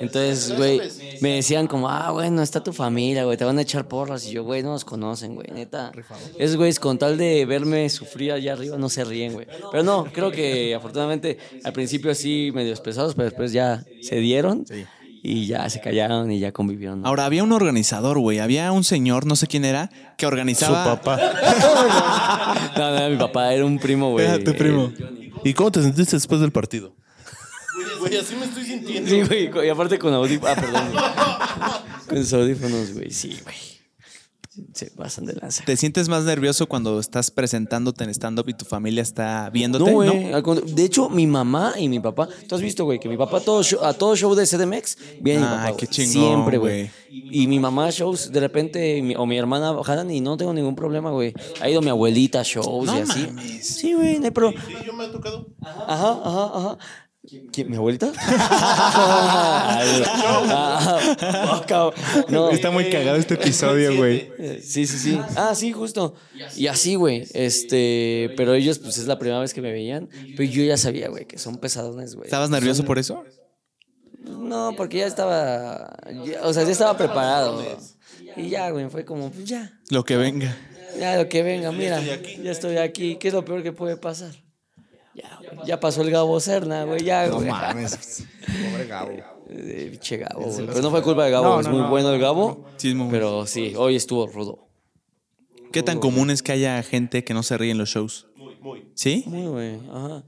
Speaker 4: Entonces, güey, me decían como, ah, bueno, está tu familia, güey, te van a echar porras. Y yo, güey, no nos conocen, güey, neta. Esos güeyes con tal de verme sufrir allá arriba no se ríen, güey. Pero no, creo que afortunadamente al principio sí medio pesados, pero después ya se dieron. Y ya se callaron y ya convivieron. ¿no?
Speaker 1: Ahora, había un organizador, güey. Había un señor, no sé quién era, que
Speaker 3: Su
Speaker 1: organizaba.
Speaker 3: papá. <laughs>
Speaker 4: No, no, mi papá era un primo, güey.
Speaker 1: Era tu primo.
Speaker 3: ¿Y cómo te sentiste después del partido? Güey, así me estoy sintiendo.
Speaker 4: Sí, güey, y aparte con audífonos. Ah, perdón. güey. Con sus audífonos, güey, sí, güey. Se pasan de lanza.
Speaker 1: ¿Te sientes más nervioso cuando estás presentándote en stand-up y tu familia está viéndote?
Speaker 4: No, güey. De hecho, mi mamá y mi papá. Tú has visto, güey, que mi papá todo show- a todo show de CDMX viene mi
Speaker 1: Ay,
Speaker 4: papá.
Speaker 1: qué chingón,
Speaker 4: Siempre,
Speaker 1: güey.
Speaker 4: Y mi mamá a shows, de repente, mi- o mi hermana jalan y no tengo ningún problema, güey. Ha ido mi abuelita a shows
Speaker 1: No
Speaker 4: y así.
Speaker 1: mames.
Speaker 4: Sí, güey, no hay pro.
Speaker 3: Sí, yo me ha tocado.
Speaker 4: Ajá, ajá, ajá. ¿Quién, ¿Mi abuelita? <laughs> Ah, no.
Speaker 1: Está muy cagado este episodio, güey.
Speaker 4: Sí, sí, sí. Ah, sí, justo. Y así, güey. Este, pero ellos, pues es la primera vez que me veían. Pero yo ya sabía, güey, que son pesadones, güey.
Speaker 1: ¿Estabas nervioso por eso?
Speaker 4: No, porque ya estaba. ya- o sea, ya estaba preparado. Y ya, güey, fue como, pues ya.
Speaker 1: Lo que venga.
Speaker 4: Ya lo que venga, mira. Ya estoy aquí. ¿Qué es lo peor que puede pasar? Ya, güey, ya pasó el Gabo Serna, güey. Ya,
Speaker 2: No
Speaker 4: güey.
Speaker 2: mames. <laughs> Pobre Gabo.
Speaker 4: Eh, pinche Gabo, güey. Pero no fue culpa de Gabo,
Speaker 2: No,
Speaker 4: es
Speaker 2: no,
Speaker 4: muy
Speaker 2: no.
Speaker 4: bueno el Gabo.
Speaker 1: Sí, es muy bueno.
Speaker 4: Pero sí, hoy estuvo rudo.
Speaker 1: ¿Qué tan común es que haya gente que no se ríe en los shows?
Speaker 3: Muy.
Speaker 1: ¿Sí?
Speaker 4: Muy, güey. Ajá.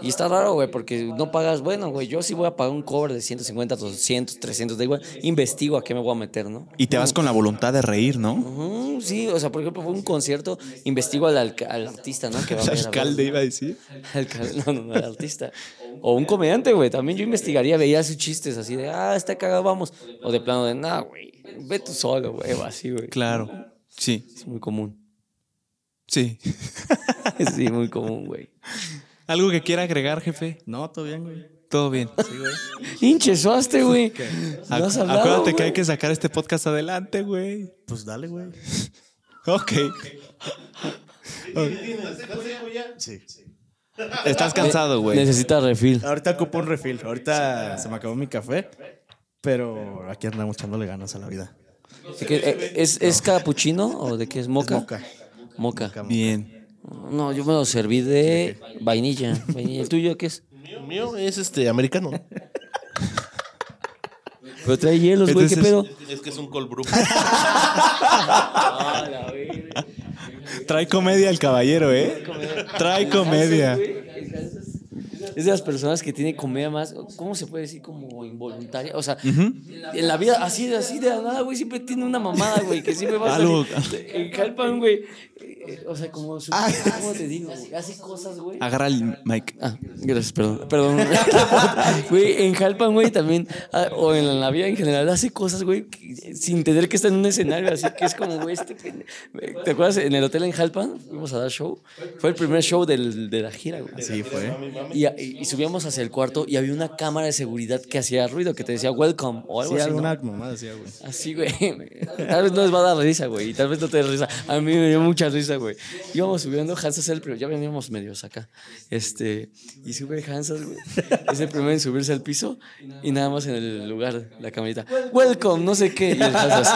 Speaker 4: Y está raro, güey, porque no pagas. Bueno, güey, yo sí voy a pagar un cover de 150, 200, 300, da igual. Investigo a qué me voy a meter, ¿no?
Speaker 1: Y te vas con la voluntad de reír, ¿no?
Speaker 4: Sí, o sea, por ejemplo, fue un concierto, investigo al, alca- al artista, ¿no? Que va a <laughs> ver, a ver.
Speaker 1: iba a decir.
Speaker 4: Alcal- No, no, no, al artista. O un comediante, güey. También yo investigaría, veía sus chistes así de, ah, está cagado, vamos. O de plano de, nah, güey, ve tú solo, güey, así, güey.
Speaker 1: Claro. Sí,
Speaker 4: Es muy común.
Speaker 1: Sí. <laughs>
Speaker 4: Sí, muy común, güey.
Speaker 1: ¿Algo que quiera agregar, jefe?
Speaker 2: No, todo bien, güey.
Speaker 1: Todo bien.
Speaker 4: Hinche, suaste, güey. No has
Speaker 1: Ac-
Speaker 4: hablado,
Speaker 1: Acuérdate que
Speaker 4: güey.
Speaker 1: hay que sacar este podcast adelante, güey.
Speaker 2: Pues dale, güey.
Speaker 1: Ok.
Speaker 2: Sí.
Speaker 1: Estás cansado, güey.
Speaker 4: Necesita refil.
Speaker 2: Ahorita ocupo un refill. Ahorita se me acabó mi café. Pero aquí andamos echándole ganas a la vida.
Speaker 4: ¿De qué- eh, ¿Es, ¿Es capuchino o de qué es moca?
Speaker 2: moca.
Speaker 4: Moca.
Speaker 1: Bien.
Speaker 4: No, yo me lo serví de vainilla. vainilla. ¿El tuyo qué es?
Speaker 3: El mío es este americano. <laughs>
Speaker 4: Pero trae hielos, güey, ¿qué pedo?
Speaker 3: Es que es un cold brew. <laughs>
Speaker 1: Trae comedia el caballero, ¿eh? Trae comedia.
Speaker 4: Es de las personas que tiene comedia más, ¿cómo se puede decir? Como involuntaria. O sea, en la vida, así, así de la nada, güey, siempre tiene una mamada, güey, que siempre va a salir. En Calpan, güey. Eh, O sea, como su. ¿Cómo te digo? güey? Hace cosas, güey.
Speaker 1: Agarra el mic.
Speaker 4: Ah, gracias, perdón. Perdón. <laughs> Güey, en Jalpan, güey, también, ah, o en la vida en general, hace cosas, güey, que- sin tener que estar en un escenario, así que es como, güey, este ¿Te acuerdas? En el hotel en Jalpan, fuimos a dar show. Fue el primer show del- de la gira, güey.
Speaker 2: Sí, fue.
Speaker 4: Y, y- subíamos hacia el cuarto y había una cámara de seguridad que hacía ruido, que te decía welcome o algo
Speaker 2: Sí,
Speaker 4: así. ¿no?
Speaker 2: alguna mamá decía, güey.
Speaker 4: Así, güey. <laughs> Tal vez no les va a dar risa, güey. Y tal vez no te dé risa. A mí me dio mucha risa, güey. Íbamos subiendo Hansas el pero ya veníamos medios acá. Este, y sube Hansas, güey. Es el primero en subirse al piso y nada más en el lugar, la camarita. Welcome, no sé qué. Y el Hansas.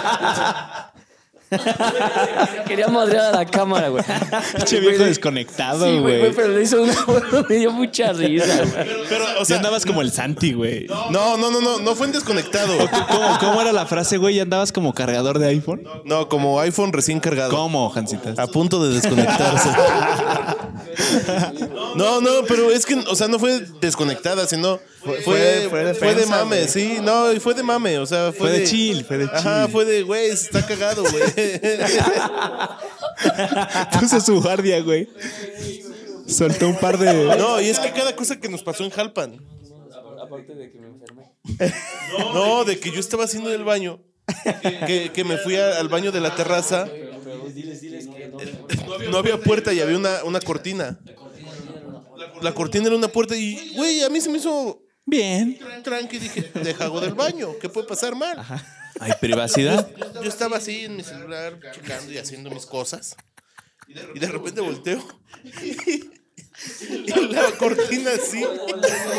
Speaker 4: <laughs> Quería madrear a la cámara, güey. <laughs>
Speaker 1: Che viejo desconectado,
Speaker 4: Sí, güey, pero le hizo una. <laughs> Me dio mucha risa, güey.
Speaker 3: Pero, o
Speaker 1: Ya
Speaker 3: sea,
Speaker 1: andabas como el Santi, güey.
Speaker 3: no, no, no, no, no fue en desconectado.
Speaker 1: ¿Cómo, cómo era la frase, güey? ¿Ya andabas como cargador de iPhone?
Speaker 3: No, como iPhone recién cargado.
Speaker 1: ¿Cómo, Jancitas?
Speaker 3: A punto de desconectarse. No, no, pero es que, o sea, no fue desconectada, sino fue, fue,
Speaker 2: fue
Speaker 3: fue de mame,
Speaker 2: güey.
Speaker 3: sí, no, y fue de mame, o sea, fue,
Speaker 1: Fue de chill, fue de
Speaker 3: Ajá,
Speaker 1: chill.
Speaker 3: fue de, güey, está cagado, güey. <laughs>
Speaker 1: Puso su guardia, güey. Soltó un par de.
Speaker 3: No, y es que cada cosa que nos pasó en Jalpan.
Speaker 4: Aparte de que me enfermé.
Speaker 3: No, de que yo estaba haciendo el baño, que, que me fui a- al baño de la terraza,
Speaker 4: diles, diles que no
Speaker 3: había puerta y había una, una cortina. La cortina era una puerta y, güey, a mí se me hizo
Speaker 1: Bien.
Speaker 3: tranqui, dije, deja hago del baño, ¿qué puede pasar mal?
Speaker 1: Hay privacidad. <laughs>
Speaker 3: Yo estaba así en mi celular, checando y haciendo mis cosas. Y de repente volteo. Y la cortina así,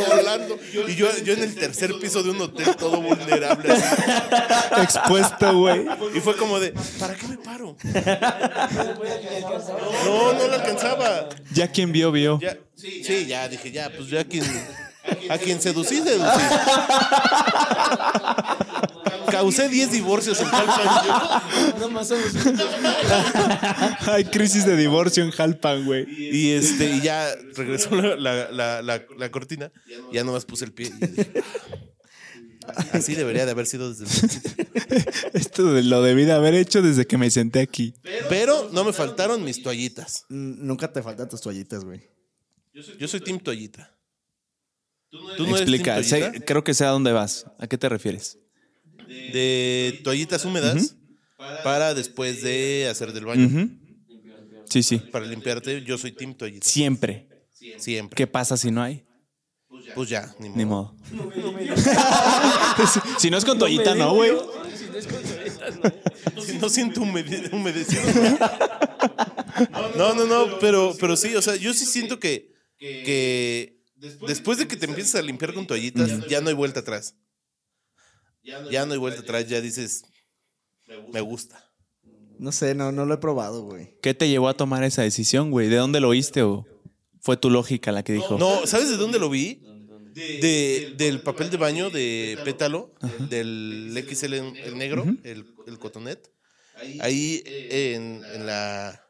Speaker 3: volando. Y yo, yo en el tercer piso de un hotel, todo vulnerable. así.
Speaker 1: Expuesto, güey.
Speaker 3: Y fue como de, ¿para qué me paro? No, no lo alcanzaba.
Speaker 1: Ya quien vio, vio.
Speaker 3: Ya, sí, ya dije, ya, pues ya quien, a quien seducí, seducí. Causé 10 divorcios en Jalpan.
Speaker 4: No más somos. <laughs>
Speaker 1: Hay crisis de divorcio en Jalpan, güey.
Speaker 3: Y este, y ya regresó la, la, la, la, la cortina. Y ya nomás puse el pie. y dije, "Ah, Así debería de haber sido desde el principio. <laughs>
Speaker 1: Esto de- lo debí de haber hecho desde que me senté aquí.
Speaker 3: Pero no me faltaron mis toallitas.
Speaker 2: Nunca te faltan tus toallitas, güey.
Speaker 3: Yo soy Team Toallita. ¿Tú no eres
Speaker 1: Explica, sé-
Speaker 3: toallita?
Speaker 1: creo que sé a dónde vas. ¿A qué te refieres?
Speaker 3: De toallitas húmedas para después de hacer del baño.
Speaker 1: Ujú. Sí, sí.
Speaker 3: Para limpiarte, yo soy Team Toallita.
Speaker 1: Siempre.
Speaker 3: Siempre.
Speaker 1: ¿Qué pasa si no hay?
Speaker 3: Pues ya, ni modo.
Speaker 1: Ni modo. <laughs> si no es con toallita, no, güey.
Speaker 3: Si no siento humede- humedecido. <laughs> No, no, no, pero, pero sí, o sea, yo sí siento que, que después de que te empiezas a limpiar con toallitas, ya no hay vuelta atrás. Ya no hay vuelta atrás, ya dices, me gusta.
Speaker 2: No sé, no, no lo he probado, güey.
Speaker 1: ¿Qué te llevó a tomar esa decisión, güey? ¿De dónde lo oíste o fue tu lógica la que dijo?
Speaker 3: No, ¿sabes de dónde lo vi? De, del papel de baño de pétalo, del XL el negro, el, el cotonet. Ahí en, en la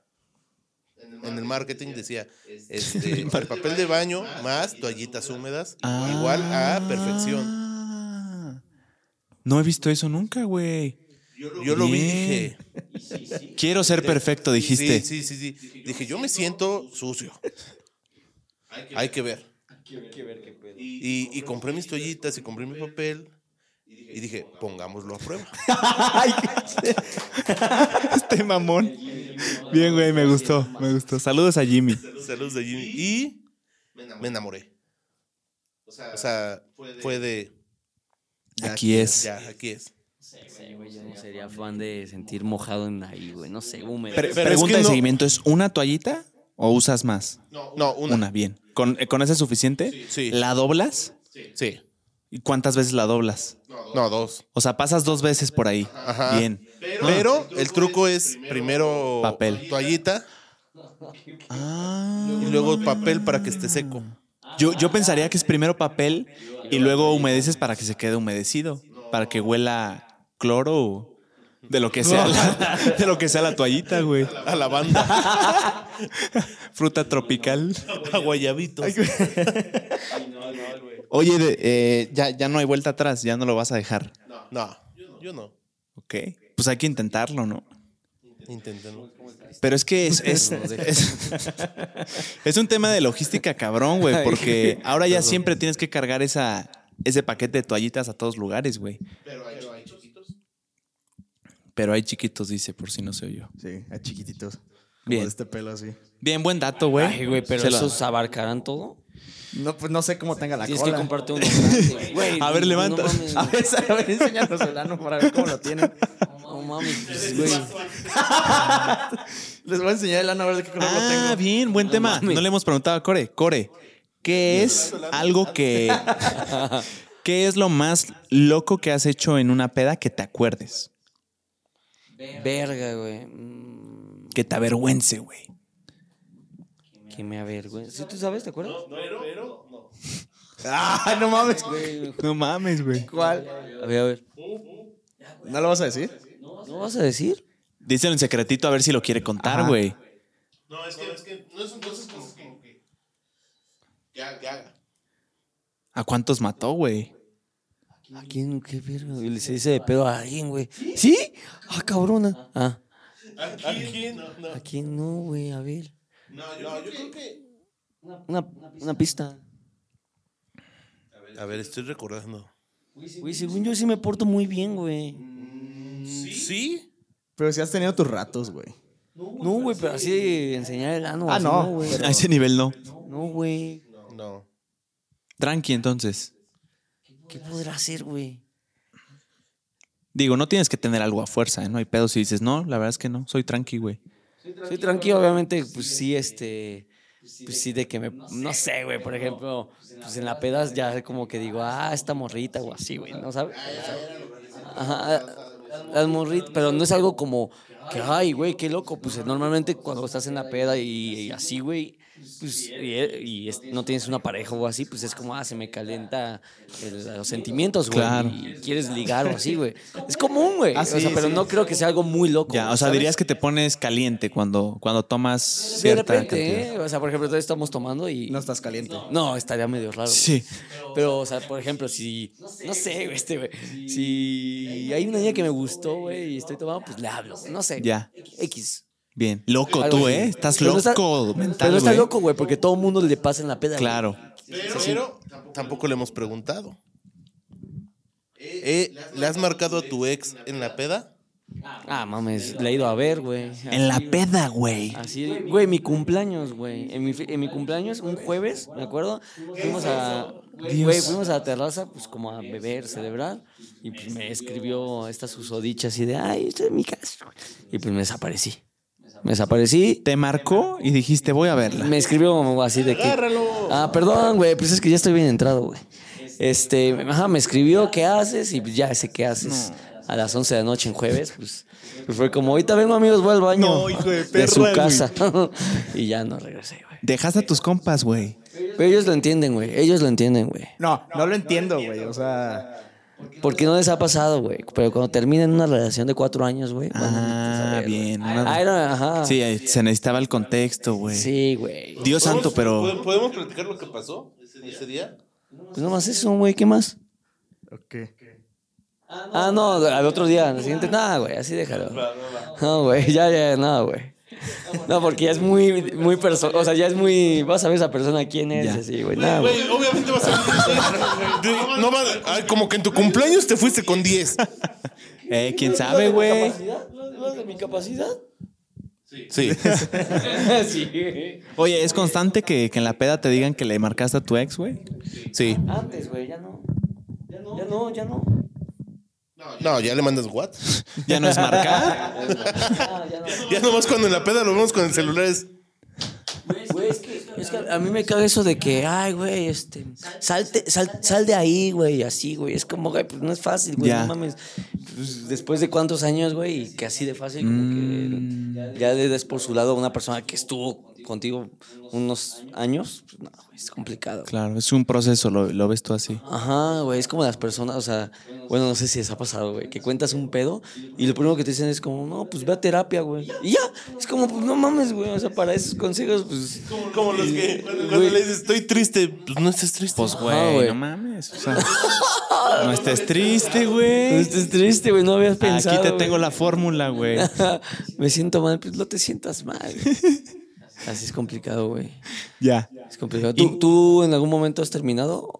Speaker 3: en el marketing decía, este, <laughs> el papel de baño más toallitas húmedas igual a perfección.
Speaker 1: Ah. No he visto eso nunca, güey.
Speaker 3: Yo lo vi dije,
Speaker 1: Quiero ser perfecto, dijiste.
Speaker 3: sí, sí, sí, sí. Dije, yo me siento sucio. Hay que ver. Y, y compré mis toallitas y compré mi papel. Y dije, pongámoslo a prueba.
Speaker 1: Este mamón. Bien, güey, me gustó, me gustó. Saludos a Jimmy.
Speaker 3: Saludos de Jimmy. Y me enamoré. O sea, fue de.
Speaker 1: Aquí es.
Speaker 3: Ya, aquí es.
Speaker 4: Sí, güey, yo no sería fan de sentir mojado en ahí, güey. No sé, húmedo.
Speaker 3: Pero es
Speaker 1: pregunta
Speaker 3: que
Speaker 1: de
Speaker 3: no-
Speaker 1: seguimiento: ¿es una toallita o usas más?
Speaker 3: No, una.
Speaker 1: Una, bien. ¿Con, eh, ¿Con esa es suficiente?
Speaker 3: Sí.
Speaker 1: ¿La doblas?
Speaker 3: Sí.
Speaker 1: ¿Y cuántas veces la doblas?
Speaker 3: No, dos.
Speaker 1: O sea, pasas dos veces por ahí.
Speaker 3: Ajá.
Speaker 1: Bien.
Speaker 3: Pero el truco es primero
Speaker 1: Papel.
Speaker 3: toallita
Speaker 1: Ah.
Speaker 3: y luego papel para que esté seco.
Speaker 1: Yo, yo pensaría que es primero papel y luego humedeces para que se quede humedecido. Para que huela cloro o de lo que sea la, de lo que sea la toallita, güey.
Speaker 3: A la banda. <laughs>
Speaker 1: Fruta tropical.
Speaker 3: A guayabitos.
Speaker 1: Oye, de- eh, ya, ya no hay vuelta atrás, ya no lo vas a dejar.
Speaker 3: No, yo no.
Speaker 1: Ok. Pues hay que intentarlo, ¿no?
Speaker 3: Inténtenlo.
Speaker 1: Pero es que es, es, es, es un tema de logística cabrón, güey, porque ahora ya siempre tienes que cargar esa, ese paquete de toallitas a todos lugares, güey. Pero hay chiquitos, dice, por si no se oyó.
Speaker 2: Sí, a chiquititos. Como
Speaker 1: Bien.
Speaker 2: de este pelo así.
Speaker 1: Bien, buen dato, güey.
Speaker 4: Ay, güey, pero esos abarcarán todo.
Speaker 2: No, pues no sé cómo tenga la
Speaker 4: Tienes
Speaker 2: cola.
Speaker 4: que comprarte uno <laughs> grande, güey.
Speaker 1: A ver,
Speaker 4: no
Speaker 1: levanta.
Speaker 4: mames,
Speaker 2: A ver, <laughs> a ver, enséñanos el ano para ver cómo lo tienen.
Speaker 4: No mames, pues, güey.
Speaker 2: Les voy a enseñar el ano a ver de qué color lo
Speaker 1: Ah,
Speaker 2: tengo.
Speaker 1: bien, buen tema.
Speaker 4: mames.
Speaker 1: No le hemos preguntado a Core. Core, ¿qué es algo que... <laughs> ¿Qué es lo más loco que has hecho en una peda que te acuerdes?
Speaker 4: Verga, güey. Mm,
Speaker 1: Que te avergüence, güey.
Speaker 4: Que me avergüenza. ¿Sí, tú sabes? ¿Te acuerdas? <laughs>
Speaker 2: Ah, no mames.
Speaker 1: No mames, güey.
Speaker 2: ¿Cuál?
Speaker 4: A ver, a ver.
Speaker 2: ¿No lo vas a decir?
Speaker 4: ¿No vas a decir?
Speaker 1: Díselo en secretito a ver si lo quiere contar,
Speaker 2: Ajá.
Speaker 1: güey.
Speaker 3: No, es que, es que no es entonces como que. como que- que haga- que haga.
Speaker 1: ¿A cuántos mató, güey?
Speaker 4: ¿A quién? ¿Qué verga? Y le se dice de pedo a alguien, güey. ¿Sí? Ah, cabrona. Ah.
Speaker 3: ¿A quién? No, no.
Speaker 4: ¿A quién no, güey? A ver.
Speaker 3: No, yo, yo creo que.
Speaker 4: Una, una pista.
Speaker 3: A ver, estoy recordando.
Speaker 4: Güey, según yo sí me porto muy bien, güey.
Speaker 3: ¿Sí?
Speaker 2: Pero si has tenido tus ratos, güey.
Speaker 4: No, güey, pero así de enseñar el ano.
Speaker 2: Ah,
Speaker 4: así
Speaker 2: no,
Speaker 4: güey.
Speaker 1: A ese nivel no.
Speaker 4: No, güey.
Speaker 3: No.
Speaker 1: Tranqui, entonces.
Speaker 4: ¿Qué podrá hacer, güey?
Speaker 1: Digo, no tienes que tener algo a fuerza, ¿eh? No hay pedo si dices, no, la verdad es que no, soy tranqui, güey.
Speaker 4: Soy tranquilo, obviamente, pues sí, este. Pues sí, de que me. No sé, güey, por ejemplo, pues en la pedas ya como que digo, ah, esta morrita o así, güey, ¿no sabes? Ajá, las morritas, pero no es algo como que, ay, güey, qué loco. Pues normalmente cuando estás en la peda y, y así, güey, pues, y, y es- no tienes una pareja o así, pues es como, ah, se me calienta el- los sentimientos, güey.
Speaker 1: Claro.
Speaker 4: Y quieres ligar o así, güey. Es común, güey.
Speaker 2: Ah,
Speaker 4: o sea,
Speaker 2: sí,
Speaker 4: pero
Speaker 2: sí.
Speaker 4: no creo que sea algo muy loco.
Speaker 1: Ya, o sea,
Speaker 4: ¿sabes?
Speaker 1: dirías que te pones caliente cuando, cuando tomas
Speaker 4: De
Speaker 1: cierta
Speaker 4: repente,
Speaker 1: cantidad.
Speaker 4: ¿eh? O sea, por ejemplo, todavía estamos tomando y.
Speaker 2: No estás caliente.
Speaker 4: No, estaría medio raro.
Speaker 1: Sí.
Speaker 4: Pero, o sea, por ejemplo, si. No sé, güey, este, güey. Si hay una niña que me gustó, güey, y estoy tomando, pues le hablo. No sé.
Speaker 1: Ya.
Speaker 4: X.
Speaker 1: Bien. Loco
Speaker 4: Algo
Speaker 1: tú,
Speaker 4: así.
Speaker 1: ¿eh? Estás
Speaker 4: Pero no está-
Speaker 1: loco mental,
Speaker 4: Pero no está
Speaker 1: güey.
Speaker 4: loco, güey, porque todo el mundo le pasa en la peda. güey.
Speaker 1: Claro.
Speaker 3: Pero, tampoco le hemos preguntado. Eh, ¿Le has marcado a tu ex en la peda?
Speaker 4: Ah, mames, le he ido a ver, güey.
Speaker 1: En la peda, güey.
Speaker 4: Así, güey, mi cumpleaños, güey. En mi, en mi cumpleaños, un jueves, me acuerdo, fuimos a. Güey, fuimos a la terraza, pues como a beber, celebrar. Y pues me escribió esta susodicha así de, ay, esta es mi casa. güey". Y pues me desaparecí. Me desaparecí.
Speaker 1: Te marcó y dijiste, voy a verla.
Speaker 4: Me escribió así de que. Ah, perdón, güey, pues es que ya estoy bien entrado, güey. Este, ajá, me escribió, ¿qué haces? Y pues ya sé qué haces. A las 11 de la noche en jueves, pues, pues fue como, ahorita vengo, amigos, voy al baño.
Speaker 1: No, hijo de
Speaker 4: su
Speaker 1: perra, güey.
Speaker 4: casa. <laughs> y ya no regresé, güey.
Speaker 1: Dejaste a tus compas, güey.
Speaker 4: Pero ellos lo entienden, güey. Ellos lo entienden, güey.
Speaker 2: No, no lo entiendo, güey. O sea,
Speaker 4: Porque no les ha pasado, güey. Pero cuando terminen una relación de cuatro años, güey.
Speaker 1: Ah,
Speaker 4: saber,
Speaker 1: bien. una-
Speaker 4: Ah, ajá.
Speaker 1: Sí, se necesitaba el contexto, güey.
Speaker 4: Sí, güey.
Speaker 1: Dios santo, pero.
Speaker 3: ¿Podemos- ¿Podemos platicar lo que pasó ese día?
Speaker 4: Pues nomás eso, güey. ¿Qué más?
Speaker 2: Ok.
Speaker 4: Ah, no, al otro día, al siguiente, nada, güey, así déjalo. No, güey, ya, ya, no, güey. No, porque ya es muy, muy personal, o sea, ya es muy, vas a ver esa persona quién es,
Speaker 1: Ya.
Speaker 4: así, güey, nada, güey.
Speaker 3: Güey, obviamente va a. De- No va, ay, como que en tu cumpleaños te fuiste con 10.
Speaker 1: Eh, quién sabe, güey.
Speaker 4: ¿Lo de mi capacidad?
Speaker 3: Sí. <laughs>
Speaker 4: sí.
Speaker 1: Oye, ¿es constante que, que en la peda te digan que le marcaste a tu ex, güey?
Speaker 3: Sí.
Speaker 4: Antes, güey, ya no. Ya no, ya no.
Speaker 3: No, ya le mandas what? <laughs>
Speaker 1: ¿Ya no es marcar?
Speaker 4: Ya <laughs> no.
Speaker 3: Ya nomás cuando en la peda lo vemos con el celular es.
Speaker 4: Güey, es que, es que a mí me caga eso de que, ay, güey, este, salte, sal, sal de ahí, güey, así, güey. Es como, güey, pues no es fácil, güey,
Speaker 1: Ya.
Speaker 4: no mames. Pues, después de cuántos años, güey, y que así de fácil, como que ya le des por su lado a una persona que estuvo contigo unos años, pues no, güey, es complicado. güey.
Speaker 1: Claro, es un proceso, lo, lo ves tú así.
Speaker 4: Ajá, güey, es como las personas, o sea, bueno, no sé si les ha pasado, güey, que cuentas un pedo y lo primero que te dicen es como, no, pues ve a terapia, güey. Y ya, es como, pues no mames, güey, o sea, para esos consejos, pues...
Speaker 3: Como los que cuando le dices estoy triste, pues no estés triste.
Speaker 1: Pues,
Speaker 4: Ajá,
Speaker 1: güey,
Speaker 4: güey.
Speaker 1: no mames. O sea, no estés triste,
Speaker 4: No
Speaker 1: güey.
Speaker 4: estés triste, güey, no habías pensado.
Speaker 1: Aquí te
Speaker 4: güey.
Speaker 1: tengo la fórmula, güey. <laughs>
Speaker 4: Me siento mal, pues no te sientas mal. <laughs> Así es complicado, güey.
Speaker 1: Ya.
Speaker 4: Es complicado. ¿Tú, tú en algún momento has terminado?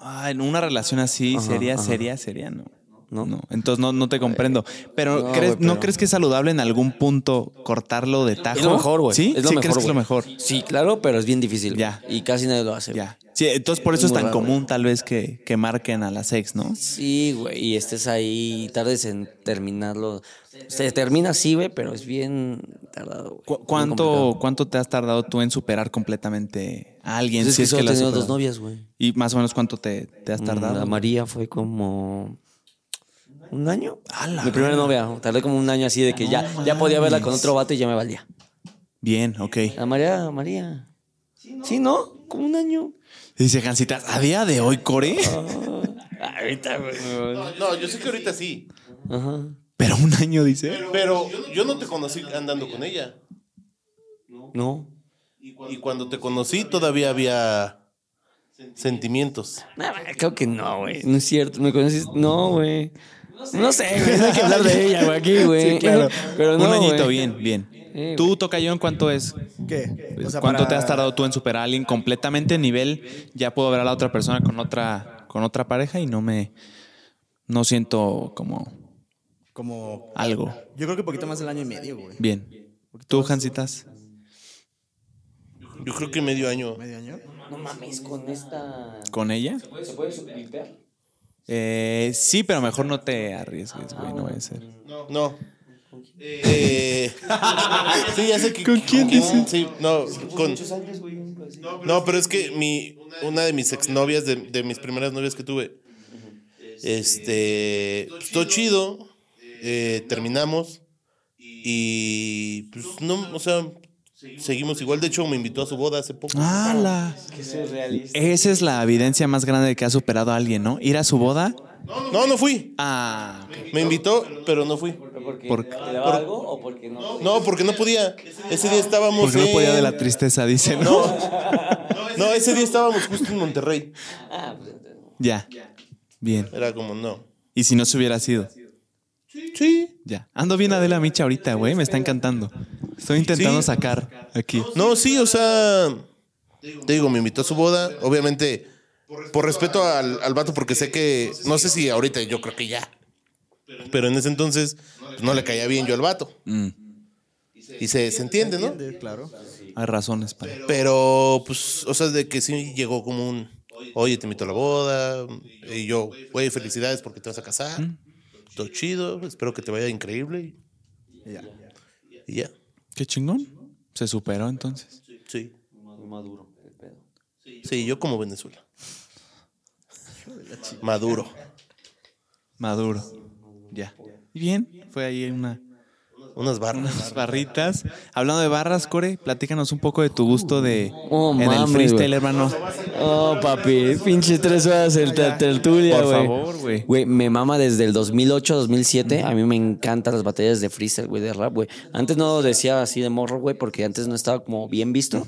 Speaker 1: Ah, en una relación así,
Speaker 4: Ajá,
Speaker 1: seria,
Speaker 4: ajá.
Speaker 1: seria, seria, no.
Speaker 4: ¿No?
Speaker 1: No, entonces no, no te comprendo. Pero,
Speaker 4: No,
Speaker 1: ¿crees, ¿no crees que es saludable en algún punto cortarlo de tajo?
Speaker 4: Es lo mejor, güey.
Speaker 1: ¿Sí?
Speaker 4: Es lo
Speaker 1: ¿Sí
Speaker 4: mejor,
Speaker 1: crees que es lo mejor?
Speaker 4: Sí, claro, pero es bien difícil.
Speaker 1: Ya.
Speaker 4: Y casi nadie lo hace.
Speaker 1: Ya. Sí, entonces por eso
Speaker 4: Es
Speaker 1: tan
Speaker 4: raro,
Speaker 1: común tal vez que, que marquen a las ex, ¿no?
Speaker 4: Sí, güey. Y estés ahí y tardes en terminarlo. Se termina así, güey, pero es bien tardado. güey.
Speaker 1: ¿Cu-
Speaker 4: Bien
Speaker 1: ¿Cuánto. ¿Cuánto te has tardado tú en superar completamente a alguien?
Speaker 4: Pues es
Speaker 1: si
Speaker 4: que
Speaker 1: es
Speaker 4: solo
Speaker 1: que
Speaker 4: he
Speaker 1: lo has
Speaker 4: tenido dos novias, güey.
Speaker 1: ¿Y más o menos cuánto te, te has
Speaker 4: Mm,
Speaker 1: tardado?
Speaker 4: La María fue como un año.
Speaker 1: A la
Speaker 4: Mi primera novia. Tardé como un año así de que ya, ya podía verla con otro vato y ya me valía.
Speaker 1: Bien, ok.
Speaker 4: La María, María. Sí, ¿no? Como un año.
Speaker 1: Dice Jancita, a día de hoy, Core, <laughs>
Speaker 4: Ahorita, güey.
Speaker 3: No, yo sé que ahorita sí.
Speaker 4: Ajá.
Speaker 1: Pero un año dice.
Speaker 3: Pero yo no te conocí andando con ella.
Speaker 4: No.
Speaker 3: Y cuando te conocí todavía había sentimientos.
Speaker 4: Nah, creo que no, güey. No es cierto. ¿Me conoces? No, güey. No sé, güey. No hay que hablar de ella, güey, aquí, güey.
Speaker 1: Sí, claro.
Speaker 4: Pero no,
Speaker 1: un añito,
Speaker 4: güey.
Speaker 1: bien, bien.
Speaker 4: Sí,
Speaker 1: ¿Tú, Tocayón, cuánto es?
Speaker 2: ¿Qué? O sea,
Speaker 1: ¿Cuánto
Speaker 2: para-
Speaker 1: te has tardado tú en superar a alguien completamente nivel? Ya puedo ver a la otra persona con otra, con otra pareja y no me. No siento como
Speaker 2: Como.
Speaker 1: algo.
Speaker 2: Yo creo que poquito más del año y medio, güey.
Speaker 1: Bien. ¿Tú, Jancitas?
Speaker 3: Yo creo que medio año.
Speaker 2: ¿Medio año?
Speaker 4: No mames, con esta.
Speaker 1: ¿Con ella?
Speaker 4: ¿Se puede limpiar?
Speaker 1: Eh, sí, pero mejor no te arriesgues, güey. No vaya a ser.
Speaker 3: No. Eh, <laughs> sí, ya sé que.
Speaker 1: ¿Con quién dices?
Speaker 3: Sí, no, con.
Speaker 4: años, güey.
Speaker 3: No, pero es que mi, una de mis exnovias, de, de mis primeras novias que tuve, este, todo chido, eh, terminamos y, pues, no, o sea, seguimos igual. De hecho, me invitó a su boda hace poco.
Speaker 1: ¡Hala!
Speaker 4: Que surrealista.
Speaker 1: Esa es la evidencia más grande de que ha superado a alguien, ¿no? Ir a su boda.
Speaker 3: No, no fui.
Speaker 1: Ah,
Speaker 3: Me invitó, pero no fui.
Speaker 4: ¿Porque
Speaker 1: Por-
Speaker 4: te daba algo o porque no?
Speaker 3: No, porque no podía. Ese día estábamos
Speaker 1: porque no podía de la tristeza, dice, ¿no?
Speaker 3: No, ese día estábamos justo en Monterrey.
Speaker 4: Ah, pues.
Speaker 1: Ya. Bien.
Speaker 3: Era como, no.
Speaker 1: ¿Y si no se hubiera sido?
Speaker 3: Sí.
Speaker 1: Ya. Ando bien Adela Micha ahorita, güey. Me está encantando. Estoy intentando
Speaker 3: Sí.
Speaker 1: sacar aquí.
Speaker 3: No, sí, o sea, te digo, me invitó a su boda. Obviamente, por respeto al, al vato, porque sé que, no sé si ahorita, yo creo que ya. Pero en ese entonces, pues, no le caía bien yo al vato.
Speaker 1: Mm,
Speaker 3: Y se, se entiende, ¿no?
Speaker 2: Claro.
Speaker 1: hay razones para.
Speaker 3: Pero, pues, o sea, de que sí llegó como un, oye, te invito a la boda. Y yo, güey, felicidades porque te vas a casar. Todo chido, espero que te vaya increíble.
Speaker 2: Y ya.
Speaker 3: Y ya,
Speaker 1: Qué chingón. Se superó entonces.
Speaker 3: sí.
Speaker 4: Maduro el pedo.
Speaker 3: Sí, yo como Venezuela. Maduro.
Speaker 1: Maduro. Ya. Y bien. Fue ahí una,
Speaker 3: Unas barras.
Speaker 1: Unas barritas. Hablando de barras, Core, platícanos un poco de tu gusto de
Speaker 4: Oh,
Speaker 1: en el freestyle, hermano.
Speaker 4: Oh, papi, pinche tres horas el ter- tertulia,
Speaker 1: Por
Speaker 4: güey.
Speaker 1: favor, güey.
Speaker 4: Güey, me mama desde el 2008, 2007. A mí me encantan las batallas de freestyle, güey, de rap, güey. Antes no lo decía así de morro, güey, porque antes no estaba como bien visto.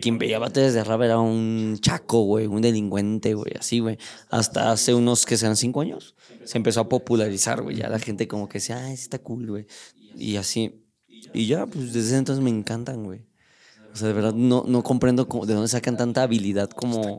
Speaker 4: Quien veía batallas de rap era un chaco, güey, un delincuente, güey, así, güey. Hasta hace unos, que sean cinco años, se empezó a popularizar, güey. Ya la gente como que decía, ah, está cool, güey. Y así. Y ya, pues desde entonces me encantan, güey. O sea, de verdad no, no comprendo cómo- de dónde sacan tanta habilidad como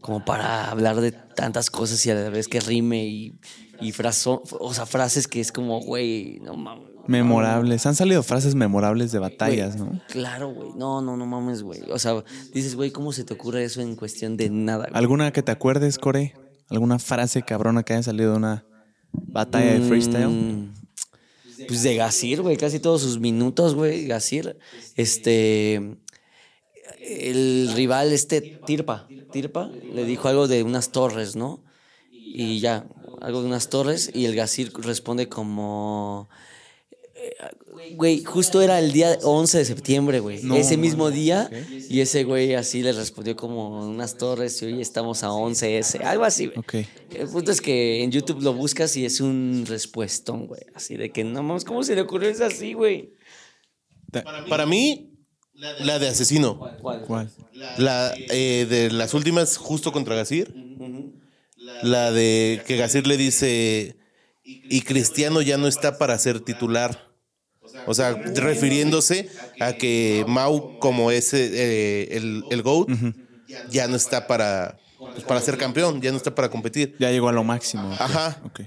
Speaker 4: como para hablar de tantas cosas y a la vez que rime y, y fraso- o sea, frases que es como, güey, no mames.
Speaker 1: Memorables. Han salido frases memorables de batallas,
Speaker 4: Güey,
Speaker 1: ¿no?
Speaker 4: Claro, güey. No, no, no mames, güey. O sea, dices, güey, ¿cómo se te ocurre eso en cuestión de nada? güey?
Speaker 1: ¿Alguna que te acuerdes, Core? ¿Alguna frase cabrona que haya salido de una batalla de freestyle?
Speaker 4: Mm, Pues de Gasir, güey, casi todos sus minutos, güey, Gasir. Este. El rival, este, Tirpa. Tirpa le dijo algo de unas torres, ¿no? Y ya, algo de unas torres. Y el Gasir responde como. Güey, justo era el día 11 de septiembre, güey.
Speaker 1: No,
Speaker 4: ese mismo día. Y ese güey así le respondió como unas torres y hoy estamos a 11S. Algo así, güey.
Speaker 1: Ok.
Speaker 4: El punto es que en YouTube lo buscas y es un respuestón, güey. Así de que no mames, ¿cómo se le ocurrió eso así, güey?
Speaker 3: Para mí, la de asesino.
Speaker 1: ¿Cuál?
Speaker 3: La eh, de las últimas, justo contra Gasir. La de que Gasir le dice, y Cristiano ya no está para ser titular. O sea, refiriéndose a que Mau, como es eh, el, el GOAT, ya no está para, pues, para ser campeón, ya no está para competir.
Speaker 1: Ya llegó a lo máximo.
Speaker 3: Ajá.
Speaker 1: Ok.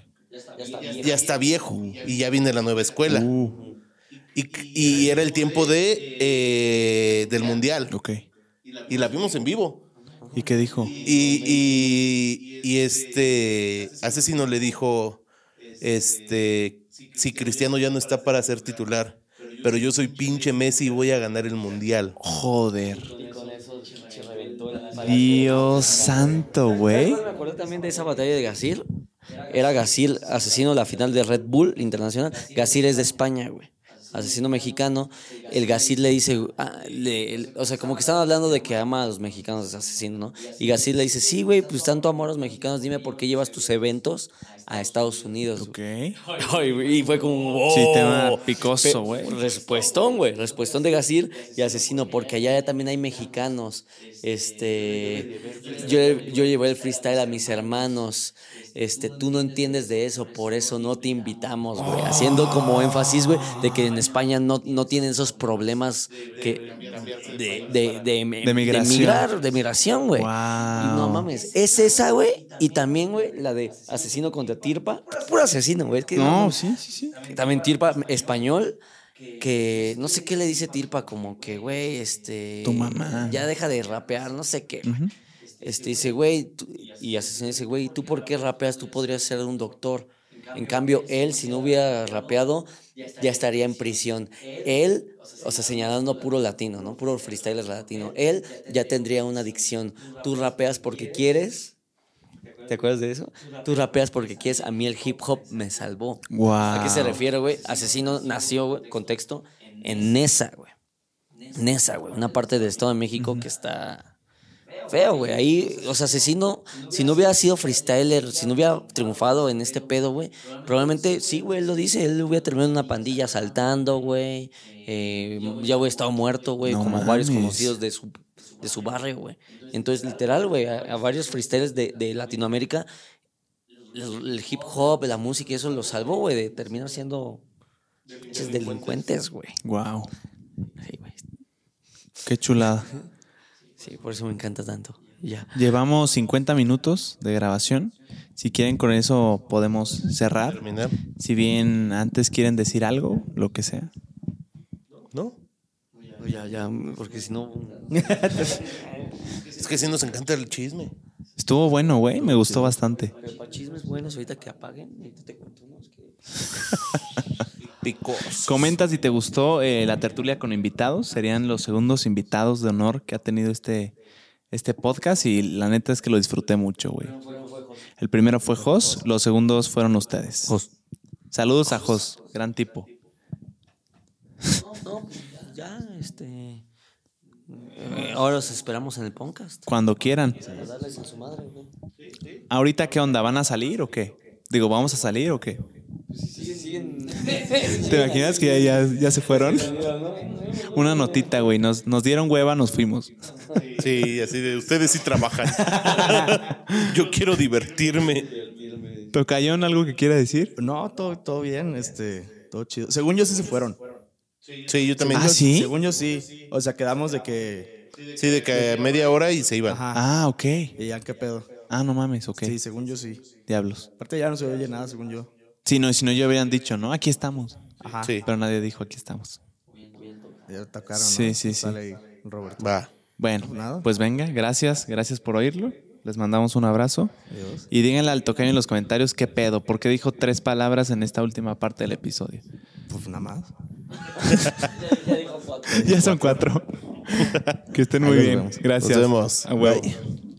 Speaker 3: Ya está viejo y ya viene la nueva escuela.
Speaker 1: Uh,
Speaker 3: Y, y era el tiempo de eh, del mundial.
Speaker 1: ok.
Speaker 3: Y la vimos en vivo.
Speaker 1: ¿Y qué dijo?
Speaker 3: Y, y, y este asesino le dijo, este, si Cristiano ya no está para ser titular, pero yo soy pinche Messi y voy a ganar el mundial.
Speaker 1: Joder.
Speaker 4: con eso se reventó el
Speaker 1: Dios santo, güey.
Speaker 4: Me acuerdo también de esa batalla de Gasir. Era Gasir, asesino, la final de Red Bull Internacional. Gasir es de España, güey. Asesino mexicano. El Gasir le dice, ah, le- el- o sea, como que están hablando de que ama a los mexicanos, es asesino, ¿no? Y Gasir le dice, sí, güey, pues tanto amor a los mexicanos, dime por qué llevas tus eventos a Estados Unidos.
Speaker 1: Ok.
Speaker 4: güey". Ay, güey, Y fue como, oh.
Speaker 1: Sí, tema picoso, güey.
Speaker 4: Respuestón, güey. Respuestón de Gasir y asesino, porque allá también hay mexicanos. Este. Yo, yo llevé el freestyle a mis hermanos. Este, tú no entiendes de eso, por eso no te invitamos, güey. Haciendo como énfasis, güey, de que en España no, no tienen esos problemas que de, de, de,
Speaker 1: De migración.
Speaker 4: migrar, de migración, güey. Y no mames. Es esa, güey. Y también, güey, la de asesino contra Tirpa. Puro asesino, güey. Es que
Speaker 1: No, sí, sí, sí.
Speaker 4: También Tirpa español, que no sé qué le dice Tirpa, como que, güey, este.
Speaker 1: Tu mamá.
Speaker 4: Ya deja de rapear, no sé qué. Este dice, güey, y asesino dice, güey, ¿tú por qué rapeas? Tú podrías ser un doctor. En cambio, él, si no hubiera rapeado, ya estaría en prisión. Él, o sea, señalando puro latino, ¿no? Puro freestyler latino. Él ya tendría una adicción. Tú rapeas porque quieres. ¿Te acuerdas de eso? Tú rapeas porque quieres. A mí el hip hop me salvó.
Speaker 1: Wow.
Speaker 4: ¿A qué se refiere, güey? Asesino nació, güey, contexto, en Nesa, güey. Nesa, güey. Una parte del Estado de México que está feo, güey. Ahí, o sea, Asesino, si no hubiera sido freestyler, si no hubiera triunfado en este pedo, güey, probablemente, sí, güey, él lo dice, él hubiera terminado en una pandilla saltando, güey. Eh, ya hubiera estado muerto, güey,
Speaker 1: No
Speaker 4: como varios conocidos de su, de su barrio, güey. Entonces, literal, güey, a, a varios freestylers de, de Latinoamérica el, el hip hop, la música, y eso lo salvó, güey, de terminar siendo pinches delincuentes, güey.
Speaker 1: Wow.
Speaker 4: Sí, güey.
Speaker 1: Qué chulada.
Speaker 4: Sí, por eso me encanta tanto. Ya.
Speaker 1: Llevamos 50 minutos de grabación. Si quieren, con eso podemos cerrar.
Speaker 3: Terminar.
Speaker 1: Si bien antes quieren decir algo, lo que sea.
Speaker 3: ¿No?
Speaker 4: Ya, ya, porque si no. <laughs>
Speaker 3: Es que sí nos encanta el chisme.
Speaker 1: Estuvo bueno, güey. Me gustó bastante.
Speaker 4: Pero para chismes buenos, ahorita que apaguen, ahorita te cuento unos que. <laughs>
Speaker 3: Picos.
Speaker 1: Comenta si te gustó eh, la tertulia con invitados. Serían los segundos invitados de honor que ha tenido este, este podcast y la neta es que lo disfruté mucho, güey. El primero fue Jos, los segundos fueron ustedes. Saludos a Jos, gran tipo.
Speaker 5: Ya, este. eh, ahora los esperamos en el podcast.
Speaker 1: Cuando quieran.
Speaker 4: A en.
Speaker 1: ¿Ahorita qué onda? ¿Van a salir o qué? Digo, ¿vamos a salir o qué?
Speaker 4: Siguen, siguen. <laughs>
Speaker 1: ¿Te imaginas que ya, ya, ya se fueron? Una notita, güey. Nos, nos dieron hueva, nos fuimos.
Speaker 3: Sí, así de ustedes sí trabajan. <laughs> Yo quiero divertirme.
Speaker 1: ¿Tocayón algo que quiera decir?
Speaker 2: No, todo, todo bien, este, todo chido. Según yo sí se fueron.
Speaker 3: Sí, yo también.
Speaker 1: Ah, ¿sí?
Speaker 2: Según yo sí. O sea, quedamos de que.
Speaker 3: Sí, de que media hora y se iban.
Speaker 2: Ajá.
Speaker 1: Ah, ok.
Speaker 2: Y ya, ¿qué pedo?
Speaker 1: Ah, no mames, ok.
Speaker 2: Sí, según yo sí.
Speaker 1: Diablos.
Speaker 2: Aparte ya no se oye nada, según yo.
Speaker 1: Si no, si no, yo hubieran dicho, ¿no? Aquí estamos.
Speaker 2: Ajá.
Speaker 3: Sí.
Speaker 1: Pero nadie dijo, aquí estamos.
Speaker 2: Ya tocaron, ¿no?
Speaker 1: Sí, sí, sí.
Speaker 2: Sale ahí, Roberto.
Speaker 3: Va.
Speaker 1: Bueno,
Speaker 2: Nada.
Speaker 1: pues venga, gracias, gracias por oírlo. Les mandamos un abrazo.
Speaker 2: Adiós.
Speaker 1: Y díganle al tocayo en los comentarios qué pedo, por qué dijo tres palabras en esta última parte del episodio.
Speaker 2: Pues nada más. <laughs>
Speaker 4: Ya dijo cuatro.
Speaker 1: Ya son cuatro. <laughs> que estén muy bien.
Speaker 2: vemos.
Speaker 1: Gracias.
Speaker 3: Nos vemos. Bye.